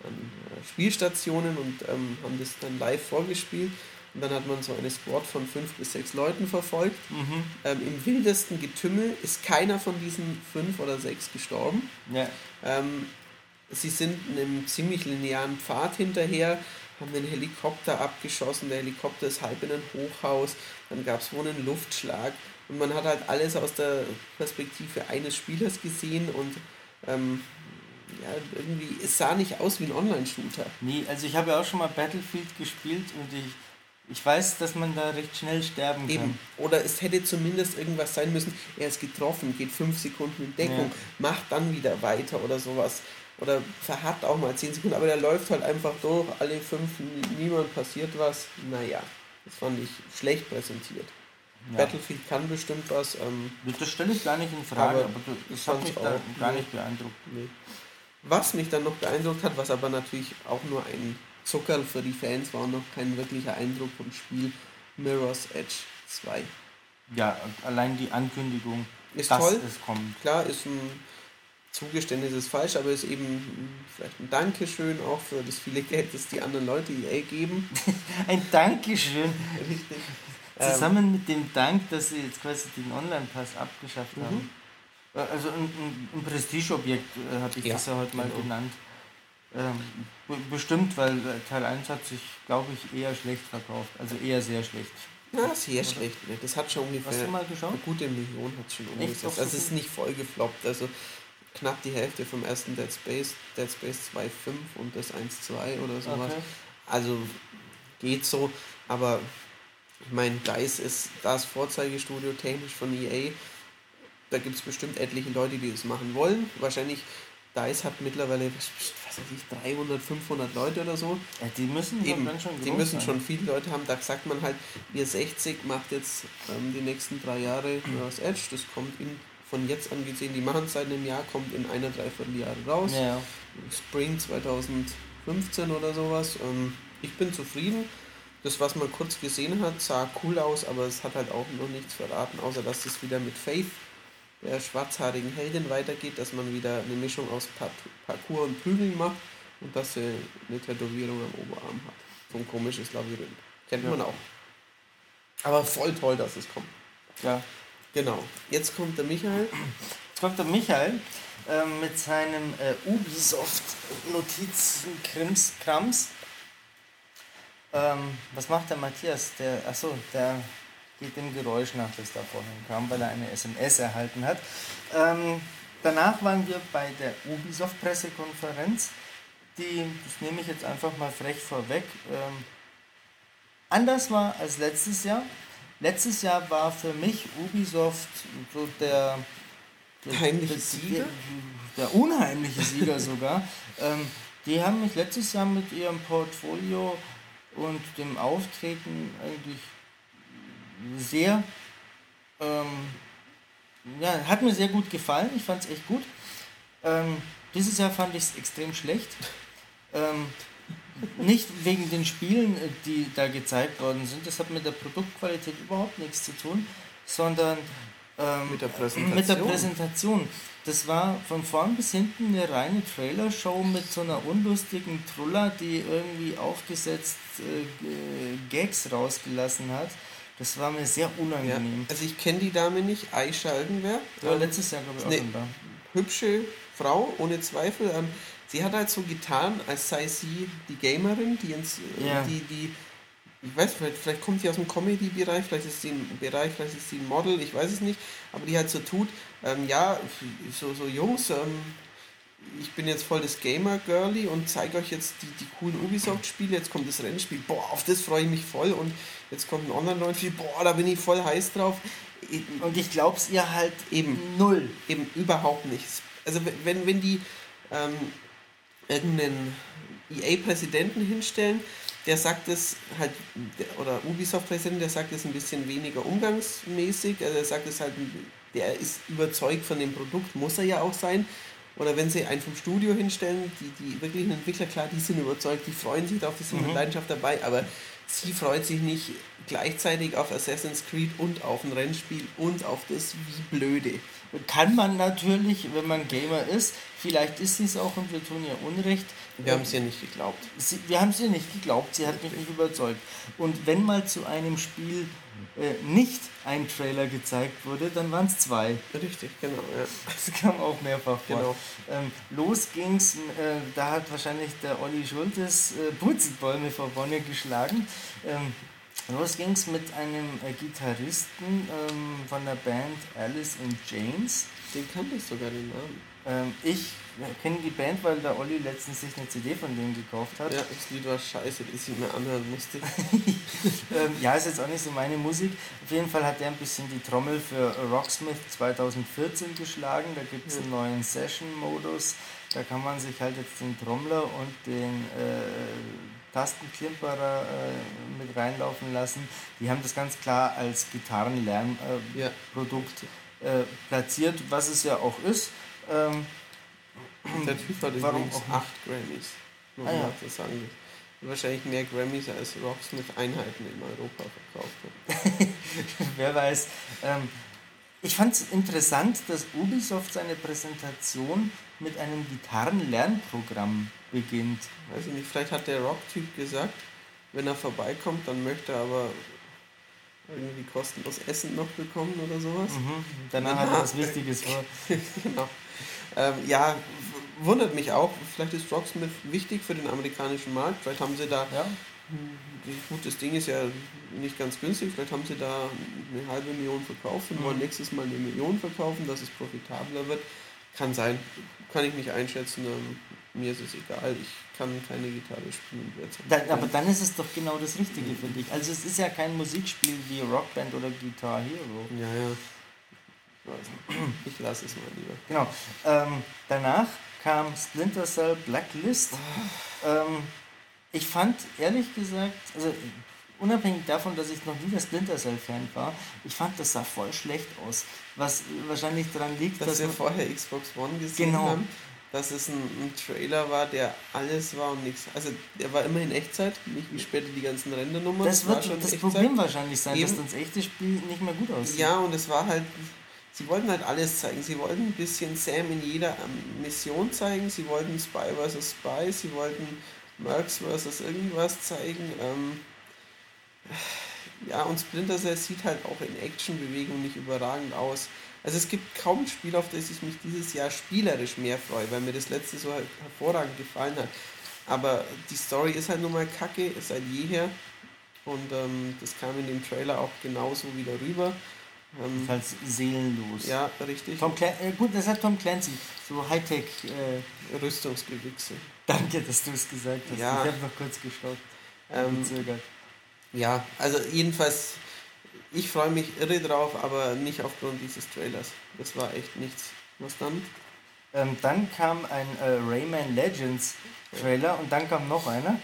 an äh, Spielstationen und ähm, haben das dann live vorgespielt. Und dann hat man so eine Squad von fünf bis sechs Leuten verfolgt. Mhm. Ähm, Im wildesten Getümmel ist keiner von diesen fünf oder sechs gestorben. Ja. Ähm, sie sind einem ziemlich linearen Pfad hinterher, haben den Helikopter abgeschossen. Der Helikopter ist halb in ein Hochhaus. Dann gab es wohl einen Luftschlag. Und man hat halt alles aus der Perspektive eines Spielers gesehen und ähm, ja, irgendwie, es sah nicht aus wie ein Online-Shooter. Nee, also ich habe ja auch schon mal Battlefield gespielt und ich ich weiß, dass man da recht schnell sterben Eben. kann. Oder es hätte zumindest irgendwas sein müssen, er ist getroffen, geht fünf Sekunden in Deckung, ja. macht dann wieder weiter oder sowas. Oder verharrt auch mal zehn Sekunden, aber der läuft halt einfach durch, alle fünf, niemand passiert was. Naja, das fand ich schlecht präsentiert. Ja. Battlefield kann bestimmt was. Ähm, das stelle ich gar nicht in Frage, aber, aber das hat mich da gar nicht beeindruckt. Nee. Was mich dann noch beeindruckt hat, was aber natürlich auch nur ein Zuckerl für die Fans war noch kein wirklicher Eindruck vom Spiel Mirror's Edge 2. Ja, allein die Ankündigung, ist dass toll. es kommt. Klar, ist ein Zugeständnis ist falsch, aber ist eben vielleicht ein Dankeschön auch für das viele Geld, das die anderen Leute EA geben. ein Dankeschön. Richtig. Zusammen ähm, mit dem Dank, dass sie jetzt quasi den Online-Pass abgeschafft mhm. haben. Also ein, ein, Prestigeobjekt äh, habe ich ja, das ja heute mal genau. genannt. Ähm, bestimmt, weil äh, Teil 1 hat sich, glaube ich, eher schlecht verkauft. Also eher sehr schlecht. Ja, sehr Oder? schlecht. Ne? Das hat schon ungefähr. Hast du mal geschaut? Eine gute Million hat es schon umgesetzt. Also es ist nicht voll gefloppt. Also knapp die Hälfte vom ersten Dead Space, Dead Space 2.5 und das 1.2 oder sowas. Okay. Also geht so, aber ich meine, DICE ist das Vorzeigestudio technisch von EA. Da gibt es bestimmt etliche Leute, die das machen wollen. Wahrscheinlich DICE hat mittlerweile, was weiß ich, 300, 500 Leute oder so. Ja, die müssen Eben, schon Die müssen sein. schon viele Leute haben. Da sagt man halt, ihr 60 macht jetzt ähm, die nächsten drei Jahre das Edge. Das kommt in, von jetzt an gesehen, die machen es seit einem Jahr, kommt in einer, dreiviertel Jahre raus. Ja. Spring 2015 oder sowas. Ähm, ich bin zufrieden. Das, was man kurz gesehen hat, sah cool aus, aber es hat halt auch noch nichts verraten, außer dass es wieder mit Faith der schwarzhaarigen Heldin weitergeht, dass man wieder eine Mischung aus Parcours und Prügeln macht und dass sie eine Tätowierung am Oberarm hat. So ein komisches Labyrinth. Kennt ja. man auch. Aber voll toll, dass es kommt. Ja. Genau. Jetzt kommt der Michael. Jetzt kommt der Michael äh, mit seinem äh, Ubisoft-Notizen-Krams. Ähm, was macht der Matthias? Der, achso, der geht dem Geräusch nach, das da vorhin kam, weil er eine SMS erhalten hat. Ähm, danach waren wir bei der Ubisoft-Pressekonferenz, die, das nehme ich jetzt einfach mal frech vorweg, ähm, anders war als letztes Jahr. Letztes Jahr war für mich Ubisoft so der, der heimliche Sieger, der, der unheimliche Sieger sogar. Ähm, die haben mich letztes Jahr mit ihrem Portfolio und dem Auftreten eigentlich sehr, ähm, ja, hat mir sehr gut gefallen. Ich fand es echt gut. Ähm, dieses Jahr fand ich es extrem schlecht. Ähm, nicht wegen den Spielen, äh, die da gezeigt worden sind, das hat mit der Produktqualität überhaupt nichts zu tun, sondern ähm, mit, der mit, der Präsentation. Das war von vorn bis hinten eine reine Trailer-Show mit so einer unlustigen Truller, die irgendwie aufgesetzt äh, Gags rausgelassen hat. Das war mir sehr unangenehm. Ja, also ich kenne die Dame nicht, Aisha Algenwer. Ja, letztes Jahr glaube ich auch eine da. Hübsche Frau, ohne Zweifel. Ähm, sie hat halt so getan, als sei sie die Gamerin, die, ins, ja. die, die ich weiß, vielleicht, vielleicht kommt sie aus dem Comedy-Bereich, vielleicht ist sie ein Bereich, vielleicht ist sie ein Model, ich weiß es nicht, aber die halt so tut, ähm, ja, so, so Jungs, ähm, ich bin jetzt voll das Gamer-Girly und zeige euch jetzt die, die coolen Ubisoft-Spiele. Jetzt kommt das Rennspiel, boah, auf das freue ich mich voll. Und jetzt kommt ein Online-Rollenspiel, boah, da bin ich voll heiß drauf. Und ich glaube es ihr halt eben null. Eben überhaupt nichts. Also wenn, wenn die ähm, irgendeinen EA-Präsidenten hinstellen, der sagt es halt, oder Ubisoft-Präsident, der sagt es ein bisschen weniger umgangsmäßig, also er sagt es halt, der ist überzeugt von dem Produkt, muss er ja auch sein, oder wenn sie einen vom Studio hinstellen, die, die wirklichen Entwickler, klar, die sind überzeugt, die freuen sich darauf, die sind mhm. mit Leidenschaft dabei, aber sie freut sich nicht gleichzeitig auf Assassin's Creed und auf ein Rennspiel und auf das wie blöde. kann man natürlich, wenn man Gamer ist, vielleicht ist sie es auch und wir tun ihr Unrecht. Wir haben es ihr nicht geglaubt. Sie, wir haben es ihr nicht geglaubt, sie hat mich nicht überzeugt. Und wenn mal zu einem Spiel äh, nicht ein Trailer gezeigt wurde, dann waren es zwei. Richtig, genau. Ja. Das kam auch mehrfach vor. Genau. Ähm, los ging's, äh, da hat wahrscheinlich der Olli Schultes äh, Purzelbäume vor Bonne geschlagen. Ähm, los ging's mit einem äh, Gitarristen ähm, von der Band Alice in Chains. Den kannte ich sogar den Namen. Ähm, ich kenne die Band, weil der Olli letztens sich eine CD von denen gekauft hat. Ja, das Lied war scheiße, das ich mir anhören musste. ähm, ja, ist jetzt auch nicht so meine Musik. Auf jeden Fall hat er ein bisschen die Trommel für Rocksmith 2014 geschlagen. Da gibt es einen neuen Session-Modus. Da kann man sich halt jetzt den Trommler und den äh, Tastenklimperer äh, mit reinlaufen lassen. Die haben das ganz klar als Gitarrenlernprodukt äh, Ja. Äh, platziert, was es ja auch ist. Ähm, Der Typ hat Warum übrigens acht Grammys. Ah, ja. sagen. Wahrscheinlich mehr Grammys als Rocksmith Einheiten in Europa verkauft hat. Wer weiß. Ähm, ich fand es interessant, dass Ubisoft seine Präsentation mit einem Gitarrenlernprogramm beginnt. Weiß ich nicht, vielleicht hat der Rock-Typ gesagt, wenn er vorbeikommt, dann möchte er aber irgendwie kostenlos Essen noch bekommen oder sowas. Mhm. Danach hat er was Wichtiges vor. genau. Ähm, ja, wundert mich auch. Vielleicht ist Rocksmith wichtig für den amerikanischen Markt. Vielleicht haben sie da, Ja? gut, das Ding ist ja nicht ganz günstig, vielleicht haben sie da eine halbe Million verkauft und wollen Mhm. nächstes Mal eine Million verkaufen, dass es profitabler wird. Kann sein. Kann ich nicht einschätzen. Ähm, mir ist es egal. Ich kann keine Gitarre spielen. Dann, aber dann ist es doch genau das Richtige für dich. Also es ist ja kein Musikspiel wie Rockband oder Guitar Hero. Ja, ja. Ich lasse es mal lieber. Genau. Ähm, danach kam Splinter Cell Blacklist. Ähm, ich fand ehrlich gesagt, also unabhängig davon, dass ich noch nie der Splinter Cell Fan war, ich fand das sah voll schlecht aus. Was wahrscheinlich daran liegt, Dass dass wir vorher Xbox One gesehen Genau. haben, dass es ein, ein Trailer war, der alles war und nichts. Also der war immer in Echtzeit, nicht wie später die ganzen Rendernummern. das war wird schon das Echtzeit. Problem wahrscheinlich sein, dass Eben. das echte Spiel nicht mehr gut aussieht. Ja, und es war halt, sie wollten halt alles zeigen. Sie wollten ein bisschen Sam in jeder ähm, Mission zeigen, sie wollten Spy vs. Spy, sie wollten Mercs vs. irgendwas zeigen. Ähm, ja, und Splinter Cell sieht halt auch in Actionbewegung nicht überragend aus. Also es gibt kaum ein Spiel, auf das ich mich dieses Jahr spielerisch mehr freue, weil mir das letzte so halt hervorragend gefallen hat. Aber die Story ist halt nun mal kacke, seit jeher. Und ähm, das kam in dem Trailer auch genauso wieder rüber. Ähm, Jedenfalls seelenlos. ja, richtig. Tom Clan äh, gut, das hat Tom Clancy. So Hightech. Äh, Rüstungsgewichse. danke, dass du es gesagt hast. Ja. Ich habe noch kurz gestoppt. Ähm. Ja, also jedenfalls, ich freue mich irre drauf, aber nicht aufgrund dieses Trailers. Das war echt nichts. Was dann? Ähm, dann kam ein äh, Rayman Legends Trailer und dann kam noch einer.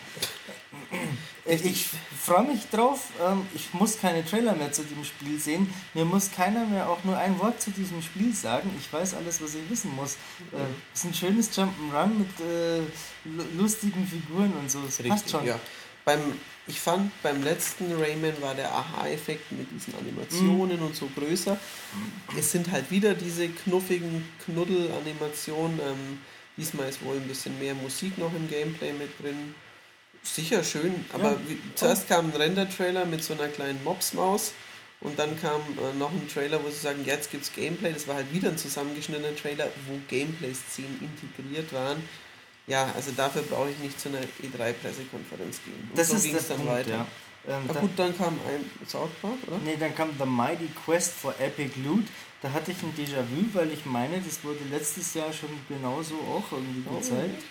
Ich freue mich drauf. Ähm, ich muss keine Trailer mehr zu dem Spiel sehen. Mir muss keiner mehr auch nur ein Wort zu diesem Spiel sagen. Ich weiß alles, was ich wissen muss. Äh, es ist ein schönes Jump'n'Run mit äh, lu- lustigen Figuren und so. Es passt schon. ja. Beim, ich fand, beim letzten Rayman war der Aha-Effekt mit diesen Animationen Mhm. und so größer. Es sind halt wieder diese knuffigen Knuddel-Animationen. Ähm, diesmal ist wohl ein bisschen mehr Musik noch im Gameplay mit drin. Sicher schön, aber Ja. wie, zuerst kam ein Render-Trailer mit so einer kleinen Mopsmaus und dann kam äh, noch ein Trailer, wo sie sagen, jetzt gibt's Gameplay. Das war halt wieder ein zusammengeschnittener Trailer, wo Gameplay-Szenen integriert waren. Ja, also dafür brauche ich nicht zu einer E3-Pressekonferenz gehen. Und Das so ist ging's der dann Punkt, weiter. ja. Ähm, Na dann- gut, dann kam ein South Park, oder? Nee, dann kam The Mighty Quest for Epic Loot. Da hatte ich ein Déjà-vu, weil ich meine, das wurde letztes Jahr schon genauso auch irgendwie Oh. gezeigt.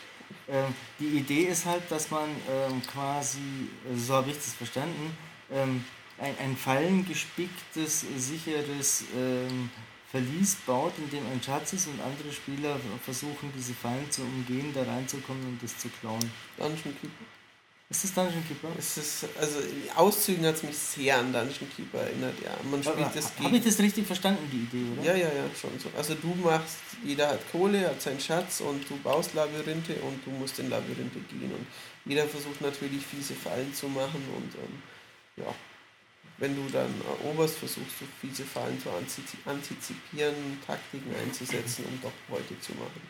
Ähm, die Idee ist halt, dass man ähm, quasi, äh, so habe ich das verstanden, ähm, ein, ein fallengespicktes, sicheres ähm, Verlies baut, in dem ein Schatz ist und andere Spieler versuchen, diese Fallen zu umgehen, da reinzukommen und das zu klauen. Dungeon Keeper. Ist das Dungeon Keeper? Es ist, also in Auszügen hat es mich sehr an Dungeon Keeper erinnert, ja. Man spielt das Habe ich das richtig verstanden, die Idee, oder? Ja, ja, ja, schon so. Also du machst, jeder hat Kohle, hat seinen Schatz und du baust Labyrinthe und du musst in Labyrinthe gehen und jeder versucht natürlich fiese Fallen zu machen und ähm, ja, wenn du dann eroberst, versuchst du fiese Fallen zu antizipieren, Taktiken einzusetzen, um doch Beute zu machen.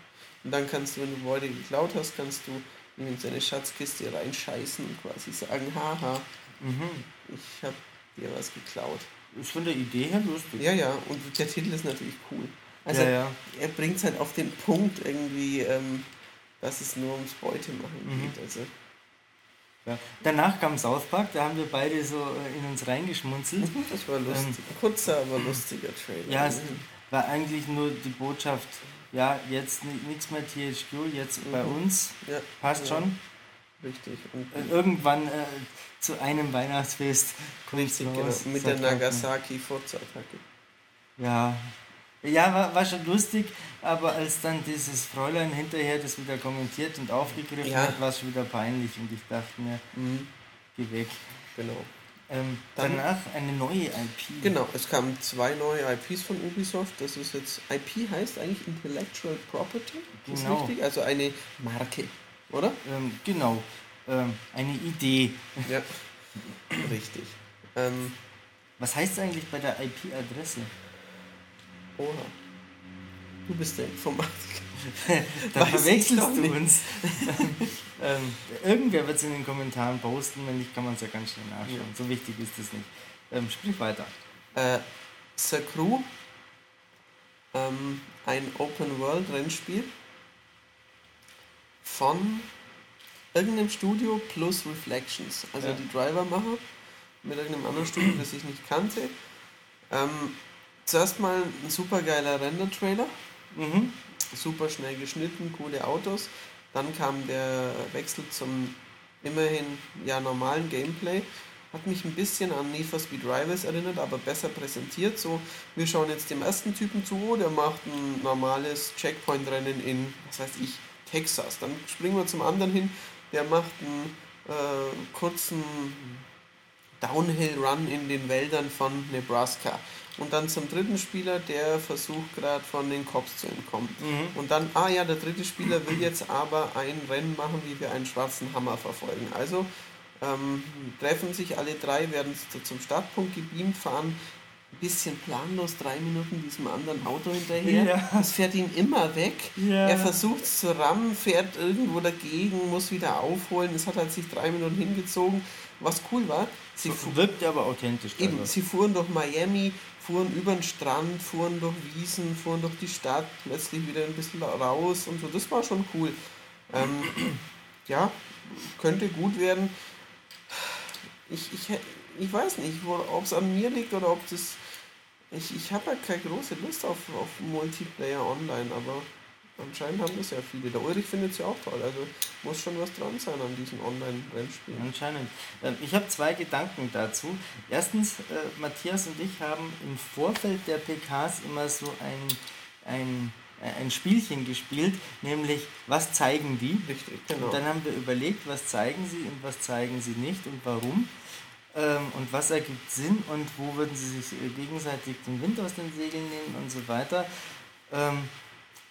Und dann kannst du, wenn du Beute geklaut hast, kannst du in seine Schatzkiste reinscheißen und quasi sagen, haha, mhm. ich habe dir was geklaut. Ist von der Idee her lustig. Ja, ja, und der Titel ist natürlich cool. Also ja, ja. er bringt es halt auf den Punkt irgendwie, ähm, dass es nur ums Beute machen mhm. geht. Also. Ja. Danach kam South Park, da haben wir beide so äh, in uns reingeschmunzelt. Das war lustig. Ähm, Kurzer, aber lustiger Trailer. Ja, es war eigentlich nur die Botschaft, ja, jetzt nichts mehr THQ, jetzt mhm. bei uns. Ja. Passt ja. schon. Richtig. Und äh, irgendwann äh, zu einem Weihnachtsfest kommt Richtig, genau. Mit der Nagasaki-Furzattacke. Ja. Ja, war, war schon lustig, aber als dann dieses Fräulein hinterher das wieder kommentiert und aufgegriffen ja. hat, war es schon wieder peinlich und ich dachte mir, mhm. geh weg. Genau. Ähm, danach eine neue IP. Genau, es kamen zwei neue IPs von Ubisoft. Das ist jetzt, IP heißt eigentlich Intellectual Property. Ist genau. richtig? Also eine Marke, oder? Ähm, genau, ähm, eine Idee. Ja, richtig. Ähm, Was heißt eigentlich bei der IP-Adresse? Oha. Du bist der Informatiker. da verwechselst du uns. ähm, irgendwer wird es in den Kommentaren posten, wenn nicht, kann man es ja ganz schnell nachschauen. Ja. So wichtig ist es nicht. Ähm, sprich weiter. Äh, The Crew, ähm, ein Open-World-Rennspiel von irgendeinem Studio plus Reflections. Also ja. die Driver-Macher mit irgendeinem anderen Studio, das ich nicht kannte. Ähm, zuerst mal ein super geiler Render-Trailer. Mhm. Super schnell geschnitten, coole Autos. Dann kam der Wechsel zum immerhin ja normalen Gameplay. Hat mich ein bisschen an Need for Speed Rivals erinnert, aber besser präsentiert. So, wir schauen jetzt dem ersten Typen zu, der macht ein normales Checkpoint-Rennen in, was weiß ich, Texas. Dann springen wir zum anderen hin, der macht einen äh, kurzen Downhill-Run in den Wäldern von Nebraska. Und dann zum dritten Spieler, der versucht gerade von den Cops zu entkommen. Mhm. Und dann, ah ja, der dritte Spieler will jetzt aber ein Rennen machen, wie wir einen schwarzen Hammer verfolgen. Also ähm, treffen sich alle drei, werden zum Startpunkt gebeamt, fahren ein bisschen planlos drei Minuten diesem anderen Auto hinterher. Ja. Das fährt ihn immer weg. Ja. Er versucht es zu rammen, fährt irgendwo dagegen, muss wieder aufholen. Es hat halt sich drei Minuten hingezogen. Was cool war, sie wirkt aber authentisch. Eben, also. sie fuhren durch Miami, fuhren über den Strand, fuhren durch Wiesen, fuhren durch die Stadt, plötzlich wieder ein bisschen raus und so. Das war schon cool. Ähm, ja, könnte gut werden. Ich, ich, ich weiß nicht, ob es an mir liegt oder ob das. Ich, ich habe halt keine große Lust auf, auf Multiplayer online, aber Anscheinend haben das ja viele. Der Ulrich findet es ja auch toll. Also muss schon was dran sein an diesen Online-Rennspielen. Anscheinend. Ähm, ich habe zwei Gedanken dazu. Erstens, äh, Matthias und ich haben im Vorfeld der PKs immer so ein, ein, ein Spielchen gespielt, nämlich was zeigen die? Richtig, genau. Und dann haben wir überlegt, was zeigen sie und was zeigen sie nicht und warum. Ähm, und was ergibt Sinn und wo würden sie sich äh, gegenseitig den Wind aus den Segeln nehmen und so weiter.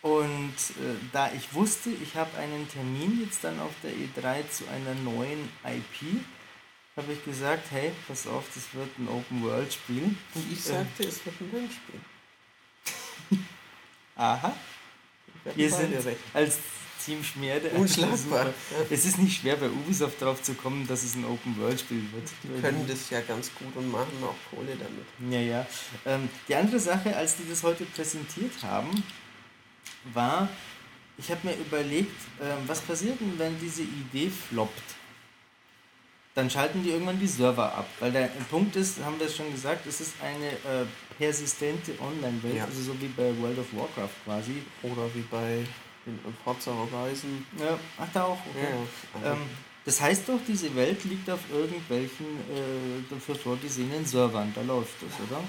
Ähm, und äh, da ich wusste, ich habe einen Termin jetzt dann auf der E3 zu einer neuen IP, habe ich gesagt, hey, pass auf, das wird ein Open-World-Spiel. Und ich sagte, äh, es wird ein Rennspiel. Aha. Wir sind recht. als Team Schmerde. Unschlagbar. Es ist nicht schwer, bei Ubisoft darauf zu kommen, dass es ein Open-World-Spiel wird. Die können das ja ganz gut und machen auch Kohle damit. Ja, ja. Ähm, die andere Sache, als die das heute präsentiert haben, war, ich habe mir überlegt, äh, was passiert denn, wenn diese Idee floppt? Dann schalten die irgendwann die Server ab. Weil der Punkt ist, haben wir es schon gesagt, es ist eine äh, persistente Online-Welt, ja. also so wie bei World of Warcraft quasi. Oder wie bei den Forza Horizon. Ja, ach da auch. Okay. Ja, ähm, das heißt doch, diese Welt liegt auf irgendwelchen äh, dafür vorgesehenen Servern. Da läuft das, oder?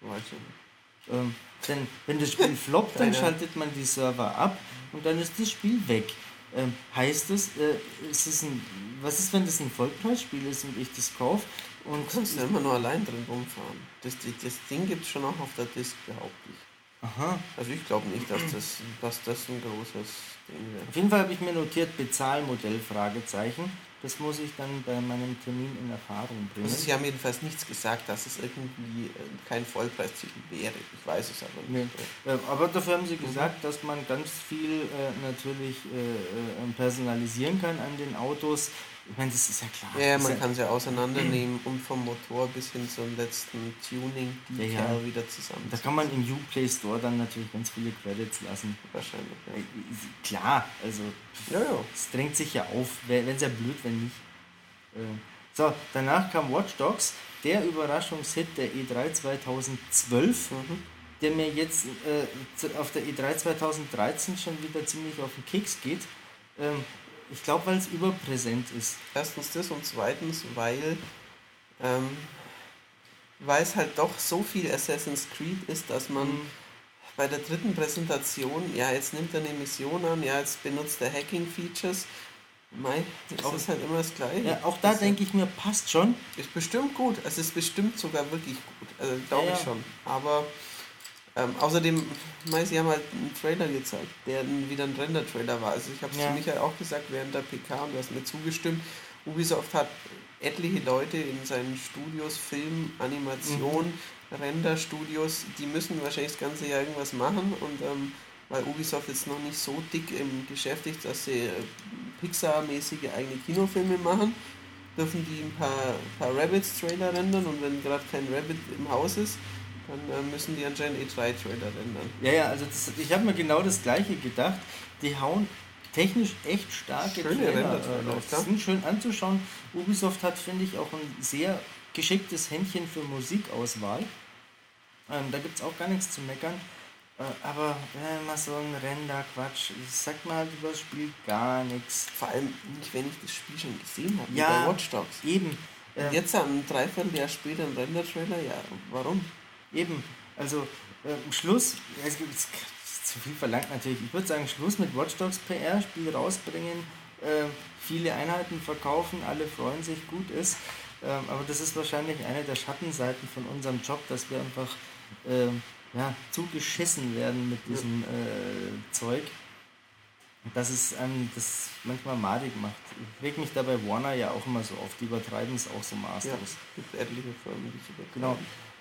Weiß ich nicht. Ähm, denn wenn das Spiel floppt, dann schaltet man die Server ab und dann ist das Spiel weg. Ähm, heißt das, äh, ist es ein, was ist, wenn das ein Vollpreisspiel ist und ich das kaufe? Und du kannst ja immer nur allein drin rumfahren. Das, das Ding gibt es schon auch auf der Disk, behaupte ich. Aha. Also ich glaube nicht, dass das, dass das ein großes Ding wäre. Auf jeden Fall habe ich mir notiert, Bezahlmodell, Fragezeichen. Das muss ich dann bei meinem Termin in Erfahrung bringen. Also Sie haben jedenfalls nichts gesagt, dass es irgendwie äh, kein Vollpreistitel wäre. Ich weiß es aber nicht. Nee. Äh, aber dafür haben Sie gesagt, dass man ganz viel äh, natürlich äh personalisieren kann an den Autos. Ich meine, das ist ja klar. Ja, man ja kann sie auseinandernehmen und vom Motor bis hin zum letzten Tuning ja, ja. wieder zusammen. Da kann man im Uplay Store dann natürlich ganz viele Credits lassen. Wahrscheinlich. Ja. Äh, klar, also ja, ja. es drängt sich ja auf, wenn es ja blöd, wenn nicht. Äh, so, danach kam Watch Dogs, der Überraschungshit der E3 2012. Mhm der mir jetzt äh, auf der E3 2013 schon wieder ziemlich auf den Keks geht. Ähm, ich glaube, weil es überpräsent ist. Erstens das und zweitens, weil ähm, weil es halt doch so viel Assassin's Creed ist, dass man mhm. bei der dritten Präsentation, ja, jetzt nimmt er eine Mission an, ja, jetzt benutzt er Hacking-Features. Mei, das auch, ist halt immer das Gleiche. Ja, auch da denke ich mir, passt schon. Ist bestimmt gut. Es ist bestimmt sogar wirklich gut. Also glaube ja, ich schon. Aber ähm, außerdem, ich sie haben halt einen Trailer gezeigt, der wieder ein Render-Trailer war. Also ich habe es ja. zu Michael auch gesagt während der PK und du hast mir zugestimmt. Ubisoft hat etliche Leute in seinen Studios, Film, Animation, mhm. Render-Studios, die müssen wahrscheinlich das ganze Jahr irgendwas machen und ähm, weil Ubisoft jetzt noch nicht so dick im Geschäft ist, dass sie äh, Pixar-mäßige eigene Kinofilme machen, dürfen die ein paar, paar Rabbits-Trailer rendern und wenn gerade kein Rabbit im Haus ist, dann äh, müssen die anscheinend E3-Trailer ändern. Ja, ja, also das, ich habe mir genau das gleiche gedacht. Die hauen technisch echt starke Schöne Trailer. Äh, sind schön anzuschauen. Ubisoft hat, finde ich, auch ein sehr geschicktes Händchen für Musikauswahl. Ähm, da gibt es auch gar nichts zu meckern. Äh, aber äh, mal so ein Render, Quatsch. Sag mal halt über das Spiel gar nichts. Vor allem nicht, wenn ich das Spiel schon gesehen habe. Ja, Watch Dogs. Eben. Ähm, jetzt ein Dreivierteljahr später ein Render-Trailer, ja, warum? Eben, also äh, Schluss, es gibt zu viel verlangt natürlich. Ich würde sagen, Schluss mit Watch Dogs PR, Spiel rausbringen, äh, viele Einheiten verkaufen, alle freuen sich, gut ist. Ähm, aber das ist wahrscheinlich eine der Schattenseiten von unserem Job, dass wir einfach äh, ja, zugeschissen werden mit diesem äh, Zeug. Dass es einem das manchmal madig macht. Ich reg mich da bei Warner ja auch immer so auf, die übertreiben es auch so maßlos. Ja, gibt etliche Firmen, die es übertreiben. Genau.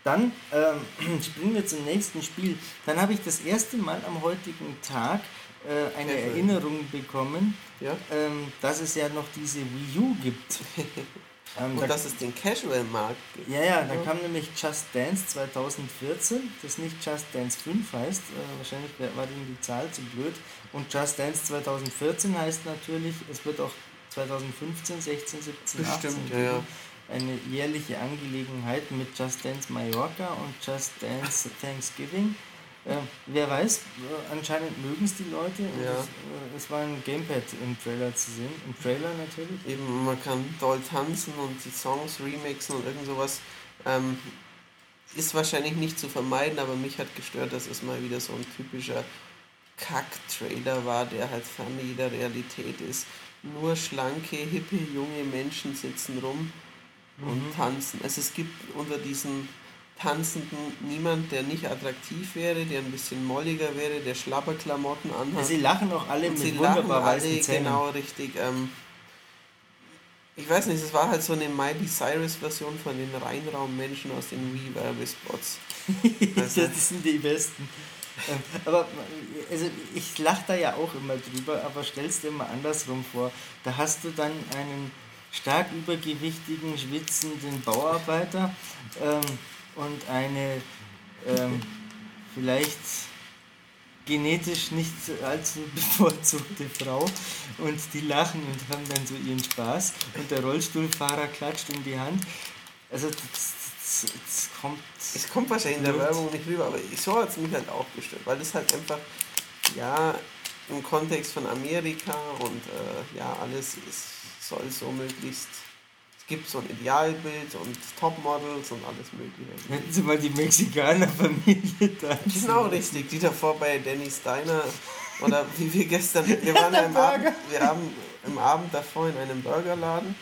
Dann ähm, springen wir zum nächsten Spiel. Dann habe ich das erste Mal am heutigen Tag äh, eine ja, Erinnerung bekommen, ja? ähm, dass es ja noch diese Wii U gibt. ähm, Und da, dass es den Casual-Markt gibt. Ja, ja, da ja. kam nämlich Just Dance 2014, das nicht Just Dance 5 heißt, äh, wahrscheinlich war ihm die Zahl zu blöd. Und Just Dance 2014 heißt natürlich, es wird auch 2015, 16, 17, Bestimmt, 18 ja, ja eine jährliche Angelegenheit mit Just Dance Mallorca und Just Dance Thanksgiving. Äh, wer weiß, äh, anscheinend mögen es die Leute. Ja. Es, äh, es, war ein Gamepad im Trailer zu sehen. Im Trailer natürlich. Eben, man kann doll tanzen und die Songs remixen und irgend sowas. Ähm, ist wahrscheinlich nicht zu vermeiden, aber mich hat gestört, dass es mal wieder so ein typischer Kack-Trailer war, der halt fern jeder Realität ist. Nur schlanke, hippe, junge Menschen sitzen rum und mhm. tanzen. Also es gibt unter diesen Tanzenden niemand, der nicht attraktiv wäre, der ein bisschen molliger wäre, der Schlapperklamotten anhat. Sie lachen auch alle und mit sie wunderbar lachen alle, Zähnen. Genau, richtig. Ähm, ich weiß nicht, es war halt so eine Miley Cyrus Version von den Reinraummenschen aus den Wii-Werbespots. Also. das sind die besten. Ähm, aber also ich lache da ja auch immer drüber, aber stellst dir mal andersrum vor. Da hast du dann einen stark übergewichtigen, schwitzenden Bauarbeiter ähm, und eine ähm, vielleicht genetisch nicht allzu bevorzugte Frau. Und die lachen und haben dann so ihren Spaß. Und der Rollstuhlfahrer klatscht in die Hand. Also das, das, das kommt... Es kommt wahrscheinlich in der Werbung nicht rüber, aber so hat es mich halt auch gestört, weil das halt einfach, ja, im Kontext von Amerika und äh, ja, alles ist soll so möglichst. Es gibt so ein Idealbild und Topmodels und alles Mögliche. Hätten Sie mal die Mexikaner-Familie da. Genau, richtig. Die davor bei Danny Steiner. Oder wie wir gestern. Wir waren ja im Abend, wir haben im Abend davor in einem Burgerladen.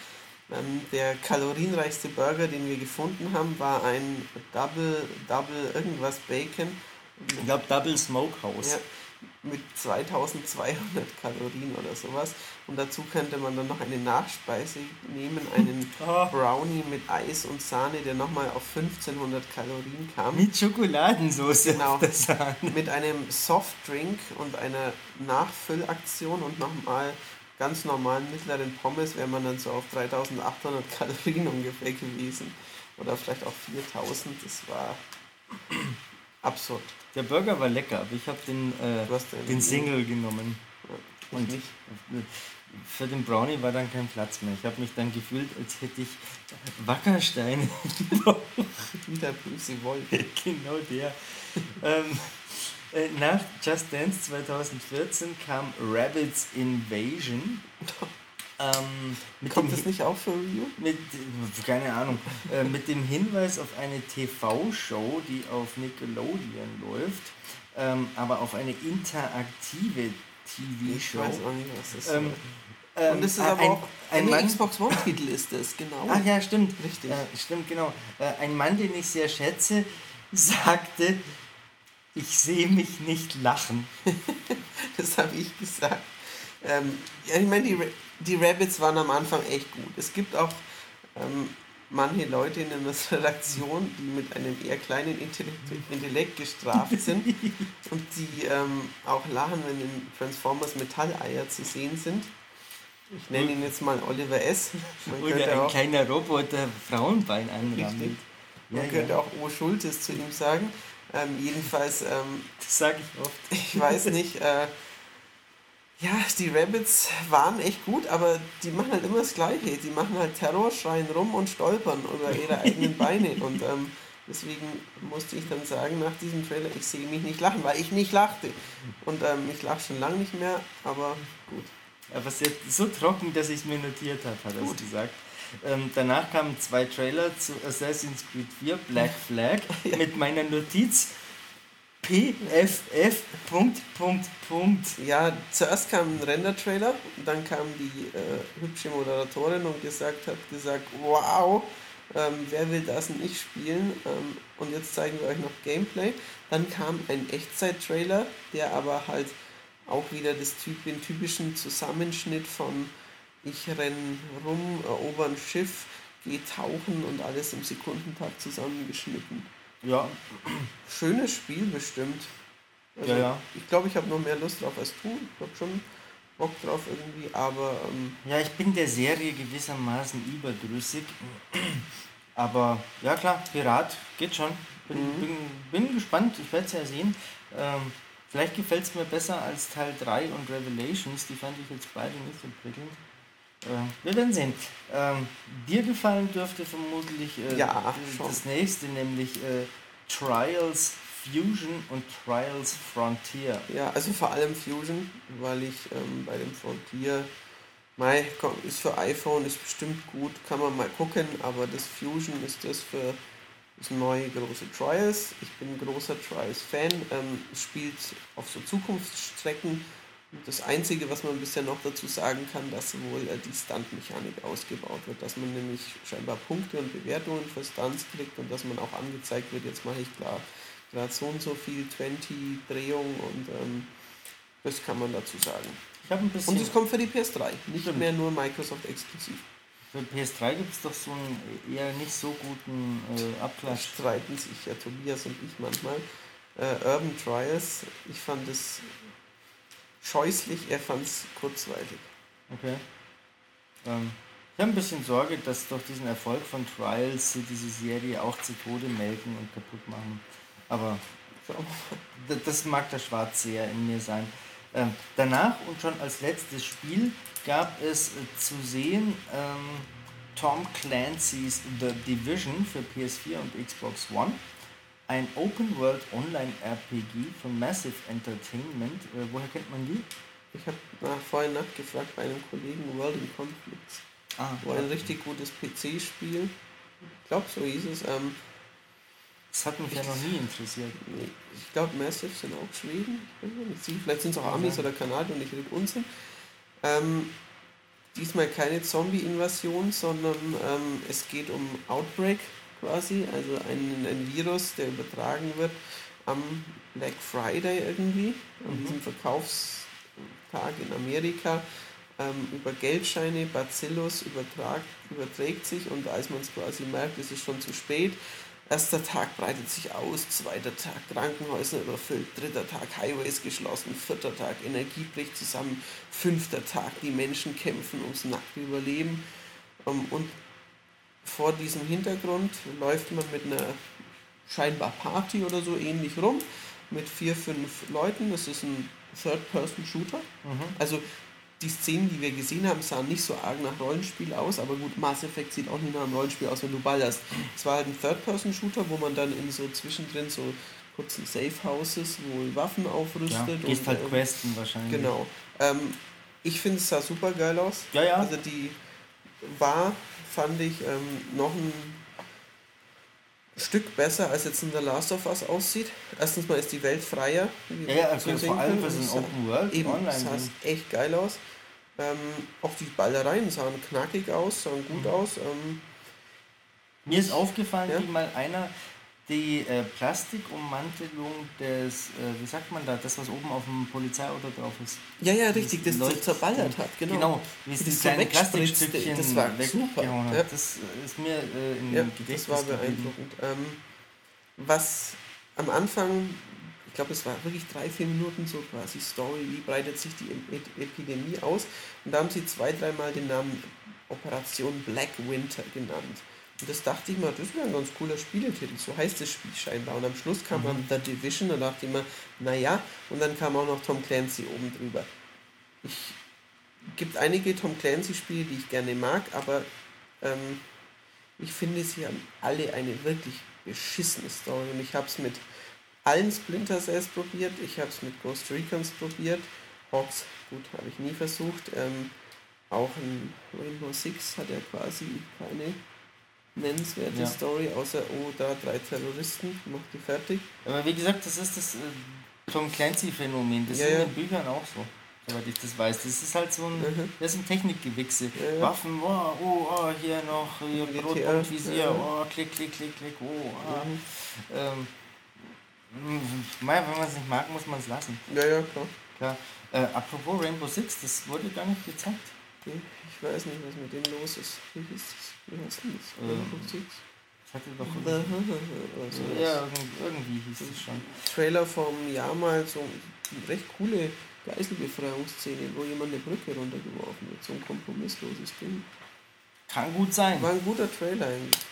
Ähm, der kalorienreichste Burger, den wir gefunden haben, war ein Double, Double irgendwas Bacon. Ich glaube Double Smokehouse. Ja, mit 2200 Kalorien oder sowas. Und dazu könnte man dann noch eine Nachspeise nehmen, einen oh. Brownie mit Eis und Sahne, der nochmal auf 1500 Kalorien kam. Mit Schokoladensauce. Genau. Mit einem Softdrink und einer Nachfüllaktion und nochmal ganz normalen mittleren Pommes wäre man dann so auf 3800 Kalorien ungefähr gewesen. Oder vielleicht auch 4000. Das war absurd. Der Burger war lecker, aber ich habe den, äh, den Single genommen. Ja, und nicht. Für den Brownie war dann kein Platz mehr. Ich habe mich dann gefühlt, als hätte ich Wackersteine. Wieder böse Wolke. genau der. ähm, äh, nach Just Dance 2014 kam Rabbits Invasion. Ähm, Kommt das nicht auch für Review? Mit, keine Ahnung. äh, mit dem Hinweis auf eine TV-Show, die auf Nickelodeon läuft, ähm, aber auf eine interaktive TV-Show. Ich weiß auch nicht, was das ähm, ist. Und das ist aber ein, auch ein, ein Xbox One-Titel ist das, genau. Ach ja, stimmt. Richtig. Äh, stimmt, genau. Äh, ein Mann, den ich sehr schätze, sagte, ich sehe mich nicht lachen. das habe ich gesagt. Ähm, ja, ich meine, die, die Rabbits waren am Anfang echt gut. Es gibt auch ähm, manche Leute in der Redaktion, die mit einem eher kleinen Intellekt, Intellekt gestraft sind und die ähm, auch lachen, wenn in Transformers Metalleier zu sehen sind. Ich nenne ihn jetzt mal Oliver S. Man Oder ein auch, kleiner Roboter Frauenbein anrammelt. Man ja, könnte ja. auch O. Schultes zu ihm sagen. Ähm, jedenfalls. Ähm, das sage ich oft. Ich weiß nicht. Äh, ja, die Rabbits waren echt gut, aber die machen halt immer das Gleiche. Die machen halt Terror, schreien rum und stolpern über ihre eigenen Beine. Und ähm, deswegen musste ich dann sagen nach diesem Trailer, ich sehe mich nicht lachen, weil ich nicht lachte. Und ähm, ich lache schon lange nicht mehr, aber gut. Aber es ist so trocken, dass ich es mir notiert habe, hat er gesagt. Ähm, danach kamen zwei Trailer zu Assassin's Creed 4, Black Flag, ja. mit meiner Notiz PFF. Punkt, Punkt, Punkt. Ja, zuerst kam ein Render-Trailer, dann kam die äh, hübsche Moderatorin und gesagt, hat gesagt, wow, ähm, wer will das nicht spielen? Ähm, und jetzt zeigen wir euch noch Gameplay. Dann kam ein Echtzeit-Trailer, der aber halt auch wieder das typ, den typischen Zusammenschnitt von ich renn rum, erober ein Schiff, gehe tauchen und alles im Sekundentakt zusammengeschnitten. Ja. Schönes Spiel bestimmt. Also ja, ja. Ich glaube, ich habe noch mehr Lust drauf als du. Ich habe schon Bock drauf irgendwie, aber. Ähm ja, ich bin der Serie gewissermaßen überdrüssig. Aber ja klar, Pirat geht schon. Bin, mhm. bin, bin gespannt, ich werde es ja sehen. Ähm, vielleicht gefällt es mir besser als Teil 3 und Revelations. Die fand ich jetzt beide nicht so prickelnd. Wir werden sehen. Ähm, dir gefallen dürfte vermutlich äh, ja, das nächste, nämlich äh, Trials Fusion und Trials Frontier. Ja, also vor allem Fusion, weil ich ähm, bei dem Frontier, Mai, ist für iPhone, ist bestimmt gut, kann man mal gucken, aber das Fusion ist das für das neue große Trials. Ich bin ein großer Trials-Fan, ähm, spielt auf so Zukunftsstrecken das Einzige, was man bisher noch dazu sagen kann, dass wohl äh, die Stunt-Mechanik ausgebaut wird, dass man nämlich scheinbar Punkte und Bewertungen für Stunts kriegt und dass man auch angezeigt wird, jetzt mache ich klar gerade so und so viel 20 Drehungen und ähm, das kann man dazu sagen. und es kommt für die PS3, nicht stimmt. mehr nur Microsoft exklusiv. Für PS3 gibt es doch so einen eher nicht so guten äh, Abklatsch. streiten sich ja Tobias und ich manchmal. Äh, Urban Trials, ich fand es scheußlich, er fand es kurzweilig. Okay. Ähm, ich habe ein bisschen Sorge, dass durch diesen Erfolg von Trials sie diese Serie auch zu Tode melken und kaputt machen. Aber das mag der Schwarz sehr in mir sein. Ähm, danach und schon als letztes Spiel gab es äh, zu sehen ähm, Tom Clancy's The Division für PS4 und Xbox One ein Open World Online RPG von Massive Entertainment. Äh, woher kennt man die? Ich habe nach, vorhin nachgefragt bei einem Kollegen World in Conflicts. Ah, wo ein richtig gutes PC-Spiel. Ich glaube, so hieß es. Ähm, das hat mich ja noch nie interessiert. Nee, ich glaube, Massive sind auch Schweden. Vielleicht sind es auch Amis oder Kanadier und ich rede Unsinn. Ähm, diesmal keine Zombie-Invasion, sondern ähm, es geht um Outbreak quasi, also ein, ein Virus, der übertragen wird am Black Friday irgendwie, an mhm. diesem Verkaufstag in Amerika, ähm, über Geldscheine, Bacillus übertragt, überträgt sich und als man es quasi merkt, ist es schon zu spät. Erster Tag breitet sich aus, zweiter Tag Krankenhäuser überfüllt, dritter Tag Highways geschlossen, vierter Tag Energie bricht zusammen, fünfter Tag die Menschen kämpfen ums nackte Überleben. Ähm, und vor diesem Hintergrund läuft man mit einer scheinbar Party oder so ähnlich rum, mit vier, fünf Leuten. Das ist ein Third-Person-Shooter. Mhm. Also die Szenen, die wir gesehen haben, sahen nicht so arg nach Rollenspiel aus, aber gut, Mass Effect sieht auch nicht nach einem Rollenspiel aus, wenn du ballerst. Es war halt ein Third-Person-Shooter, wo man dann in so zwischendrin so kurzen Safe-Houses wohl Waffen aufrüstet. Ja, gehst halt äh, questen wahrscheinlich. Genau. Ähm, ich finde es sah super geil aus. Ja, ja. Also die war, fand ich, ähm, noch ein Stück besser, als jetzt in The Last of Us aussieht. Erstens mal ist die Welt freier. Ja, ja also vor allem für so ein Open World eben, online. sah echt geil aus. Ähm, auch die Ballereien sahen knackig aus, sahen gut mhm. aus. Ähm, Mir ist aufgefallen, ja? wie mal einer die äh, Plastikummantelung des, äh, wie sagt man da, das, was oben auf dem Polizeiauto drauf ist. Ja, ja, richtig, das, das zerballert hat, genau. Genau, wie es die kleinen Plastikstückchen das war super. Ja. Das ist mir äh, in ja, Gedächtnis Das war beeindruckend. Ähm, was am Anfang, ich glaube, es war wirklich drei, vier Minuten so quasi Story, wie breitet sich die Epidemie aus. Und da haben sie zwei, dreimal den Namen Operation Black Winter genannt. Und das dachte ich mir, das wäre ein ganz cooler Spieletitel. So heißt das Spiel scheinbar. Und am Schluss kam mhm. dann The Division, da dachte ich mir, naja, und dann kam auch noch Tom Clancy oben drüber. Ich gibt einige Tom Clancy-Spiele, die ich gerne mag, aber ähm, ich finde, sie haben alle eine wirklich beschissene Story. Und ich habe es mit allen Splinter Cells probiert, ich habe es mit Ghost Recons probiert, Hawks, gut, habe ich nie versucht. Ähm, auch in Rainbow Six hat er quasi keine nennenswerte ja. Story, außer, oh, da drei Terroristen, mach die fertig. Aber wie gesagt, das ist das äh, Tom Clancy-Phänomen, das ja, ist in den Büchern auch so, soweit ich das weiß. Das ist halt so ein, mhm. das ist ein Technikgewichse. Waffen, oh, oh, oh, hier noch, hier Visier, oh, klick, klick, klick, klick, oh, ah. Mhm. Ähm, wenn man es nicht mag, muss man es lassen. Ja, ja, klar. klar. Äh, apropos Rainbow Six, das wurde gar nicht gezeigt. Ich weiß nicht, was mit dem los ist. Wie hieß das? Wie heißt denn das? Das hatte doch. Also ja, irgendwie hieß es schon. Trailer vom Jahr mal so eine recht coole Geiselbefreiungsszene, wo jemand eine Brücke runtergeworfen wird. So ein kompromissloses Ding. Kann gut sein. War ein guter Trailer eigentlich.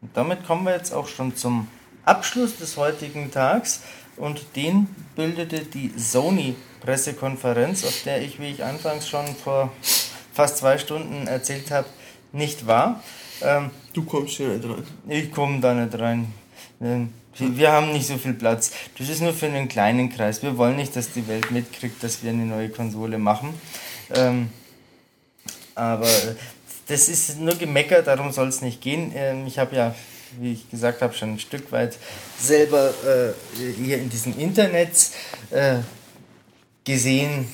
Und damit kommen wir jetzt auch schon zum Abschluss des heutigen Tags und den bildete die Sony-Pressekonferenz, auf der ich, wie ich anfangs schon vor fast zwei Stunden erzählt habe, nicht war. Ähm, du kommst hier nicht rein. Ich komme da nicht rein. Ähm, wir haben nicht so viel Platz. Das ist nur für einen kleinen Kreis. Wir wollen nicht, dass die Welt mitkriegt, dass wir eine neue Konsole machen. Ähm, aber das ist nur Gemecker, darum soll es nicht gehen. Ähm, ich habe ja, wie ich gesagt habe, schon ein Stück weit selber äh, hier in diesem Internet äh, gesehen,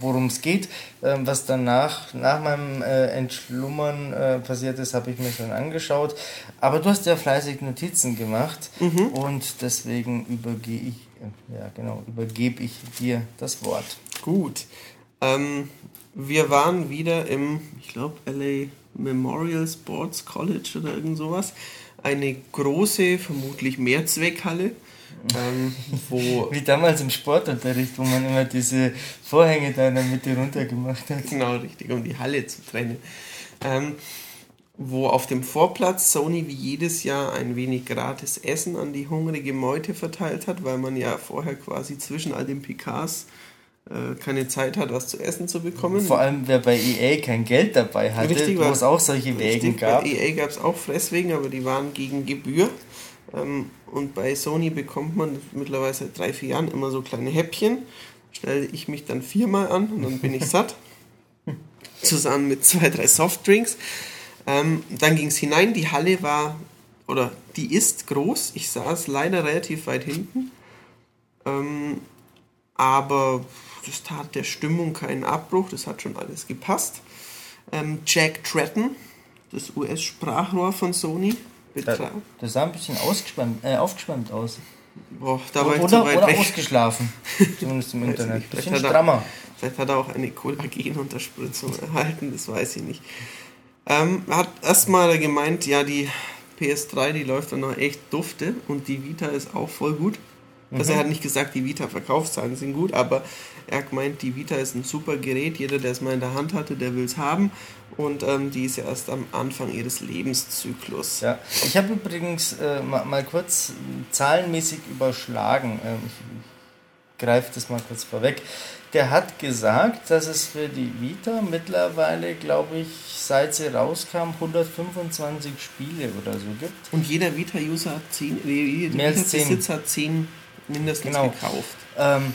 worum es geht. Ähm, was danach, nach meinem äh, Entschlummern äh, passiert ist, habe ich mir schon angeschaut. Aber du hast ja fleißig Notizen gemacht mhm. und deswegen übergehe ich, äh, ja genau, übergebe ich dir das Wort. Gut. Ähm, wir waren wieder im, ich glaube, LA Memorial Sports College oder irgend sowas. Eine große, vermutlich Mehrzweckhalle ähm, wo Wie damals im Sportunterricht, wo man immer diese Vorhänge da in der Mitte runter gemacht hat. Genau, richtig, um die Halle zu trennen. Ähm, wo auf dem Vorplatz Sony wie jedes Jahr ein wenig gratis Essen an die hungrige Meute verteilt hat, weil man ja vorher quasi zwischen all den Picards äh, keine Zeit hat, was zu essen zu bekommen. Vor allem, wer bei EA kein Geld dabei hatte, richtig, wo es auch solche Wägen gab. Bei EA gab es auch Fresswegen, aber die waren gegen Gebühr. Ähm, und bei Sony bekommt man mittlerweile seit drei, vier Jahren immer so kleine Häppchen. Stelle ich mich dann viermal an und dann bin ich satt. Zusammen mit zwei, drei Softdrinks. Ähm, dann ging es hinein. Die Halle war, oder die ist groß. Ich saß leider relativ weit hinten. Ähm, aber das tat der Stimmung keinen Abbruch. Das hat schon alles gepasst. Ähm, Jack Tretton, das US-Sprachrohr von Sony, betragen. Das sah ein bisschen ausgespannt, äh, aufgespannt aus. Boah, da war oder, ich zu weit oder weg. ausgeschlafen. Zumindest im Internet. Vielleicht hat, er, vielleicht hat er auch eine Kollagenunterspritzung erhalten, das weiß ich nicht. Ähm, er hat erstmal gemeint, ja, die PS3, die läuft dann noch echt dufte und die Vita ist auch voll gut. Also er hat nicht gesagt, die Vita-Verkaufszahlen sind gut, aber er hat gemeint, die Vita ist ein super Gerät. Jeder, der es mal in der Hand hatte, der will es haben. Und ähm, die ist ja erst am Anfang ihres Lebenszyklus. Ja, ich habe übrigens äh, mal, mal kurz zahlenmäßig überschlagen. Ähm, ich, greife das mal kurz vorweg. Der hat gesagt, dass es für die Vita mittlerweile, glaube ich, seit sie rauskam, 125 Spiele oder so gibt. Und jeder Vita-User hat 10, äh, jeder Vita-Besitzer hat 10 mindestens Genau. gekauft. Ähm,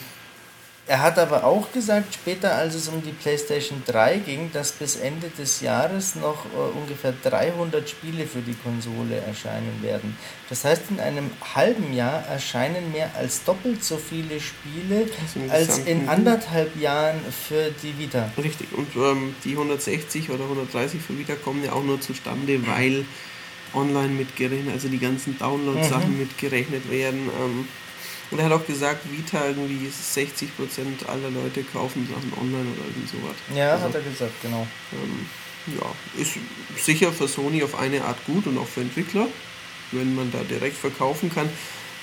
er hat aber auch gesagt, später, als es um die PlayStation 3 ging, dass bis Ende des Jahres noch äh, ungefähr 300 Spiele für die Konsole erscheinen werden. Das heißt, in einem halben Jahr erscheinen mehr als doppelt so viele Spiele als in gesamten- anderthalb Jahren für die Vita. Richtig, und ähm, die 160 oder 130 für Vita kommen ja auch nur zustande, weil online mitgerechnet, also die ganzen Download-Sachen mitgerechnet werden. Ähm, und er hat auch gesagt, Vita irgendwie 60% aller Leute kaufen Sachen online oder irgend sowas. Ja, Also, hat er gesagt, genau. ähm, ja, ist sicher für Sony auf eine Art gut und auch für Entwickler, wenn man da direkt verkaufen kann.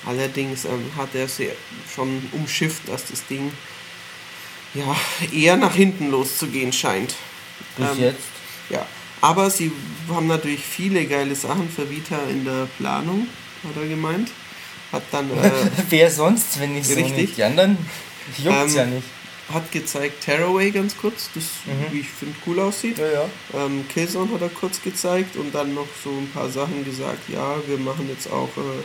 Allerdings ähm, hat er sehr schon umschifft, dass das Ding ja eher nach hinten loszugehen scheint. Bis Ähm, jetzt. Ja, aber sie haben natürlich viele geile Sachen für Vita in der Planung, hat er gemeint. Hat dann äh, Wer sonst, wenn nicht so Richtig. nicht? Die anderen juckt's Ähm, ja nicht. hat gezeigt Tearaway ganz kurz, das Mhm. wie ich finde cool aussieht. Ja, ja. Ähm, Killzone hat er kurz gezeigt und dann noch so ein paar Sachen gesagt, ja, wir machen jetzt auch äh,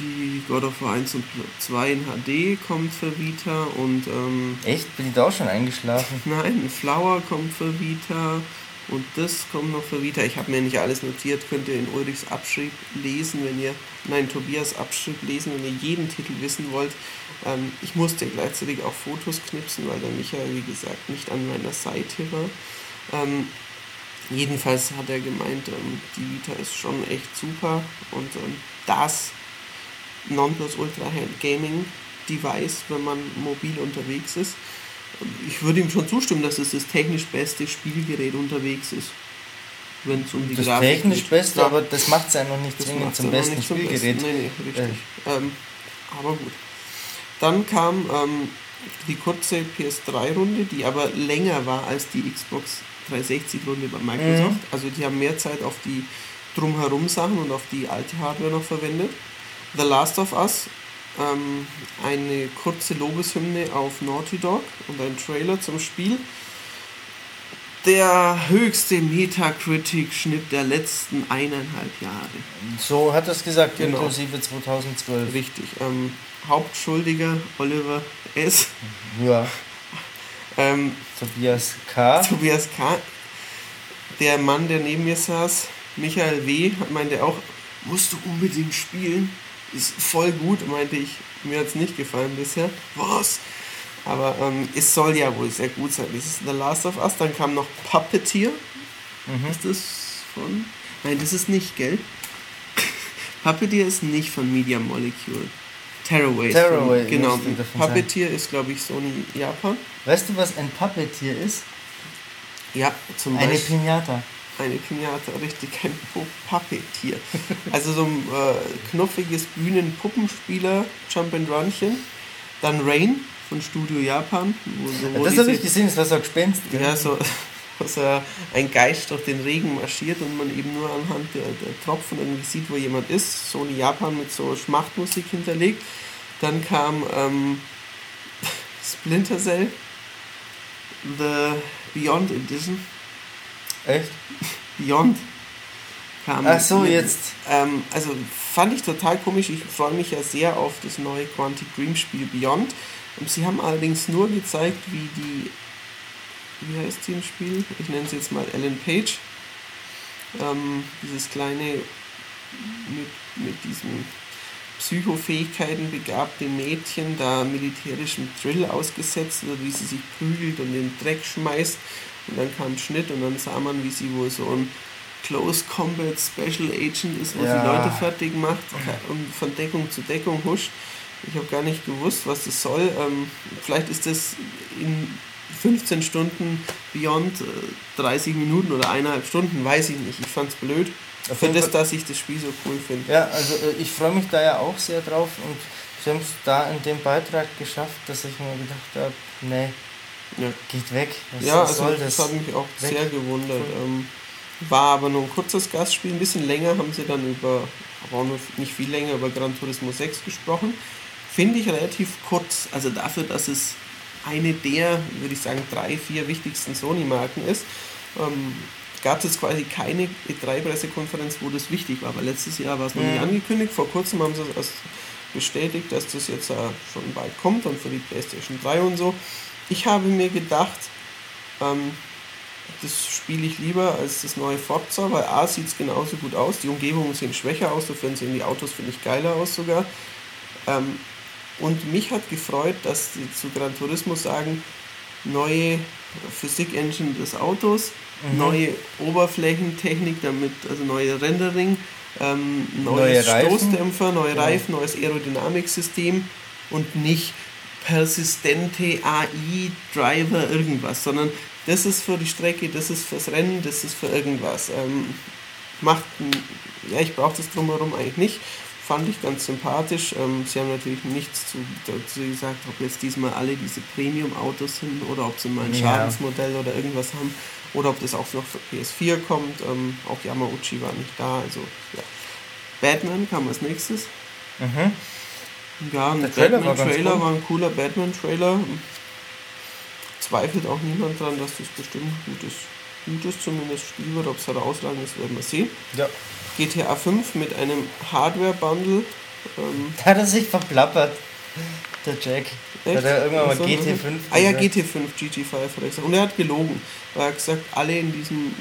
die God of War 1 und 2 in HD kommt für Vita und ähm, Echt? Bin ich da auch schon eingeschlafen? nein, ein Flower kommt für Vita und das kommt noch für Vita. Ich habe mir nicht alles notiert, könnt ihr in Ulrichs Abschrieb lesen, wenn ihr, nein, Tobias Abschrieb lesen, wenn ihr jeden Titel wissen wollt. Ähm, ich musste gleichzeitig auch Fotos knipsen, weil der Michael, wie gesagt, nicht an meiner Seite war. Ähm, jedenfalls hat er gemeint, ähm, die Vita ist schon echt super und ähm, das Nonplusultra Gaming Device, wenn man mobil unterwegs ist. Ich würde ihm schon zustimmen, dass es das technisch beste Spielgerät unterwegs ist. Wenn es um die Das Grafik technisch geht. beste, Ja, aber das macht es ja noch nicht das zwingend zum besten nicht zum Spielgerät. Besten. Nee, nee, richtig. Ähm, aber gut. Dann kam ähm, die kurze PS3-Runde, die aber länger war als die Xbox 360-Runde bei Microsoft. Mhm. Also die haben mehr Zeit auf die drumherum Sachen und auf die alte Hardware noch verwendet. The Last of Us, ähm, eine kurze Lobeshymne auf Naughty Dog und ein Trailer zum Spiel. Der höchste Metacritic-Schnitt der letzten eineinhalb Jahre. So hat es gesagt, Genau. inklusive 2012. Richtig. Ähm, Hauptschuldiger Oliver S. Ja, Ähm, Tobias K. Tobias K. Der Mann, der neben mir saß, Michael W., meinte auch, musst du unbedingt spielen. Ist voll gut, meinte ich. Mir hat es nicht gefallen bisher. Was? Aber ähm, es soll ja wohl sehr gut sein. Das ist The Last of Us. Dann kam noch Puppeteer. Ist das von? Nein, das ist nicht, gell? Puppeteer ist nicht von Media Molecule. Tearaway. ist Tearaway genau. davon sein. Puppeteer ist, glaube ich, Sony Japan. Weißt du, was ein Puppetier ist? Ja, zum Eine Beispiel. Pinata. Eine Pinata, richtig, ein Pu- Puppetier. Also so ein äh, knuffiges Bühnenpuppenspieler, Jump and Runchen. Dann Rain von Studio Japan. So, das habe ich gesehen, das war so ein Gespenst. gell? Ja, so, dass er ein Geist durch den Regen marschiert und man eben nur anhand der, der Tropfen irgendwie sieht, wo jemand ist. Sony Japan mit so Schmachtmusik hinterlegt. Dann kam ähm, Splinter Cell, The Beyond Edition. Echt? Beyond kam. Ach so, jetzt. Ähm, also fand ich total komisch. Ich freue mich ja sehr auf das neue Quantic Dream Spiel Beyond. Und sie haben allerdings nur gezeigt, wie die. Wie heißt sie im Spiel? Ich nenne sie jetzt mal Ellen Page. Ähm, dieses kleine mit, mit diesen Psychofähigkeiten begabte Mädchen da militärischem Drill ausgesetzt oder wie sie sich prügelt und den Dreck schmeißt. Und dann kam ein Schnitt und dann sah man, wie sie wohl so ein Close Combat Special Agent ist, wo Ja. sie Leute fertig macht und von Deckung zu Deckung huscht. Ich habe gar nicht gewusst, was das soll. Ähm, vielleicht ist das in 15 Stunden Beyond äh, 30 Minuten oder eineinhalb Stunden, weiß ich nicht. Ich fand's blöd. Auf Für jeden das, Fall- dass ich das Spiel so cool finde. Ja, also äh, ich freue mich da ja auch sehr drauf und sie haben es da in dem Beitrag geschafft, dass ich mir gedacht habe, nee, Ja. geht weg. Was Ja, was also das hat mich auch Weg. sehr gewundert. Ähm, war aber nur ein kurzes Gastspiel, ein bisschen länger haben sie dann über, aber auch nicht viel länger, über Gran Turismo 6 gesprochen. Finde ich relativ kurz, also dafür, dass es eine der, würde ich sagen, drei, vier wichtigsten Sony-Marken ist, ähm, gab es jetzt quasi keine E3-Pressekonferenz, wo das wichtig war, weil letztes Jahr war es noch nicht angekündigt, vor kurzem haben sie es erst bestätigt, dass das jetzt äh, schon bald kommt und für die PlayStation 3 und so. Ich habe mir gedacht, ähm, das spiele ich lieber als das neue Forza, weil A sieht es genauso gut aus, die Umgebungen sehen schwächer aus, dafür sehen die Autos, finde ich, geiler aus sogar. Ähm, und mich hat gefreut, dass sie zu Gran Turismo sagen, neue Physik-Engine des Autos, Mhm. neue Oberflächentechnik, damit, also neue Rendering, ähm, Neue neues Reifen. Stoßdämpfer, neue Ja. Reifen, neues Aerodynamiksystem und nicht persistente AI, Driver, irgendwas, sondern das ist für die Strecke, das ist fürs Rennen, das ist für irgendwas. Ähm, macht, ja, ich brauche das drumherum eigentlich nicht. Fand ich ganz sympathisch. Ähm, sie haben natürlich nichts zu, dazu gesagt, ob jetzt diesmal alle diese Premium-Autos sind oder ob sie mal ein Ja. Schadensmodell oder irgendwas haben oder ob das auch noch für PS4 kommt. Ähm, auch Yamauchi war nicht da. Also ja. Batman kam als nächstes. Mhm. Ja, ein war Batman-Trailer cool. war ein cooler Batman-Trailer. Zweifelt auch niemand dran, dass das bestimmt ein gutes, gutes zumindest Spiel wird. Ob es herausragend ist, werden wir sehen. Ja. GTA 5 mit einem Hardware-Bundle. Ähm, Da hat er sich verplappert, der Jack. Echt? Hat er irgendwann mal Also, GT5 Ah ja, gesagt. GT5, GT5 hat er gesagt. Und er hat gelogen. Er hat gesagt, alle in diesem,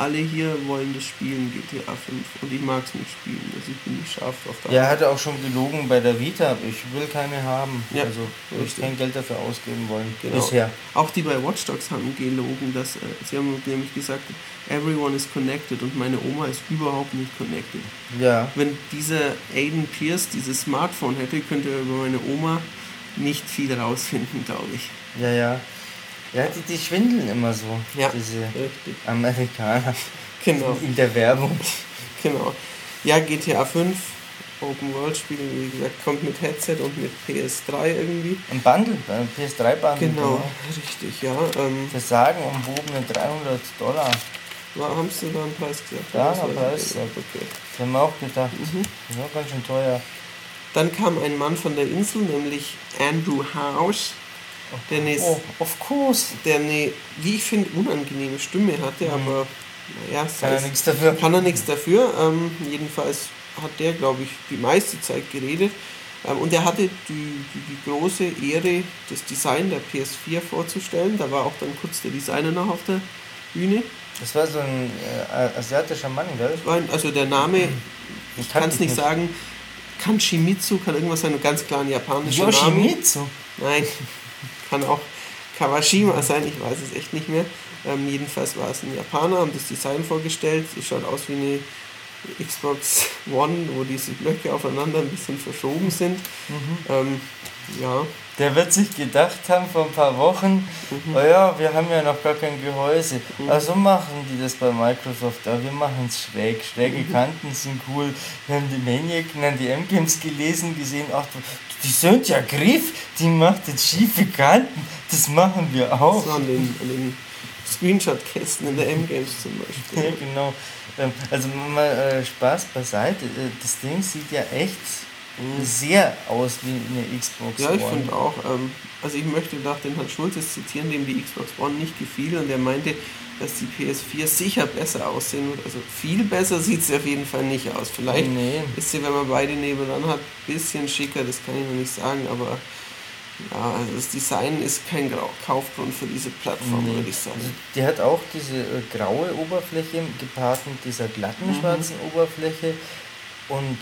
alle hier wollen das spielen, GTA 5. Und ich mag es nicht spielen. Also ich bin nicht scharf drauf. da. Ja, er hat auch schon gelogen bei der Vita. Ich will keine haben. Ja, also will ich kein Geld dafür ausgeben wollen. Genau. Bisher. Auch die bei Watch Dogs haben gelogen, dass äh, sie haben nämlich gesagt, everyone is connected und meine Oma ist überhaupt nicht connected. Ja. Wenn dieser Aiden Pierce dieses Smartphone hätte, könnte er über meine Oma nicht viel rausfinden, glaube ich. Ja, ja. Ja, die, die schwindeln immer so. Ja. Diese Richtig. Amerikaner. Genau. In der Werbung. Genau. Ja, GTA 5, Open World Spiel, wie gesagt, kommt mit Headset und mit PS3 irgendwie. Ein Bundle, ein PS3-Bundle. Genau, richtig, ja. Ähm, Das sagen umwobene 300 Dollar. war- haben Sie da einen Preis gesagt? Ja, einen Preis gesagt. Okay. Das haben wir auch gedacht. Mhm. Das war ganz schön teuer. Dann kam ein Mann von der Insel, nämlich Andrew House, der eine, Oh, of course. der eine wie ich finde, unangenehme Stimme hatte, aber naja, Mhm. Kann er nichts dafür. kann er nichts dafür. Ähm, jedenfalls hat der, glaube ich, die meiste Zeit geredet. Ähm, und er hatte die, die, die große Ehre, das Design der PS4 vorzustellen. Da war auch dann kurz der Designer noch auf der Bühne. Das war so ein äh, asiatischer Mann, gell? Ein- Also der Name, ich kann es ich nicht sagen, Kanshimitsu kann irgendwas sein, ganz klar ein japanischer Name. Yoshimitsu. Nein, kann auch Kawashima sein, ich weiß es echt nicht mehr. Ähm, jedenfalls war es ein Japaner, haben das Design vorgestellt. Es schaut aus wie eine Xbox One, wo diese Blöcke aufeinander ein bisschen verschoben sind. Ähm, ja, Der wird sich gedacht haben vor ein paar Wochen, Mhm. oh ja, wir haben ja noch gar kein Gehäuse. Also machen die das bei Microsoft, aber wir machen es schräg. Schräge Mhm. Kanten sind cool. Wir haben die Maniac, nein, die M-Games gelesen, gesehen, ach, die sind ja Griff, die macht jetzt schiefe Kanten. Das machen wir auch. so an den, an den Screenshot-Kästen in der M-Games zum Ja, Beispiel. genau. Ähm, Also mal äh, Spaß beiseite. Äh, Das Ding sieht ja echt sehr aus wie eine Xbox Mhm. Ja, ich One. finde auch. Ähm, also ich möchte da den Herrn Schulzes zitieren, dem die Xbox One nicht gefiel und der meinte, dass die PS4 sicher besser aussehen wird. Also viel besser sieht sie auf jeden Fall nicht aus. Vielleicht Nee. ist sie, wenn man beide nebenan hat, ein bisschen schicker, das kann ich noch nicht sagen, aber ja, also das Design ist kein Kaufgrund für diese Plattform, Nee. würde ich sagen. Also die hat auch diese äh, graue Oberfläche gepaart mit dieser glatten Mhm. schwarzen Oberfläche und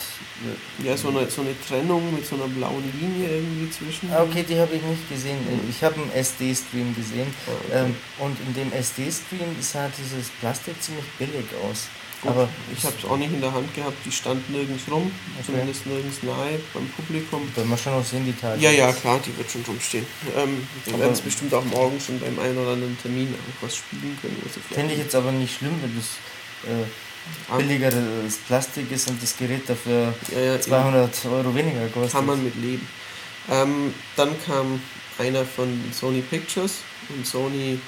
äh, Ja, so eine, so eine Trennung mit so einer blauen Linie irgendwie zwischen. ah, okay, die habe ich nicht gesehen. Äh, Ich habe einen SD-Stream gesehen Ah, okay. ähm, und in dem SD-Stream sah dieses Plastik ziemlich billig aus. Gut, aber ich habe es auch nicht in der Hand gehabt, die stand nirgends rum, okay. zumindest nirgends nahe beim Publikum. Wenn man schon noch sehen, die Tage. Ja, ja, klar, die wird schon rumstehen. Ähm, wir werden es bestimmt auch morgen schon beim einen oder anderen Termin auch was spielen können. Finde ich jetzt aber nicht schlimm, wenn das äh. Billigeres Plastik ist und das Gerät dafür ja, ja, 200 eben. Euro weniger kostet. Kann man mit leben. Ähm, dann kam einer von Sony Pictures und Sony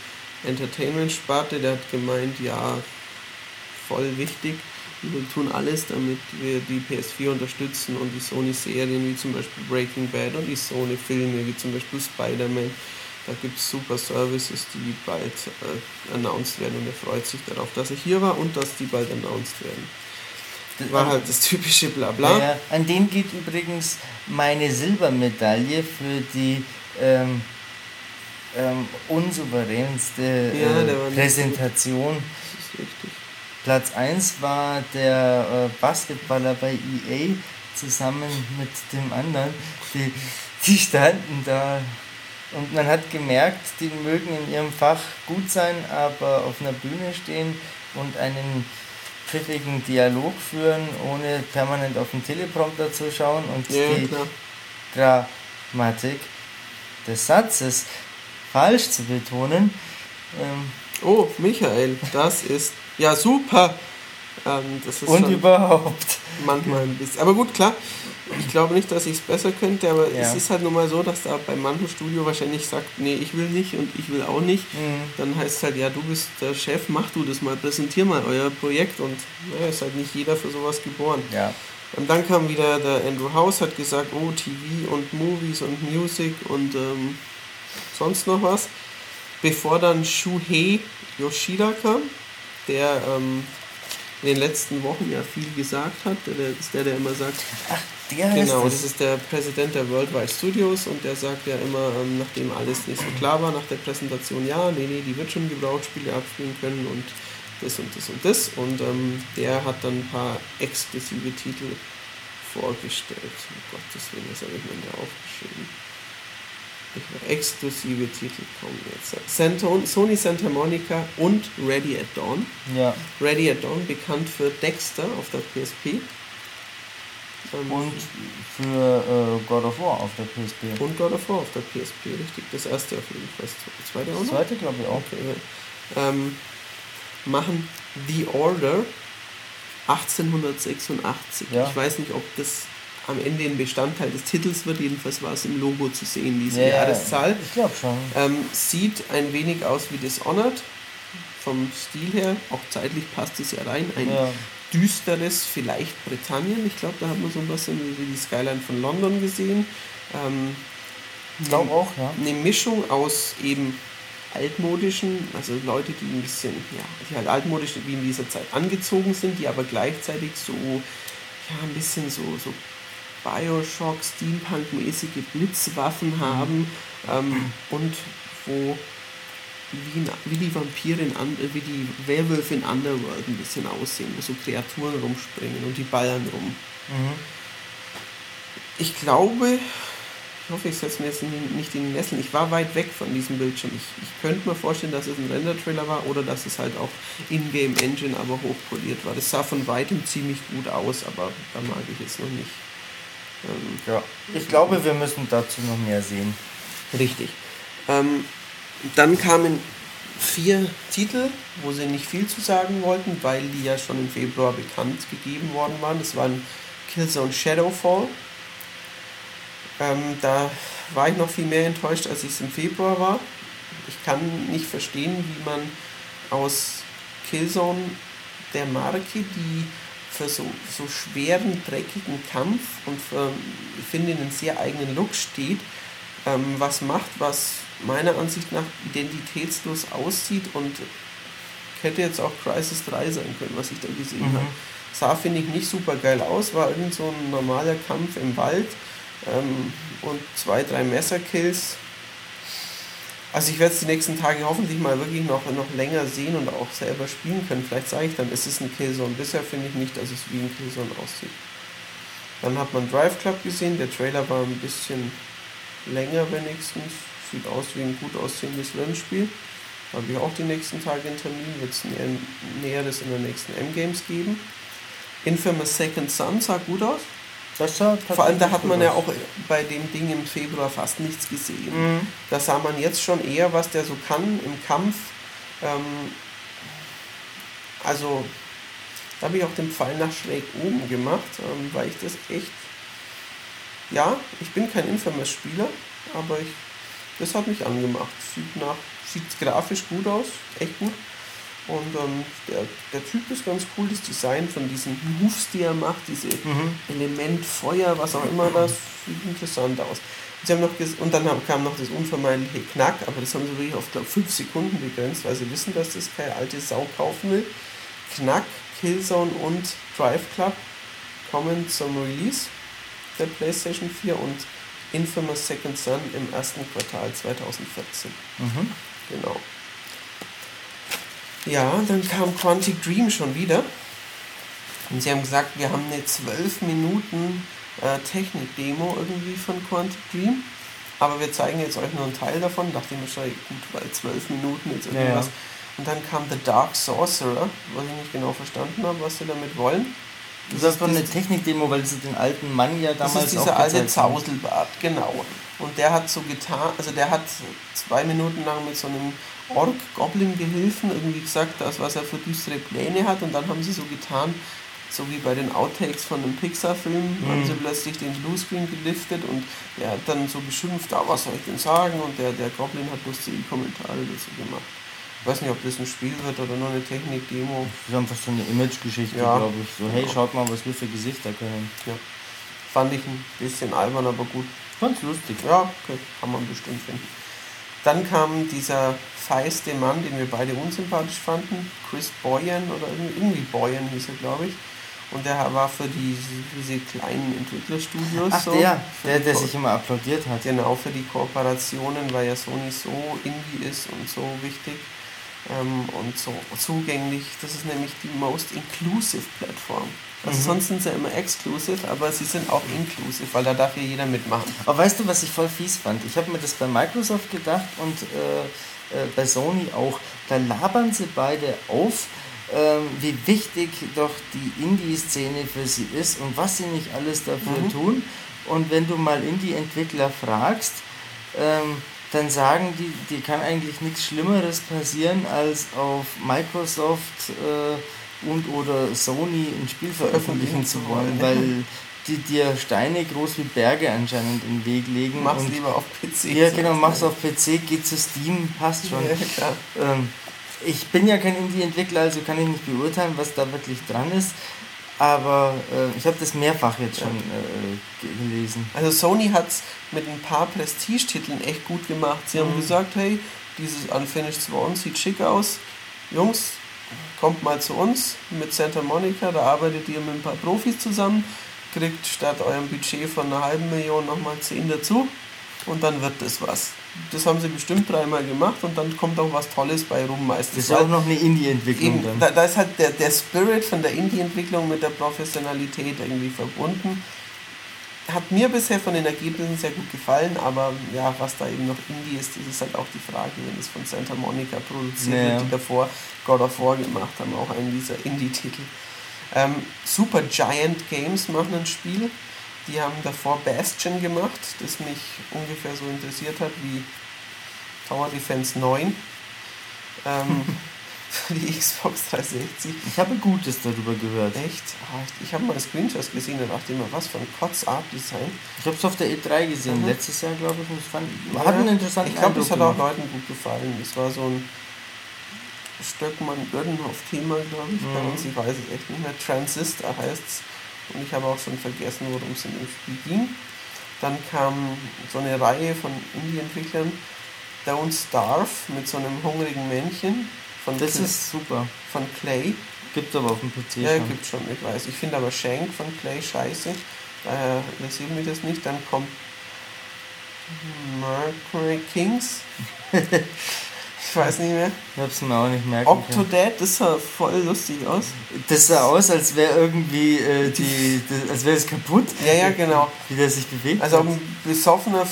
Entertainment Sparte, der hat gemeint, ja, voll wichtig. Wir tun alles, damit wir die PS4 unterstützen und die Sony-Serien wie zum Beispiel Breaking Bad und die Sony-Filme wie zum Beispiel Spider-Man. Da gibt es super Services, die bald äh, announced werden und er freut sich darauf, dass er hier war und dass die bald announced werden. Das war halt das typische Blabla. Ja, an dem geht übrigens meine Silbermedaille für die ähm, ähm, unsouveränste äh, Präsentation. Das ist richtig. Platz 1 war der äh, Basketballer bei EA zusammen mit dem anderen. Die, die standen da und man hat gemerkt, die mögen in ihrem Fach gut sein, aber auf einer Bühne stehen und einen pfiffigen Dialog führen, ohne permanent auf den Teleprompter zu schauen und ja, die klar. Grammatik des Satzes falsch zu betonen. Ähm, oh, Michael, das ist ja, super. Ähm, Und überhaupt. Manchmal ein bisschen. Aber gut, klar. Ich glaube nicht, dass ich es besser könnte, aber ja. es ist halt nun mal so, dass da beim manchen Studio wahrscheinlich sagt, nee, ich will nicht und ich will auch nicht. Mhm. Dann heißt es halt, ja, du bist der Chef, mach du das mal, präsentier mal euer Projekt und ja, ist halt nicht jeder für sowas geboren. Ja. Und dann kam wieder der Andrew House, hat gesagt, oh, TV und Movies und Music und ähm, sonst noch was. Bevor dann Shuhei Yoshida kam, der ähm, in den letzten Wochen ja viel gesagt hat. Der, ist der, der immer sagt. Der Genau, das. ist der Präsident der Worldwide Studios und der sagt ja immer, ähm, nachdem alles nicht so klar war nach der Präsentation, ja, nee, nee, die wird schon Gebrauchsspiele abspielen können und das und das und das. Und ähm, der hat dann ein paar exklusive Titel vorgestellt. Um Gottes Willen, das habe ich mir da aufgeschrieben exklusive Titel kommen jetzt. Sony Santa Monica und Ready at Dawn. Ja. Ready at Dawn, bekannt für Dexter auf der PSP. Und für äh, God of War auf der PSP. Und God of War auf der PSP, richtig. Das erste auf jeden Fall. Das zweite auch noch? Das zweite glaube ich auch. Okay. Ähm, machen The Order 1886. Ja. Ich weiß nicht, ob das am Ende ein Bestandteil des Titels wird. Jedenfalls war es im Logo zu sehen, diese ja, Jahreszahl. Ich glaube schon. Ähm, sieht ein wenig aus wie Dishonored vom Stil her. Auch zeitlich passt es ja rein. Ein ja. Düsteres, vielleicht Britannien. Ich glaube, da hat man so ein bisschen wie die Skyline von London gesehen. Ähm, ich glaube auch, ja. Eine Mischung aus eben altmodischen, also Leute, die ein bisschen, ja, die halt altmodisch wie in dieser Zeit angezogen sind, die aber gleichzeitig so, ja, ein bisschen so, so Bioshock, Steampunk-mäßige Blitzwaffen haben ähm, und wo wie, wie die Vampire in, äh, wie die Werwölfe in Underworld ein bisschen aussehen, wo so Kreaturen rumspringen und die ballern rum. Mhm. Ich glaube, ich hoffe, ich setze mir jetzt nicht in den Nesseln. Ich war weit weg von diesem Bildschirm. Ich, ich könnte mir vorstellen, dass es ein Render-Trailer war oder dass es halt auch in-game Engine aber hochpoliert war. Das sah von weitem ziemlich gut aus, aber da mag ich jetzt noch nicht. Ähm, ja, ich glaube, wir müssen dazu noch mehr sehen. Richtig. Ähm, dann kamen vier Titel, wo sie nicht viel zu sagen wollten, weil die ja schon im Februar bekannt gegeben worden waren. Das waren Killzone Shadowfall. Ähm, da war ich noch viel mehr enttäuscht, als ich es im Februar war. Ich kann nicht verstehen, wie man aus Killzone der Marke, die für so, so schweren, dreckigen Kampf und für, ich finde, einen sehr eigenen Look steht, ähm, was macht, was meiner Ansicht nach identitätslos aussieht und hätte jetzt auch Crisis 3 sein können, was ich da gesehen mhm. habe. Sah, finde ich, nicht super geil aus, war irgend so ein normaler Kampf im Wald ähm, und zwei, drei Messerkills also ich werde es die nächsten Tage hoffentlich mal wirklich noch, noch länger sehen und auch selber spielen können. Vielleicht sage ich dann, es ist ein Killzone. Bisher finde ich nicht, dass es wie ein Killzone aussieht. Dann hat man Drive Club gesehen. Der Trailer war ein bisschen länger wenigstens. Sieht aus wie ein gut aussehendes Rennspiel. Da habe ich auch die nächsten Tage einen Termin, wird es näher, Näheres in der nächsten M-Games geben. Infamous Second Son sah gut aus. Vor allem, da hat man ja auch bei dem Ding im Februar fast nichts gesehen. Mhm. Da sah man jetzt schon eher, was der so kann im Kampf. Ähm, also, da habe ich auch den Pfeil nach schräg oben gemacht, ähm, weil ich das echt. Ja, ich bin kein Infamous-Spieler, aber ich, das hat mich angemacht. Sieht, nach, sieht grafisch gut aus, echt gut. Und ähm, der, der Typ ist ganz cool, das Design von diesen Moves, die er macht, diese mhm. Element Feuer, was auch immer, das sieht interessant aus. Und, sie haben noch und dann haben, kam noch das unvermeidliche Knack, aber das haben sie wirklich auf, glaube 5 Sekunden begrenzt, weil sie wissen, dass das keine alte Sau kaufen will. Knack, Killzone und Drive Club kommen zum Release der PlayStation 4 und Infamous Second Son im ersten Quartal 2014. Mhm. Genau. Ja, dann kam Quantic Dream schon wieder. Und sie haben gesagt, wir haben eine 12 Minuten äh, Technik-Demo irgendwie von Quantic Dream. Aber wir zeigen jetzt euch nur einen Teil davon. Dachte ich mir schon, gut, weil 12 Minuten jetzt irgendwas. Ja, ja. Und dann kam The Dark Sorcerer, was ich nicht genau verstanden habe, was sie damit wollen. Das, das doch eine Technik-Demo, weil sie den alten Mann ja damals das ist dieser alte Zauselbart, genau. Und der hat so getan, also der hat zwei Minuten lang mit so einem Ork-Goblin-Gehilfen irgendwie gesagt, das, was er für düstere Pläne hat. Und dann haben sie so getan, so wie bei den Outtakes von einem Pixar-Film, mhm. haben sie plötzlich den Bluescreen geliftet und er hat dann so beschimpft, ah, was soll ich denn sagen? Und der, der Goblin hat lustige Kommentare dazu gemacht. Ich weiß nicht, ob das ein Spiel wird oder nur eine Technik-Demo. Das ist einfach so eine Image-Geschichte, ja. glaube ich. So, hey, schaut mal, was wir für Gesichter können. Ja. Fand ich ein bisschen albern, aber gut. Ganz lustig. Ja, okay. kann man bestimmt finden. Dann kam dieser feiste Mann, den wir beide unsympathisch fanden, Chris Boyan oder irgendwie Boyan hieß er, glaube ich. Und der war für die, diese kleinen Entwicklerstudios Ach, so. Der, der, der sich immer applaudiert hat. Genau, für die Kooperationen, weil ja Sony so indie ist und so wichtig ähm, und so zugänglich. Das ist nämlich die Most Inclusive Plattform. Also mhm. sonst sind sie immer exclusive, aber sie sind auch inclusive, weil da darf ja jeder mitmachen. Aber weißt du, was ich voll fies fand? Ich habe mir das bei Microsoft gedacht und äh, äh, bei Sony auch. Da labern sie beide auf, äh, wie wichtig doch die Indie-Szene für sie ist und was sie nicht alles dafür mhm. tun. Und wenn du mal Indie-Entwickler fragst, ähm, dann sagen die, dir kann eigentlich nichts Schlimmeres passieren, als auf Microsoft äh, und oder Sony ein Spiel veröffentlichen zu wollen, weil die dir Steine groß wie Berge anscheinend in den Weg legen. Mach's und, lieber auf PC. Ja, genau, mach's auf PC, geht zu Steam, passt schon. Ja, ähm, ich bin ja kein Indie-Entwickler, also kann ich nicht beurteilen, was da wirklich dran ist. Aber äh, ich habe das mehrfach jetzt schon äh, gelesen. Also Sony hat es mit ein paar Prestigetiteln echt gut gemacht. Sie mhm. haben gesagt, hey, dieses Unfinished Swan sieht schick aus. Jungs, kommt mal zu uns mit Santa Monica, da arbeitet ihr mit ein paar Profis zusammen, kriegt statt eurem Budget von einer halben Million nochmal 10 dazu und dann wird das was. Das haben sie bestimmt dreimal gemacht und dann kommt auch was Tolles bei rum meistens. Das ist auch noch eine Indie-Entwicklung dann. Da, da, ist halt der, der Spirit von der Indie-Entwicklung mit der Professionalität irgendwie verbunden. Hat mir bisher von den Ergebnissen sehr gut gefallen, aber ja, was da eben noch Indie ist, das ist halt auch die Frage, wenn es von Santa Monica produziert naja. wird, die davor God of War gemacht haben, auch einen dieser Indie-Titel. Ähm, Super Giant Games machen ein Spiel die haben davor Bastion gemacht, das mich ungefähr so interessiert hat wie Tower Defense 9. Ähm, für die Xbox 360. Ich habe Gutes darüber gehört. Echt? Ah, ich habe mal Screenshots gesehen und dachte immer, was für ein Kotz-Art-Design. Ich habe es auf der E3 gesehen, mhm. letztes Jahr, glaube ich. Und fand, ja, hat einen interessanten Ich glaube, das hat auch Leuten gut gefallen. Es war so ein Stöckmann-Gödenhoff-Thema, glaube ich. Mhm. Bei uns, ich weiß es echt nicht mehr. Transistor heißt es. Und ich habe auch schon vergessen, worum es in dem Spiel ging. Dann kam so eine Reihe von Indie-Entwicklern. Don't Starve mit so einem hungrigen Männchen. Von das Clay, ist super. Von Clay. Gibt aber auf dem PC ja, schon. Ja, gibt schon, ich weiß. Ich finde aber Shank von Clay scheiße. Daher interessiert mich das nicht. Dann kommt Mercury Kings. Ich weiß nicht mehr. Ich hab's mir auch nicht merken Octodad, das sah voll lustig aus. Das sah aus, als wäre irgendwie äh, die, das, als wäre es kaputt. Ja, ja, genau. Wie der sich bewegt. Also ein besoffener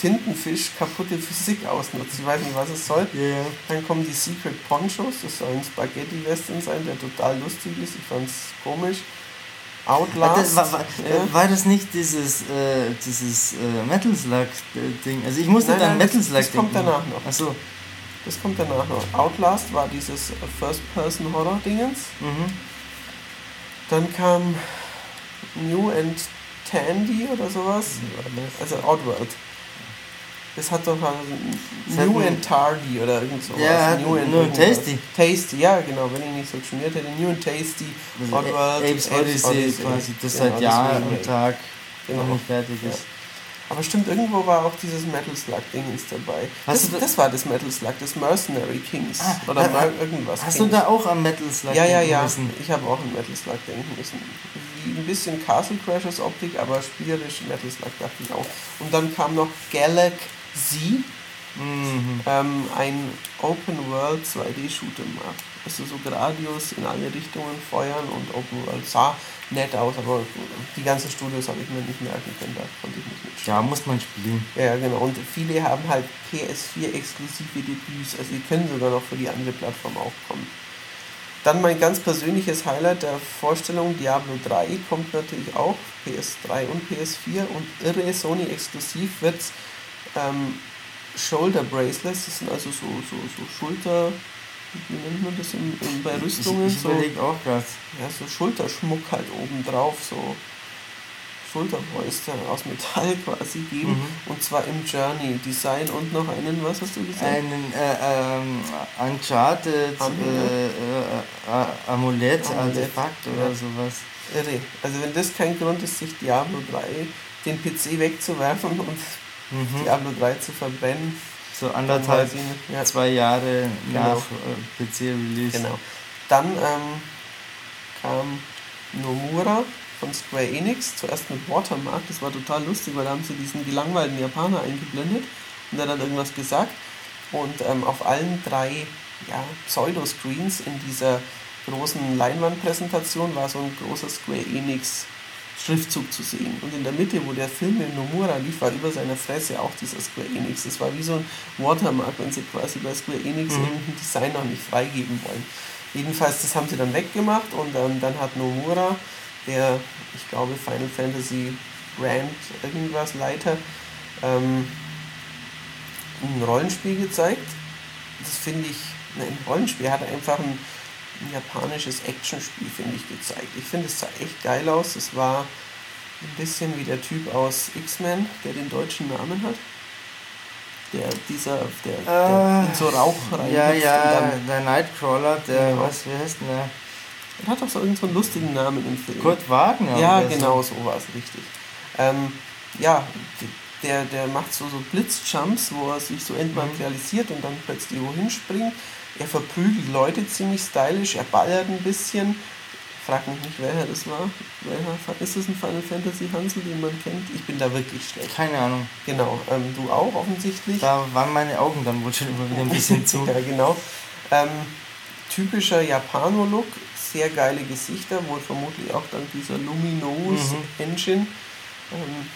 Tintenfisch kaputte Physik ausnutzt. Ich weiß nicht, was es soll. Ja. Dann kommen die Secret Ponchos. Das soll ein Spaghetti-Western sein, der total lustig ist. Ich fand's komisch. Outlast. Das, war, war, ja. war das nicht dieses, äh, dieses äh, Metal Slug-Ding? Also ich musste Nein, dann nein, Metal das- Slug das kommt denken. danach noch. Achso. Das kommt danach noch. Outlast war dieses First-Person-Horror-Dingens. Mhm. Dann kam New and Tandy oder sowas. Also Outworld. Das hat doch Das New and Tardy oder irgend sowas. Ja, New and New and. Tasty. Tasty, ja genau, wenn ich nicht so geschmiert hätte. New and Tasty, Also Oddworld, Apes Odyssey quasi, das Genau, seit Jahr deswegen, und Tag Genau. noch nicht fertig Ja. Aber stimmt, irgendwo war auch dieses Metal Slug-Dingens dabei. Das, du da- das war das Metal Slug, das Mercenary Kings. Ah, oder ha- Mer irgendwas. Hast Kings. du da auch am Metal Slug Ja, ja, denken ja. müssen? Ich habe auch an Metal Slug denken müssen. Wie ein bisschen Castle Crashers Optik, aber spielerisch Metal Slug dachte ich auch. Und dann kam noch Galaxy, Mhm. ähm, ein Open World 2D Shoot'em up. Also so Gradius in alle Richtungen feuern und Open World sah nett aus, aber die ganzen Studios habe ich mir nicht merken können, da konnte ich nicht mitspielen. Ja, muss man spielen. Ja, genau. Und viele haben halt PS4 exklusive Debüts. Also die können sogar noch für die andere Plattform auch kommen. Dann mein ganz persönliches Highlight der Vorstellung, Diablo 3 kommt natürlich auch, PS3 und PS4 und irre Sony exklusiv wird ähm, Shoulder Bracelets, das sind also so, so, so Schulter, wie nennt man das in, in, bei Rüstungen? Ich, ich so, auch gerade. ja, so Schulterschmuck halt oben drauf, so Schulterpolster aus Metall quasi geben. Mhm. Und zwar im Journey Design und noch einen, was hast du gesagt? Einen äh, ähm, Uncharted äh, äh, äh, Amulett, Amulett, Artefakt oder ja. sowas. Irre. Also wenn das kein Grund ist, sich Diablo 3 den PC wegzuwerfen und Mhm. Diablo 3 zu verbrennen, So anderthalb. Ja, zwei Jahre Genau. nach äh, PC-Release. Genau. Dann ähm, kam Nomura von Square Enix, zuerst mit Watermark, das war total lustig, weil da haben sie diesen gelangweilten Japaner eingeblendet und der hat dann irgendwas gesagt. Und ähm, auf allen drei ja, Pseudo-Screens in dieser großen Leinwandpräsentation war so ein großer Square Enix Schriftzug zu sehen. Und in der Mitte, wo der Film mit Nomura lief, war über seiner Fresse auch dieser Square Enix. Das war wie so ein Watermark, wenn sie quasi bei Square Enix Mhm. irgendein Design noch nicht freigeben wollen. Jedenfalls, das haben sie dann weggemacht und ähm, dann hat Nomura, der, ich glaube, Final Fantasy Brand irgendwas Leiter, ähm, ein Rollenspiel gezeigt. Das finde ich, ne, ein Rollenspiel hat einfach ein, ein japanisches Actionspiel, finde ich, gezeigt. Ich finde, es sah echt geil aus. Es war ein bisschen wie der Typ aus X-Men, der den deutschen Namen hat. Der, dieser, der, der Äh, in so Rauch rein Ja, ja, der Nightcrawler, der, Genau. was, wie heißt denn der? er hat auch so irgendeinen so einen lustigen Namen im Film. Kurt Wagner. Ja, genau, so war es richtig. Ähm, ja, der, der macht so, so Blitzjumps, wo er sich so entmaterialisiert und dann plötzlich wohin springt. Er verprügelt Leute ziemlich stylisch, er ballert ein bisschen. Frag mich nicht, welcher das war. Welcher, ist es ein Final Fantasy Hansel, den man kennt? Ich bin da wirklich schlecht. Keine Ahnung. Genau, ähm, du auch offensichtlich. Da waren meine Augen dann wohl schon immer wieder ein bisschen zu. ja, genau. Ähm, typischer Japano-Look, sehr geile Gesichter, wohl vermutlich auch dank dieser Luminous Mhm. Engine. Ähm,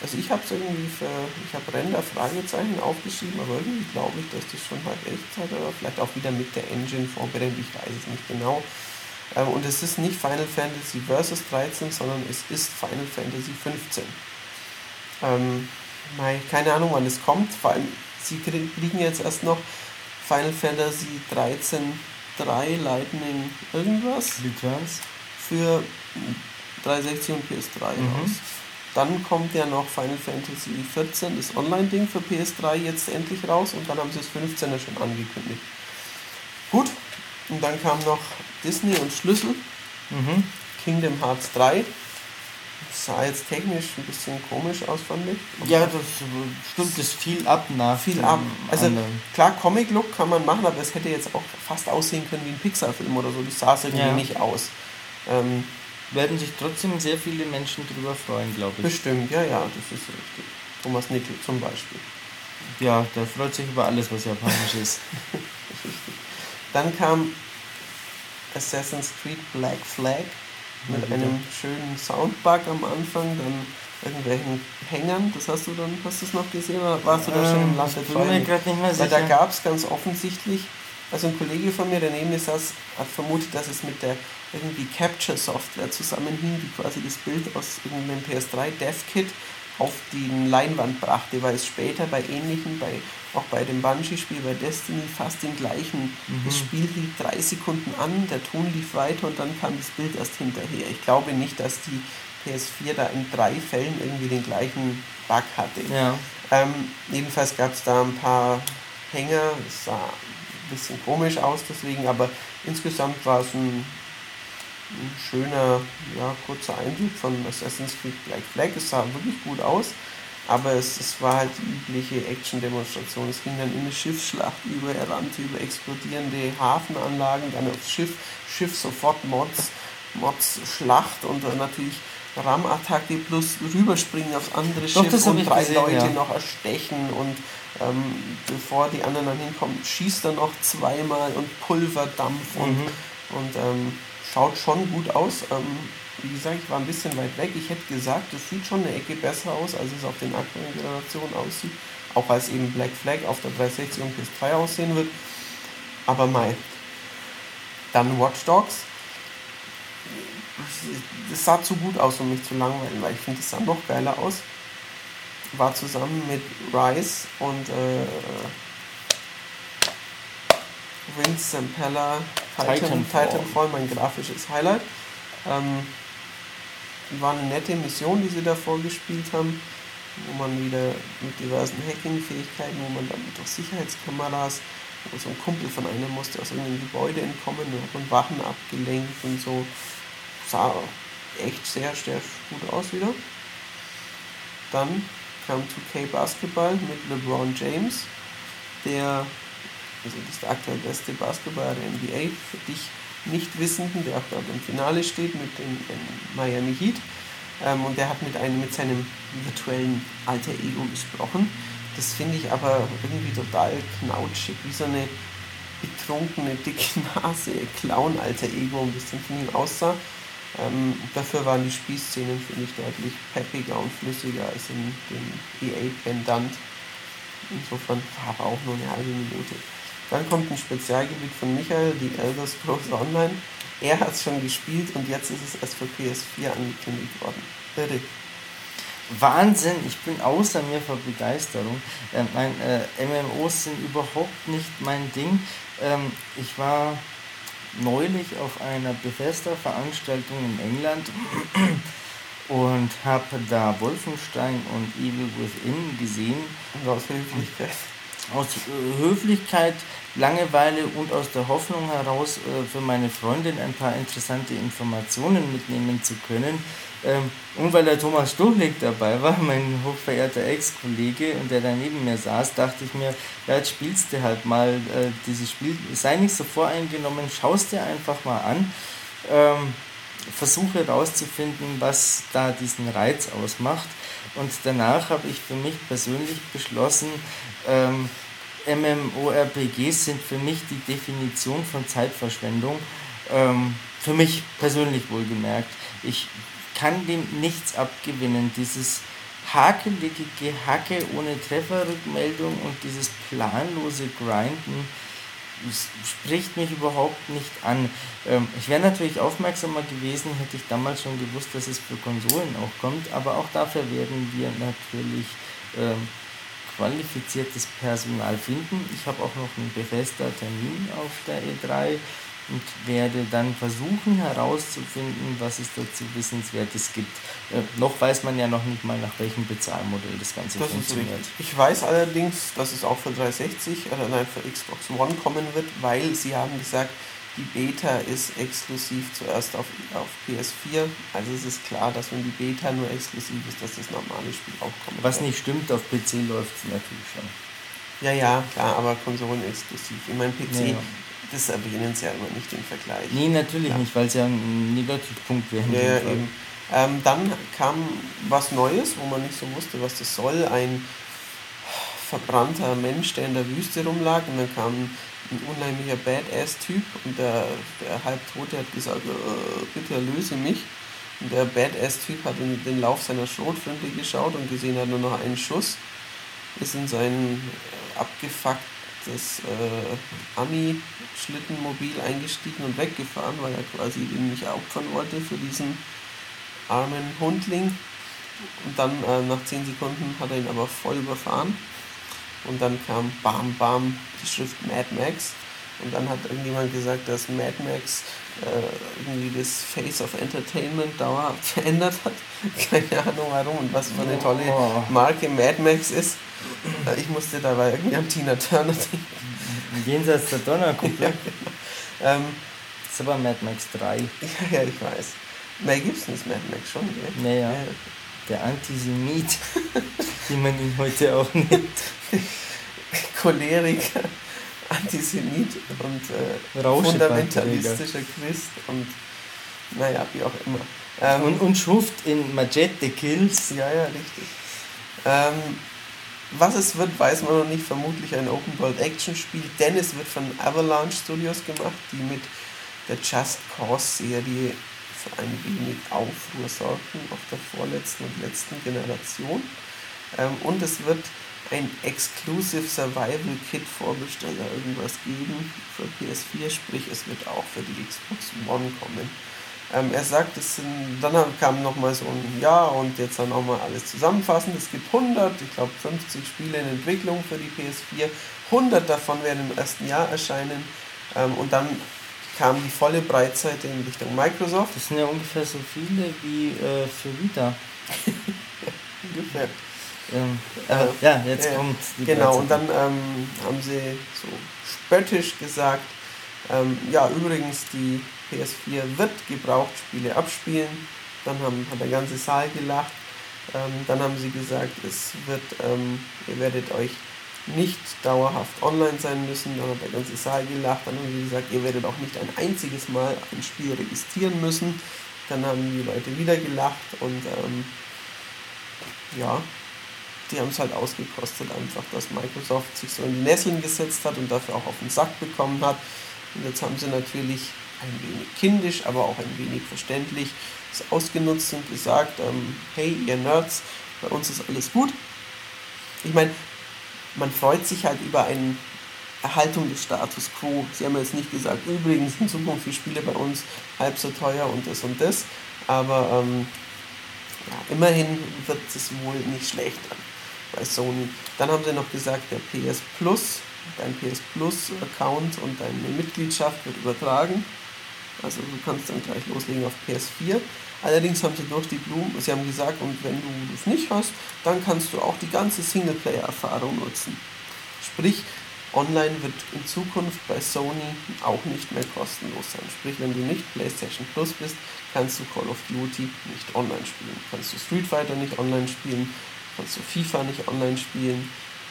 also ich habe es irgendwie für, ich habe Render Fragezeichen aufgeschrieben, aber irgendwie glaube ich, dass das schon halt Echtzeit oder vielleicht auch wieder mit der Engine vorbereitet, ich weiß es nicht genau. Ähm, und es ist nicht Final Fantasy Versus 13, sondern es ist Final Fantasy 15. Ähm, keine Ahnung, wann es kommt. Vor allem, sie krie- kriegen jetzt erst noch Final Fantasy 13 3 Lightning irgendwas Returns. für 360 und PS3 Mhm. raus. Dann kommt ja noch Final Fantasy 14, das Online-Ding für PS3 jetzt endlich raus und dann haben sie das 15er schon angekündigt. Gut, und dann kam noch Disney und Schlüssel, Mhm. Kingdom Hearts 3. Sah jetzt technisch ein bisschen komisch aus, fand ich. Ja, das stimmt, das viel ab nach viel ab. Also anderen. klar, Comic-Look kann man machen, aber es hätte jetzt auch fast aussehen können wie ein Pixar-Film oder so. Das sah es irgendwie Ja. nicht aus. Ähm, werden sich trotzdem sehr viele Menschen drüber freuen, glaube ich. bestimmt, ja, ja, das ist richtig. Thomas Nickel zum Beispiel. Ja, der freut sich über alles, was japanisch ist. Dann kam Assassin's Creed Black Flag mit einem schönen Soundbug am Anfang, dann irgendwelchen Hängern, das hast du dann, hast du es noch gesehen oder warst du da schon im ähm, Land der Träume? Weil da gab es ganz offensichtlich, also ein Kollege von mir, der neben mir saß, hat vermutet, dass es mit der irgendwie Capture-Software zusammenhing, die quasi das Bild aus irgendeinem PS3 DevKit auf die Leinwand brachte, weil es später bei ähnlichen, bei, auch bei dem Bungie-Spiel, bei Destiny fast den gleichen, mhm. das Spiel hielt drei Sekunden an, der Ton lief weiter und dann kam das Bild erst hinterher. Ich glaube nicht, dass die PS4 da in drei Fällen irgendwie den gleichen Bug hatte. Ja. Ähm, jedenfalls gab es da ein paar Hänger, es sah bisschen komisch aus deswegen, aber insgesamt war es ein ein schöner, ja, kurzer Eindruck von Assassin's Creed Black Flag. Es sah wirklich gut aus, aber es, es war halt die übliche Action-Demonstration. Es ging dann in eine Schiffsschlacht über, er rannte über explodierende Hafenanlagen, dann aufs Schiff, Schiff sofort Mods, Mods Schlacht und dann natürlich Ram-Attacke plus rüberspringen aufs andere Doch, Schiff und drei gesehen, Leute ja. noch erstechen und ähm, bevor die anderen dann hinkommen, schießt er noch zweimal und Pulverdampf mhm. und, und ähm, schaut schon gut aus. Ähm, wie gesagt, ich war ein bisschen weit weg. Ich hätte gesagt, es sieht schon eine Ecke besser aus, als es auf den aktuellen Generationen aussieht. Auch als eben Black Flag auf der 360 und PS3 aussehen wird. Aber mal. Dann Watch Dogs. Das sah zu gut aus, um mich zu langweilen, weil ich finde, es sah noch geiler aus. War zusammen mit Rise und äh, Vince Zampella Titan, Titanfall. Titanfall, mein grafisches Highlight. Ähm, war eine nette Mission, die sie da vorgespielt haben, wo man wieder mit diversen Hacking-Fähigkeiten, wo man dann durch Sicherheitskameras, wo so ein Kumpel von einer musste aus irgendeinem Gebäude entkommen und hat Wachen abgelenkt und so. Sah echt sehr, sehr gut aus wieder. Dann kam 2K Basketball mit LeBron James, der also das ist der aktuell beste Basketballer der NBA, für dich Nichtwissenden, der auch dort im Finale steht mit dem Miami Heat. Ähm, und der hat mit, einem, mit seinem virtuellen Alter Ego gesprochen. Das finde ich aber irgendwie total knautschig, wie so eine betrunkene, dicke Nase, Clown-Alter Ego ein bisschen von ihm aussah. Ähm, dafür waren die Spielszenen, finde ich, deutlich peppiger und flüssiger als in dem EA-Pendant. Insofern war auch nur eine halbe Minute. Dann kommt ein Spezialgebiet von Michael, die Elder Scrolls Online. Er hat es schon gespielt und jetzt ist es erst für PS4 angekündigt worden. Bitte. Wahnsinn, ich bin außer mir vor Begeisterung. Äh, mein, äh, MMOs sind überhaupt nicht mein Ding. Ähm, ich war neulich auf einer Bethesda-Veranstaltung in England und habe da Wolfenstein und Evil Within gesehen. Und aus Höflichkeit aus äh, Höflichkeit, Langeweile und aus der Hoffnung heraus, äh, für meine Freundin ein paar interessante Informationen mitnehmen zu können. Ähm, und weil der Thomas Stuchlik dabei war, mein hochverehrter Ex-Kollege, und der da neben mir saß, dachte ich mir, ja, jetzt spielst du halt mal äh, dieses Spiel. Sei nicht so voreingenommen, schaust dir einfach mal an. Ähm, versuche herauszufinden, was da diesen Reiz ausmacht. Und danach habe ich für mich persönlich beschlossen, ähm, MMORPGs sind für mich die Definition von Zeitverschwendung. Ähm, für mich persönlich wohlgemerkt. Ich kann dem nichts abgewinnen. Dieses hakelige Gehacke ohne Trefferrückmeldung und dieses planlose Grinden spricht mich überhaupt nicht an. Ähm, ich wäre natürlich aufmerksamer gewesen, hätte ich damals schon gewusst, dass es für Konsolen auch kommt, aber auch dafür werden wir natürlich ähm, qualifiziertes Personal finden. Ich habe auch noch einen befester Termin auf der E3 und werde dann versuchen herauszufinden, was es dazu Wissenswertes gibt. Äh, noch weiß man ja noch nicht mal, nach welchem Bezahlmodell das Ganze das funktioniert. Ich weiß allerdings, dass es auch für 360 oder nein, für Xbox One kommen wird, weil sie haben gesagt, die Beta ist exklusiv zuerst auf, auf PS4. Also es ist klar, dass wenn die Beta nur exklusiv ist, dass das normale Spiel auch kommt. Was nicht stimmt, auf PC läuft es natürlich schon. Ja, ja, klar, aber Konsolen exklusiv. Ich meine, PC, ja, ja das erwähnen sie ja immer nicht im Vergleich. Nee, natürlich ja. nicht, weil es ja ein Negativpunkt wäre. Ja, ja eben. Ähm, dann kam was Neues, wo man nicht so wusste, was das soll. Ein verbrannter Mensch, der in der Wüste rumlag. Und dann kam ein unheimlicher Badass-Typ und der, der Halbtote hat gesagt, äh, bitte erlöse mich. Und der Badass-Typ hat in den Lauf seiner Schrotflinte geschaut und gesehen hat nur noch einen Schuss, ist in sein abgefucktes äh, Ami-Schlittenmobil eingestiegen und weggefahren, weil er quasi den nicht opfern wollte für diesen armen Hundling. Und dann äh, nach 10 Sekunden hat er ihn aber voll überfahren und dann kam Bam Bam die Schrift Mad Max. Und dann hat irgendjemand gesagt, dass Mad Max äh, irgendwie das Face of Entertainment dauerhaft verändert hat. Keine Ahnung warum und was für eine tolle oh. Marke Mad Max ist. Äh, ich musste dabei irgendwie an Tina Turner denken. Jenseits der Donnerkuppel. Ja, ähm, das ist aber Mad Max 3. Ja, ja, ich weiß. Mel Gibson ist Mad Max schon, gell? Naja. Ja. Der Antisemit, wie man ihn heute auch nennt. Choleriker, Antisemit und äh, fundamentalistischer Christ und naja, wie auch immer. Ähm, und, und Schuft in Majette Kills. Ja, ja, richtig. Ähm, was es wird, weiß man noch nicht. Vermutlich ein Open World Action Spiel, denn es wird von Avalanche Studios gemacht, die mit der Just Cause Serie für ein wenig Aufruhr sorgten auf der vorletzten und letzten Generation. Ähm, und es wird ein Exclusive Survival Kit Vorbesteller irgendwas geben für PS4, sprich es wird auch für die Xbox One kommen. Ähm, er sagt, es sind, dann kam nochmal so ein Ja und jetzt dann nochmal alles zusammenfassen. Es gibt 100, ich glaube 50 Spiele in Entwicklung für die PS4. 100 davon werden im ersten Jahr erscheinen ähm, und dann kam die volle Breitseite in Richtung Microsoft. Das sind ja ungefähr so viele wie äh, für Vita. ungefähr. Ähm, äh, ja, jetzt äh, kommt die Genau, und dann ähm, haben sie so spöttisch gesagt, ähm, ja, übrigens, die PS4 wird Gebrauchtspiele abspielen. Dann haben, hat der ganze Saal gelacht. Ähm, dann haben sie gesagt, es wird, ähm, ihr werdet euch nicht dauerhaft online sein müssen. Dann hat der ganze Saal gelacht. Dann haben sie gesagt, ihr werdet auch nicht ein einziges Mal ein Spiel registrieren müssen. Dann haben die Leute wieder gelacht und ähm, ja, die haben es halt ausgekostet, einfach, dass Microsoft sich so in die Nesseln gesetzt hat und dafür auch auf den Sack bekommen hat. Und jetzt haben sie natürlich ein wenig kindisch, aber auch ein wenig verständlich es ausgenutzt und gesagt, ähm, hey ihr Nerds, bei uns ist alles gut. Ich meine, man freut sich halt über eine Erhaltung des Status quo. Sie haben jetzt nicht gesagt, übrigens in Zukunft die Spiele bei uns halb so teuer und das und das, aber ähm, ja, immerhin wird es wohl nicht schlechter bei Sony. Dann haben sie noch gesagt, der PS Plus, dein PS Plus Account und deine Mitgliedschaft wird übertragen. Also du kannst dann gleich loslegen auf PS4. Allerdings haben sie durch die Blumen, sie haben gesagt, und wenn du das nicht hast, dann kannst du auch die ganze Singleplayer-Erfahrung nutzen. Sprich, online wird in Zukunft bei Sony auch nicht mehr kostenlos sein. Sprich, wenn du nicht PlayStation Plus bist, kannst du Call of Duty nicht online spielen. Kannst du Street Fighter nicht online spielen, kannst du FIFA nicht online spielen.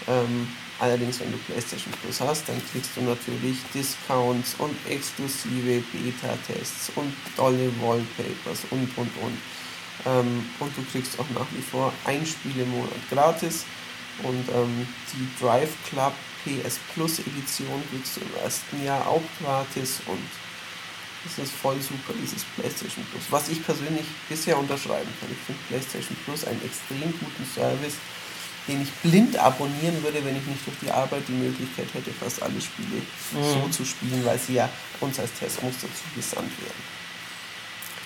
Ähm, allerdings, wenn du PlayStation Plus hast, dann kriegst du natürlich Discounts und exklusive Beta-Tests und tolle Wallpapers und und und. Ähm, und du kriegst auch nach wie vor ein Spiel im Monat gratis. Und ähm, die Drive Club PS Plus Edition kriegst du im ersten Jahr auch gratis und das ist voll super, dieses PlayStation Plus. Was ich persönlich bisher unterschreiben kann. Ich finde PlayStation Plus einen extrem guten Service, den ich blind abonnieren würde, wenn ich nicht durch die Arbeit die Möglichkeit hätte, fast alle Spiele mhm. so zu spielen, weil sie ja uns als Testmuster zugesandt werden.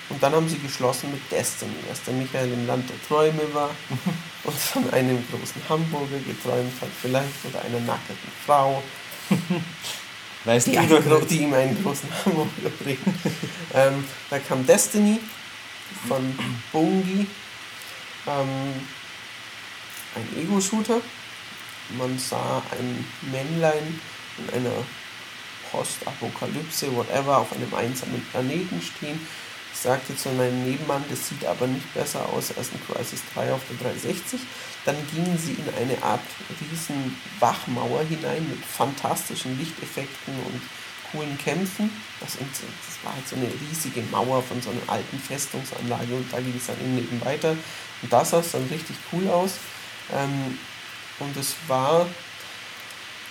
Und dann haben sie geschlossen mit Destiny, dass der Michael im Land der Träume war und von einem großen Hamburger geträumt hat, vielleicht oder einer nackten Frau. Weißt die, einen, die ihm einen großen Hamburger bringt. ähm, da kam Destiny von Bungie. Ähm, ein Ego-Shooter. Man sah ein Männlein in einer Postapokalypse, whatever, auf einem einsamen Planeten stehen. Ich sagte zu meinem Nebenmann, das sieht aber nicht besser aus als ein Crisis 3 auf der 360. Dann gingen sie in eine Art riesen Wachmauer hinein mit fantastischen Lichteffekten und coolen Kämpfen. Das, das war halt so eine riesige Mauer von so einer alten Festungsanlage und da ging es dann eben weiter. Und das sah dann richtig cool aus. Ähm, und es war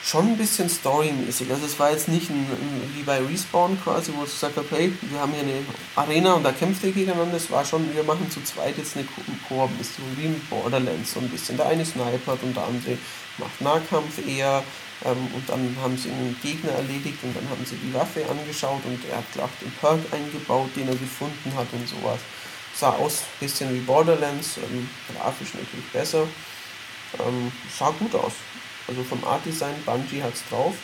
schon ein bisschen storymäßig. Also es war jetzt nicht ein, ein, wie bei Respawn quasi, wo es gesagt hat, hey, wir haben hier eine Arena und da kämpft ihr gegeneinander. Es war schon, wir machen zu zweit jetzt eine Koop-Mission, wie in Borderlands so ein bisschen. Der eine snipert und der andere macht Nahkampf eher. Ähm, und dann haben sie einen Gegner erledigt und dann haben sie die Waffe angeschaut und er hat gleich den Perk eingebaut, den er gefunden hat und sowas. Sah aus ein bisschen wie Borderlands, ähm, grafisch natürlich besser. Ähm, sah gut aus. Also vom Art Design, Bungie hat es drauf.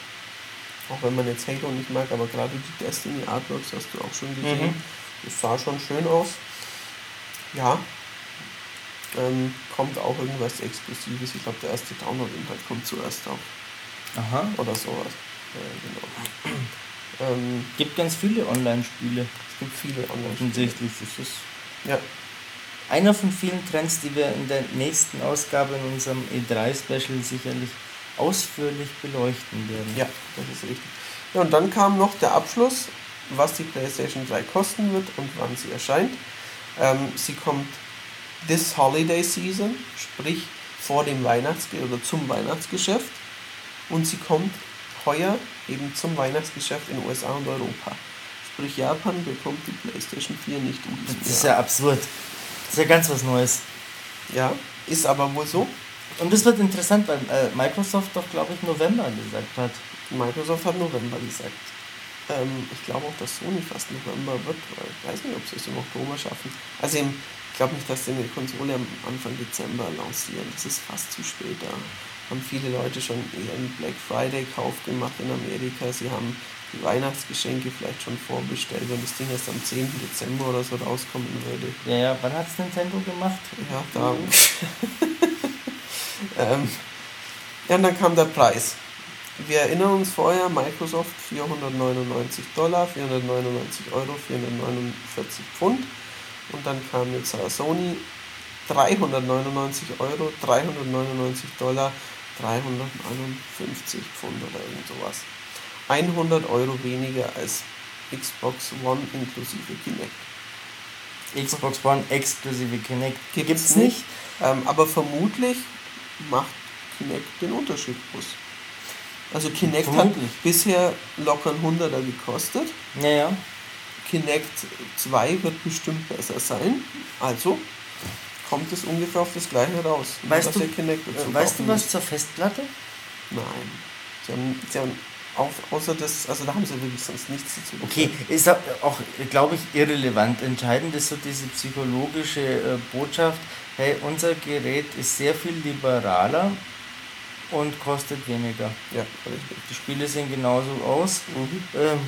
Auch wenn man jetzt Halo nicht mag, aber gerade die Destiny Artworks hast du auch schon gesehen. Mhm. Das sah schon schön aus. Ja. Ähm, kommt auch irgendwas Exklusives. Ich glaube, der erste Download-Inhalt kommt zuerst auch. Aha. Oder sowas. Äh, genau. ähm, gibt ganz viele Online-Spiele. Es gibt viele Online-Spiele. Offensichtlich. Das ist ja. Einer von vielen Trends, die wir in der nächsten Ausgabe in unserem E3-Special sicherlich ausführlich beleuchten werden. Ja, das ist richtig. Ja, und dann kam noch der Abschluss, was die PlayStation 3 kosten wird und wann sie erscheint. Ähm, sie kommt this Holiday Season, sprich vor dem Weihnachts- oder zum Weihnachtsgeschäft. Und sie kommt heuer eben zum Weihnachtsgeschäft in USA und Europa. Sprich, Japan bekommt die PlayStation 4 nicht um. Das ist ja absurd. Das ist ja ganz was Neues. Ja, ist aber wohl so. Und das wird interessant, weil äh, Microsoft doch, glaube ich, November gesagt hat. Microsoft hat November gesagt. Ähm, ich glaube auch, dass Sony fast November wird, weil ich weiß nicht, ob sie es im Oktober schaffen. Also eben, ich glaube nicht, dass sie eine Konsole am Anfang Dezember lancieren. Das ist fast zu spät. Da haben viele Leute schon ihren Black Friday-Kauf gemacht in Amerika. Sie haben die Weihnachtsgeschenke vielleicht schon vorbestellt, wenn das Ding erst am 10. Dezember oder so rauskommen würde. Ja, ja, wann hat es Nintendo gemacht? Ja, da. ähm, ja, und dann kam der Preis. Wir erinnern uns vorher, Microsoft 499 Dollar, 499 Euro, 449 Pfund. Und dann kam jetzt Sony 399 Euro, 399 Dollar, 351 Pfund oder irgend sowas. 100 Euro weniger als Xbox One inklusive Kinect. Xbox One exklusive Kinect gibt es nicht, ähm, aber vermutlich macht Kinect den Unterschied aus. Also Kinect vermutlich. hat bisher locker ein 100er gekostet. Naja. Kinect 2 wird bestimmt besser sein. Also kommt es ungefähr auf das gleiche raus. Weißt, du, weißt du was zur Festplatte? Nein. Sie haben, sie haben auf, außer das, also da haben sie wirklich sonst nichts dazu. Okay, ist auch, glaube ich, irrelevant. Entscheidend ist so diese psychologische äh, Botschaft, hey, unser Gerät ist sehr viel liberaler und kostet weniger. Ja, richtig. Die Spiele sehen genauso aus. Mhm. Ähm,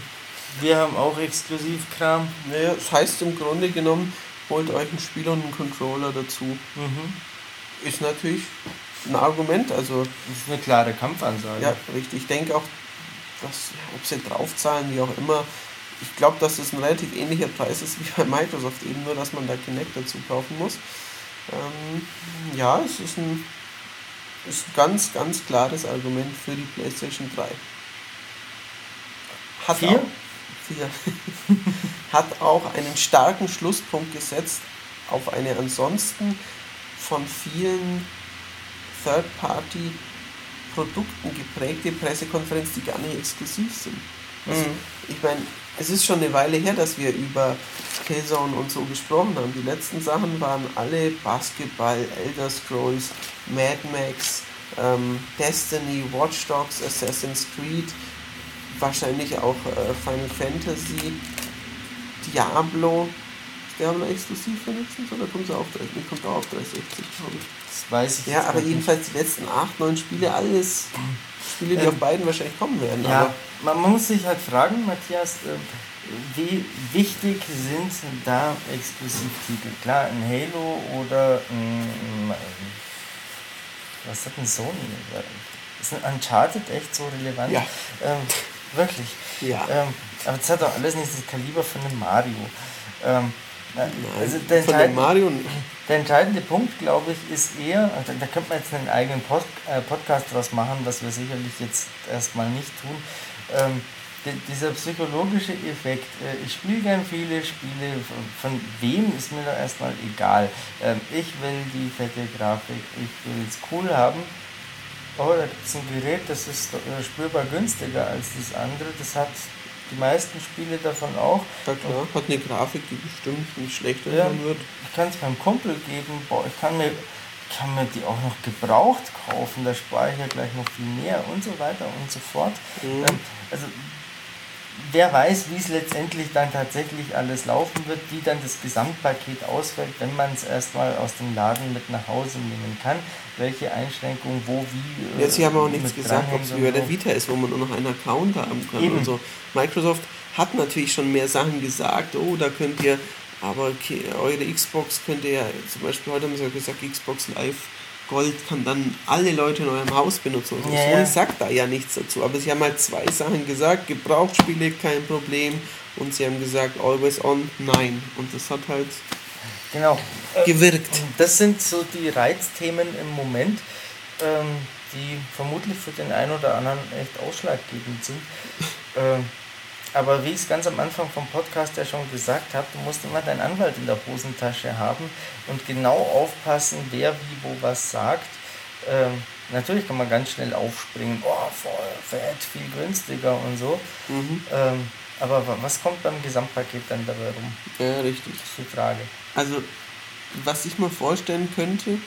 wir haben auch Exklusivkram. Naja, das heißt im Grunde genommen, holt euch ein Spiel und einen Controller dazu. Mhm. Ist natürlich ein Argument, also. Das ist eine klare Kampfansage. Ja, richtig. Ich denke auch, dass, ob sie draufzahlen, wie auch immer, ich glaube, dass es ein relativ ähnlicher Preis ist wie bei Microsoft, eben nur, dass man da Kinect dazu kaufen muss. Ähm, ja, es ist ein, ist ein ganz, ganz klares Argument für die PlayStation 3. Hat vier? Auch, vier. hat auch einen starken Schlusspunkt gesetzt auf eine ansonsten von vielen Third-Party Produkten geprägte Pressekonferenz, die gar nicht exklusiv sind. Also, mhm. Ich meine, es ist schon eine Weile her, dass wir über Killzone und so gesprochen haben. Die letzten Sachen waren alle Basketball, Elder Scrolls, Mad Max, ähm, Destiny, Watch Dogs, Assassin's Creed, wahrscheinlich auch äh, Final Fantasy, Diablo. Ist Diablo exklusiv für nächstens oder kommt auch, kommt auch auf 360, glaube ich? Weiß ich Ja, aber jedenfalls die letzten 8, 9 Spiele, alles Spiele, die ähm, auf beiden wahrscheinlich kommen werden. Ja, man, man, muss sich halt fragen, Matthias, äh, wie wichtig sind da Exklusivtitel? Klar, ein Halo oder ein, was hat ein Sony? Ist ein Uncharted echt so relevant? Ja. Ähm, wirklich. Ja. Ähm, aber es hat doch alles nicht das Kaliber von einem Mario. Ähm, also der, entscheidende, Mario der entscheidende Punkt, glaube ich, ist eher, da, da könnte man jetzt einen eigenen Post, äh, Podcast draus machen, was wir sicherlich jetzt erstmal nicht tun. Ähm, die, dieser psychologische Effekt, äh, ich spiele gern viele Spiele, von, von, wem ist mir da erstmal egal. Ähm, ich will die fette Grafik, ich will es cool haben. oh, da gibt es ein Gerät, das ist äh, spürbar günstiger als das andere. Das hat die meisten Spiele davon auch. Ja klar, hat eine Grafik, die bestimmt nicht schlechter Ja. wird. Ich kann es meinem Kumpel geben, boah, ich kann mir, kann mir die auch noch gebraucht kaufen, da spare ich ja gleich noch viel mehr und so weiter und so fort. Mhm. Ähm, also wer weiß, wie es letztendlich dann tatsächlich alles laufen wird, wie dann das Gesamtpaket ausfällt, wenn man es erstmal aus dem Laden mit nach Hause nehmen kann, welche Einschränkungen wo wie. äh, Ja, sie haben auch nichts gesagt, ob es wie bei und der so. Vita ist, wo man nur noch einen Account haben kann Eben. und so. Microsoft hat natürlich schon mehr Sachen gesagt, oh, da könnt ihr, aber okay, eure Xbox könnt ihr ja, zum Beispiel heute haben sie ja gesagt, Xbox Live Gold kann dann alle Leute in eurem Haus benutzen. Also Ja, Sony ja. sagt da ja nichts dazu, aber sie haben halt zwei Sachen gesagt, Gebrauchsspiele kein Problem und sie haben gesagt, always on, nein. Und das hat halt Genau. gewirkt. Das sind so die Reizthemen im Moment, ähm, die vermutlich für den einen oder anderen echt ausschlaggebend sind. ähm, aber wie ich es ganz am Anfang vom Podcast ja schon gesagt habe, du musst immer deinen Anwalt in der Hosentasche haben und genau aufpassen, wer wie wo was sagt. Ähm, natürlich kann man ganz schnell aufspringen, oh, voll fett, viel günstiger und so. Mhm. Ähm, aber wa- was kommt beim Gesamtpaket dann dabei rum? Ja, richtig. Das ist die Frage. Also, was ich mir vorstellen könnte,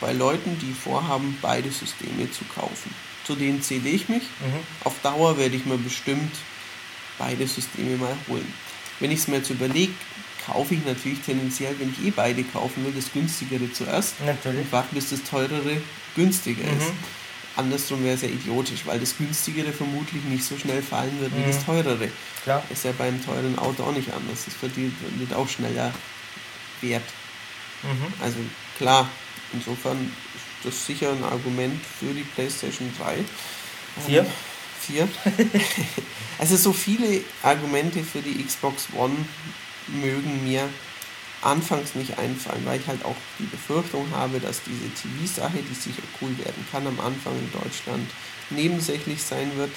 bei Leuten, die vorhaben, beide Systeme zu kaufen, zu denen zähle ich mich. Mhm. Auf Dauer werde ich mir bestimmt beide Systeme mal holen. Wenn ich es mir jetzt überlege, kaufe ich natürlich tendenziell, wenn ich eh beide kaufen will, das günstigere zuerst Natürlich. und warte, bis das teurere günstiger ist. Mhm. Andersrum wäre es ja idiotisch, weil das günstigere vermutlich nicht so schnell fallen wird wie Mhm. das teurere. Klar. Ist ja beim teuren Auto auch nicht anders. Das verdient, wird auch schneller wert. Mhm. Also klar, insofern ist das sicher ein Argument für die PlayStation 3. Vier? Ähm, Vier. also so viele Argumente für die Xbox One mögen mir anfangs nicht einfallen, weil ich halt auch die Befürchtung habe, dass diese TV-Sache, die sicher cool werden kann, am Anfang in Deutschland nebensächlich sein wird.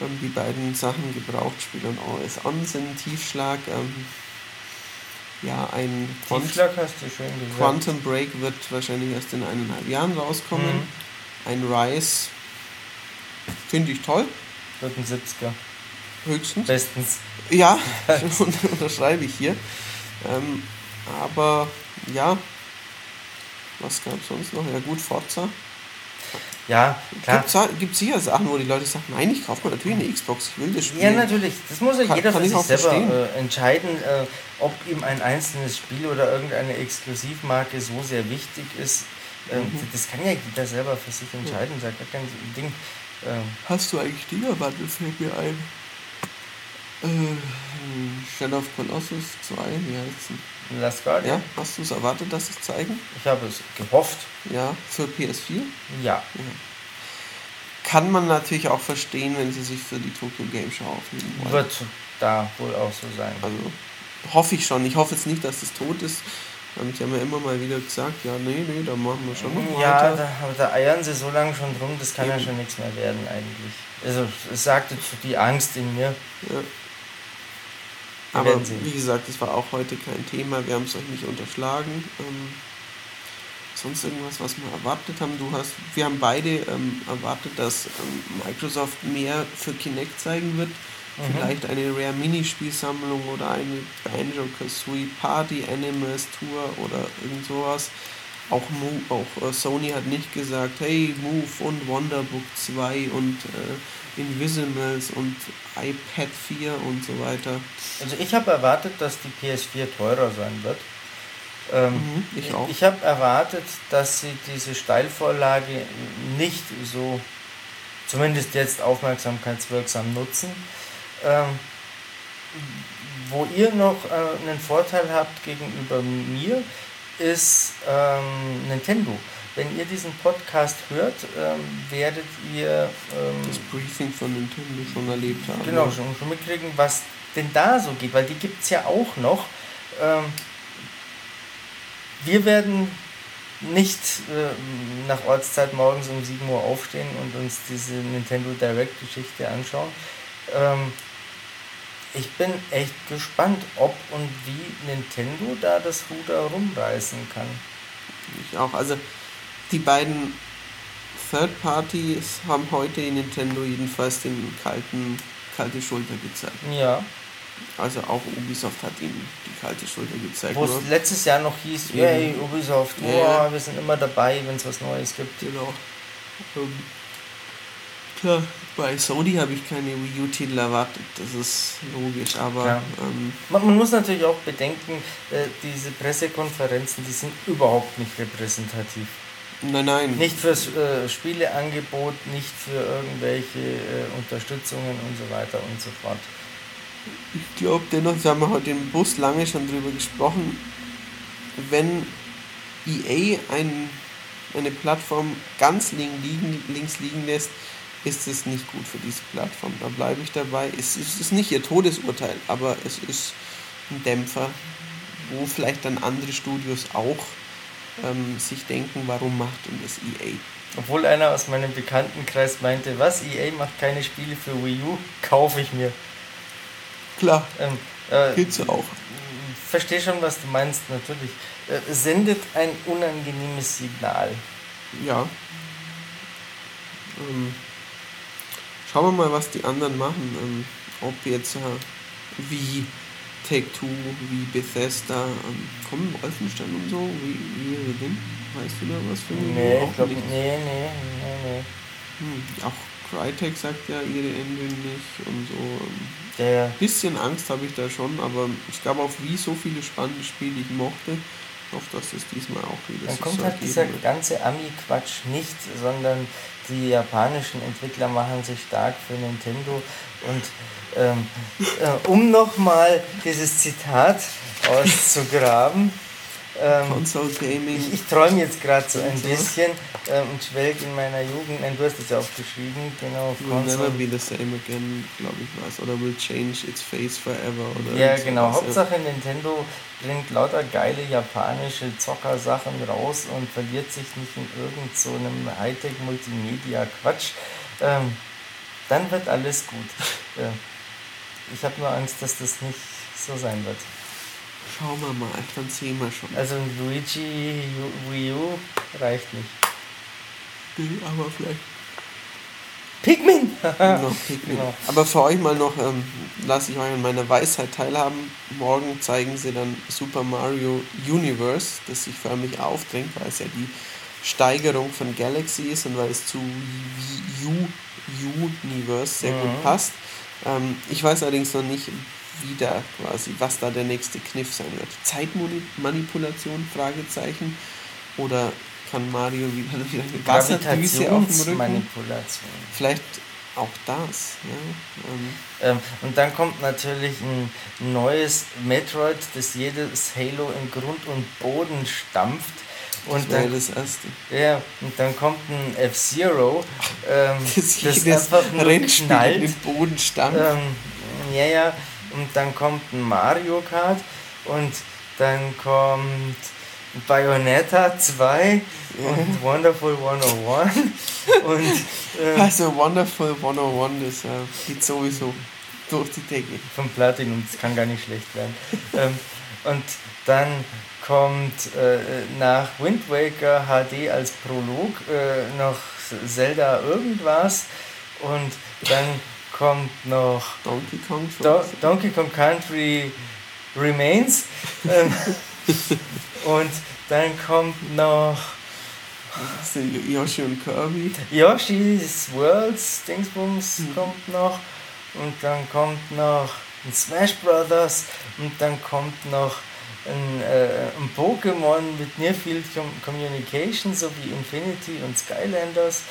Ähm, die beiden Sachen Gebrauchtspiel und OS On sind Tiefschlag. Ähm, ja, ein Quant-. Quantum Break wird wahrscheinlich erst in eineinhalb Jahren rauskommen. Mhm. Ein Rise finde ich toll, Wird ein 70er. höchstens. Bestens. Ja, unterschreibe ich hier. Ähm, aber ja, was gab es sonst noch? Ja gut, Forza. Ja, klar. Gibt es sicher Sachen, wo die Leute sagen, nein, ich kaufe mir natürlich eine Xbox, ich will das Spiel. Ja, natürlich. Das muss ja Kann- jeder kann für ich sich selber äh, entscheiden, äh, ob ihm ein einzelnes Spiel oder irgendeine Exklusivmarke so sehr wichtig ist. Ähm, Mhm. Das kann ja jeder selber für sich entscheiden. Ja gar kein Ding. Ähm, Hast du eigentlich Dinger-Bundle, fällt mir ein. Äh, Shadow of Colossus 2, wie heißt es? Last Guardian. Ja, hast du es erwartet, dass sie es zeigen? Ich habe es gehofft. Ja, für PS4. Ja. Kann man natürlich auch verstehen, wenn sie sich für die Tokyo Game Show aufnehmen wollen. Wird da wohl auch so sein. Also hoffe ich schon. Ich hoffe jetzt nicht, dass es tot ist. Die haben ja immer mal wieder gesagt, ja, nee, nee, da machen wir schon noch Ja, weiter. da, aber da eiern sie so lange schon drum, das kann ja Eben. schon nichts mehr werden eigentlich. Also es sagte zu die Angst in mir. Ja. Aber wie gesagt, das war auch heute kein Thema. Wir haben es euch nicht unterschlagen. Ähm, sonst irgendwas, was wir erwartet haben. Du hast, wir haben beide ähm, erwartet, dass ähm, Microsoft mehr für Kinect zeigen wird. Mhm. Vielleicht eine Rare Minispielsammlung oder eine Banjo Kazooie Party Animals Tour oder irgend sowas. Auch, Mo auch äh, Sony hat nicht gesagt, hey, Move und Wonderbook 2 und äh, Invisimals und iPad 4 und so weiter. Also ich habe erwartet, dass die PS4 teurer sein wird. Ähm, Mhm, ich auch. Ich habe erwartet, dass sie diese Steilvorlage nicht so, zumindest jetzt aufmerksamkeitswirksam nutzen. Ähm, wo ihr noch äh, einen Vorteil habt gegenüber mir, ist ähm, Nintendo. Wenn ihr diesen Podcast hört, ähm, werdet ihr ähm, Das Briefing von Nintendo schon erlebt haben. Genau, schon, schon mitkriegen, was denn da so geht, weil die gibt es ja auch noch. Ähm, wir werden nicht äh, nach Ortszeit morgens um 7 Uhr aufstehen und uns diese Nintendo Direct-Geschichte anschauen. Ähm, ich bin echt gespannt, ob und wie Nintendo da das Ruder rumreißen kann. Ich auch. Also die beiden Third Parties haben heute in Nintendo jedenfalls den kalten, kalte Schulter gezeigt. Ja. Also auch Ubisoft hat ihm die kalte Schulter gezeigt. Wo es letztes Jahr noch hieß, yay, Ubisoft, ja. wir sind immer dabei, wenn es was Neues gibt. Genau. Ähm, klar, bei Sony habe ich keine Wii U-Titel erwartet, das ist logisch, aber Ja. ähm, Man, man muss natürlich auch bedenken, äh, diese Pressekonferenzen, die sind überhaupt nicht repräsentativ. nein, nein. Nicht fürs äh, Spieleangebot, nicht für irgendwelche äh, Unterstützungen und so weiter und so fort. Ich glaube dennoch, wir haben heute im Bus lange schon drüber gesprochen, wenn EA ein, eine Plattform ganz lin- liegen, links liegen lässt, ist es nicht gut für diese Plattform. Da bleibe ich dabei. Es ist, es ist nicht ihr Todesurteil, aber es ist ein Dämpfer, wo vielleicht dann andere Studios auch ähm, sich denken, warum macht denn das EA? Obwohl einer aus meinem Bekanntenkreis meinte, was, EA macht keine Spiele für Wii U, kaufe ich mir. Klar, Ähm, äh, gibt's auch. verstehe schon, was du meinst, natürlich. Äh, sendet ein unangenehmes Signal. Ja. Ähm, schauen wir mal, was die anderen machen. Ähm, ob jetzt äh, wie Take-Two, wie Bethesda, ähm, kommen Wolfenstein und so, wie, wie Within? Weißt du da was für mich? Nee, Auch ich glaube, nicht. nee, nee, nee, nee. Hm, auch Crytek sagt ja ihre Engine nicht und so. Ähm, Der, bisschen Angst habe ich da schon, aber es gab auf Wii so viele spannende Spiele, die ich mochte. Ich hoffe, dass es diesmal auch wieder dann so kommt halt dieser wird. ganze Ami-Quatsch nicht, sondern die japanischen Entwickler machen sich stark für Nintendo. Und ähm, äh, um nochmal dieses Zitat auszugraben, ähm, Console Gaming. Ich, ich träume jetzt gerade so ein bisschen ähm, und schwelge in meiner Jugend. Nein, du hast es ja aufgeschrieben, genau. Will never be the same again, glaube ich was. Oder will change its face forever. Oder Ja, genau. Hauptsache Nintendo bringt lauter geile japanische Zockersachen raus und verliert sich nicht in irgend so einem Hightech-Multimedia-Quatsch. Ähm, dann wird alles gut. Ja. Ich habe nur Angst, dass das nicht so sein wird. Schauen wir mal, dann sehen wir schon. Also ein Luigi Wii U reicht nicht. Nee, aber vielleicht Pikmin! noch Pikmin. Genau. Aber für euch mal noch, ähm, lasse ich euch an meiner Weisheit teilhaben. Morgen zeigen sie dann Super Mario Universe, das sich förmlich aufdrängt, weil es ja die Steigerung von Galaxy ist und weil es zu Wii U Universe sehr Mhm. gut passt. Ähm, ich weiß allerdings noch nicht, wie da quasi, was da der nächste Kniff sein wird. Zeitmanipulation? Fragezeichen. Oder kann Mario wieder, wieder eine Wasserdüse auf dem Rücken? Gravitationsmanipulation. Vielleicht auch das. Ja? Ähm, Ähm, und dann kommt natürlich ein neues Metroid, das jedes Halo in Grund und Boden stampft. das Und wäre dann, das erste. ja, und dann kommt ein F-Zero, ähm, Das das einfach nur Rennspiel knallt. den Boden stampft. Ähm, ja, ja. Und dann kommt ein Mario Kart und dann kommt Bayonetta 2 und Wonderful 101 und ähm, Also Wonderful 101, das äh, geht sowieso durch die Decke. vom Platinum, das kann gar nicht schlecht werden. ähm, und dann kommt äh, nach Wind Waker HD als Prolog äh, noch Zelda irgendwas und dann kommt noch Donkey Kong Do. Donkey Kong Country Remains. Ähm, und dann kommt noch sind Yoshi und Kirby. Yoshi's Worlds Dingsbums kommt noch. Und dann kommt noch ein Smash Brothers. Und dann kommt noch ein, äh, ein Pokémon mit Near Field Com Communication sowie Infinity und Skylanders.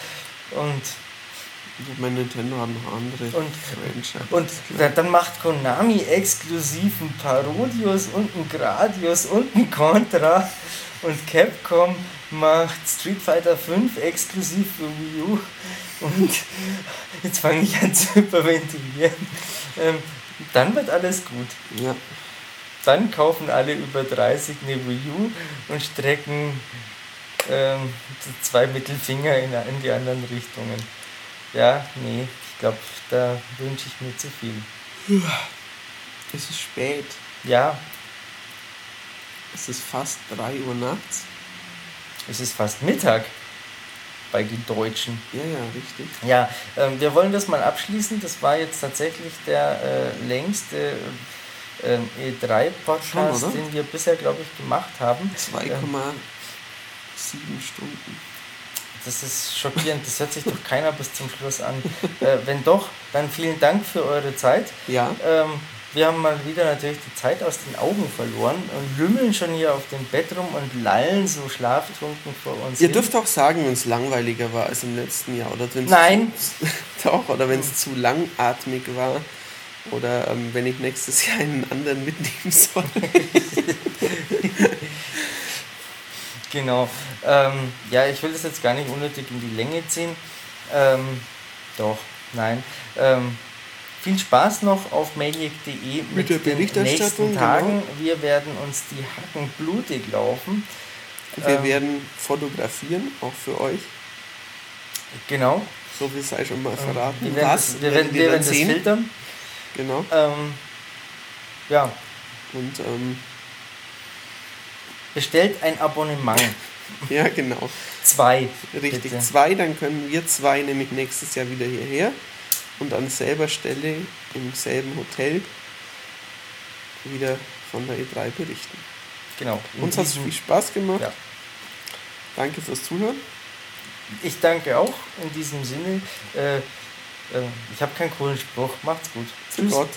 Und, Ich meine, Nintendo hat noch andere Und- Franchises. und da, dann macht Konami exklusiv ein Parodius und ein Gradius und ein Contra und Capcom macht Street Fighter 5 exklusiv für Wii U und jetzt fange ich an zu hyperventilieren. Ähm, dann wird alles gut. Ja, Dann kaufen alle über 30 eine Wii U und strecken ähm, zwei Mittelfinger in, in die anderen Richtungen. Ja, nee, ich glaube, da wünsche ich mir zu viel. es ist spät. Ja, Es ist fast 3 Uhr nachts. es ist fast Mittag. bei den Deutschen. Ja, ja, richtig. Ja, ähm, wir wollen das mal abschließen. Das war jetzt tatsächlich der äh, längste äh, E3-Podcast, den wir bisher, glaube ich, gemacht haben. 2,7 ähm, Stunden. Das ist schockierend, das hört sich doch keiner bis zum Schluss an. Äh, wenn doch, dann vielen Dank für eure Zeit. Ja. Ähm, wir haben mal wieder natürlich die Zeit aus den Augen verloren und lümmeln schon hier auf dem Bett rum und lallen so schlaftrunken vor uns. Ihr hin. dürft auch sagen, wenn es langweiliger war als im letzten Jahr oder wenn Nein. doch, oder wenn es zu langatmig war. Oder ähm, wenn ich nächstes Jahr einen anderen mitnehmen soll. genau. Ähm, ja, ich will das jetzt gar nicht unnötig in die Länge ziehen. Ähm, doch, nein. Ähm, viel Spaß noch auf maniac.de mit, mit der Berichterstattung. nächsten Tagen. Genau. Wir werden uns die Hacken blutig laufen. Wir ähm, werden fotografieren, auch für euch. Genau. So viel sei schon mal ähm, verraten. Wir werden, Was, das, wir werden, wir werden das filtern. Genau. Ähm, ja. Und ähm, bestellt ein Abonnement. ja, genau. Zwei. Richtig, bitte. zwei, dann können wir zwei nämlich nächstes Jahr wieder hierher und an selber Stelle im selben Hotel wieder von der E3 berichten. Genau. Uns hat es viel Spaß gemacht. Ja. Danke fürs Zuhören. Ich danke auch in diesem Sinne. Äh, äh, ich habe keinen coolen Spruch. Macht's gut. Tschüss. Gott.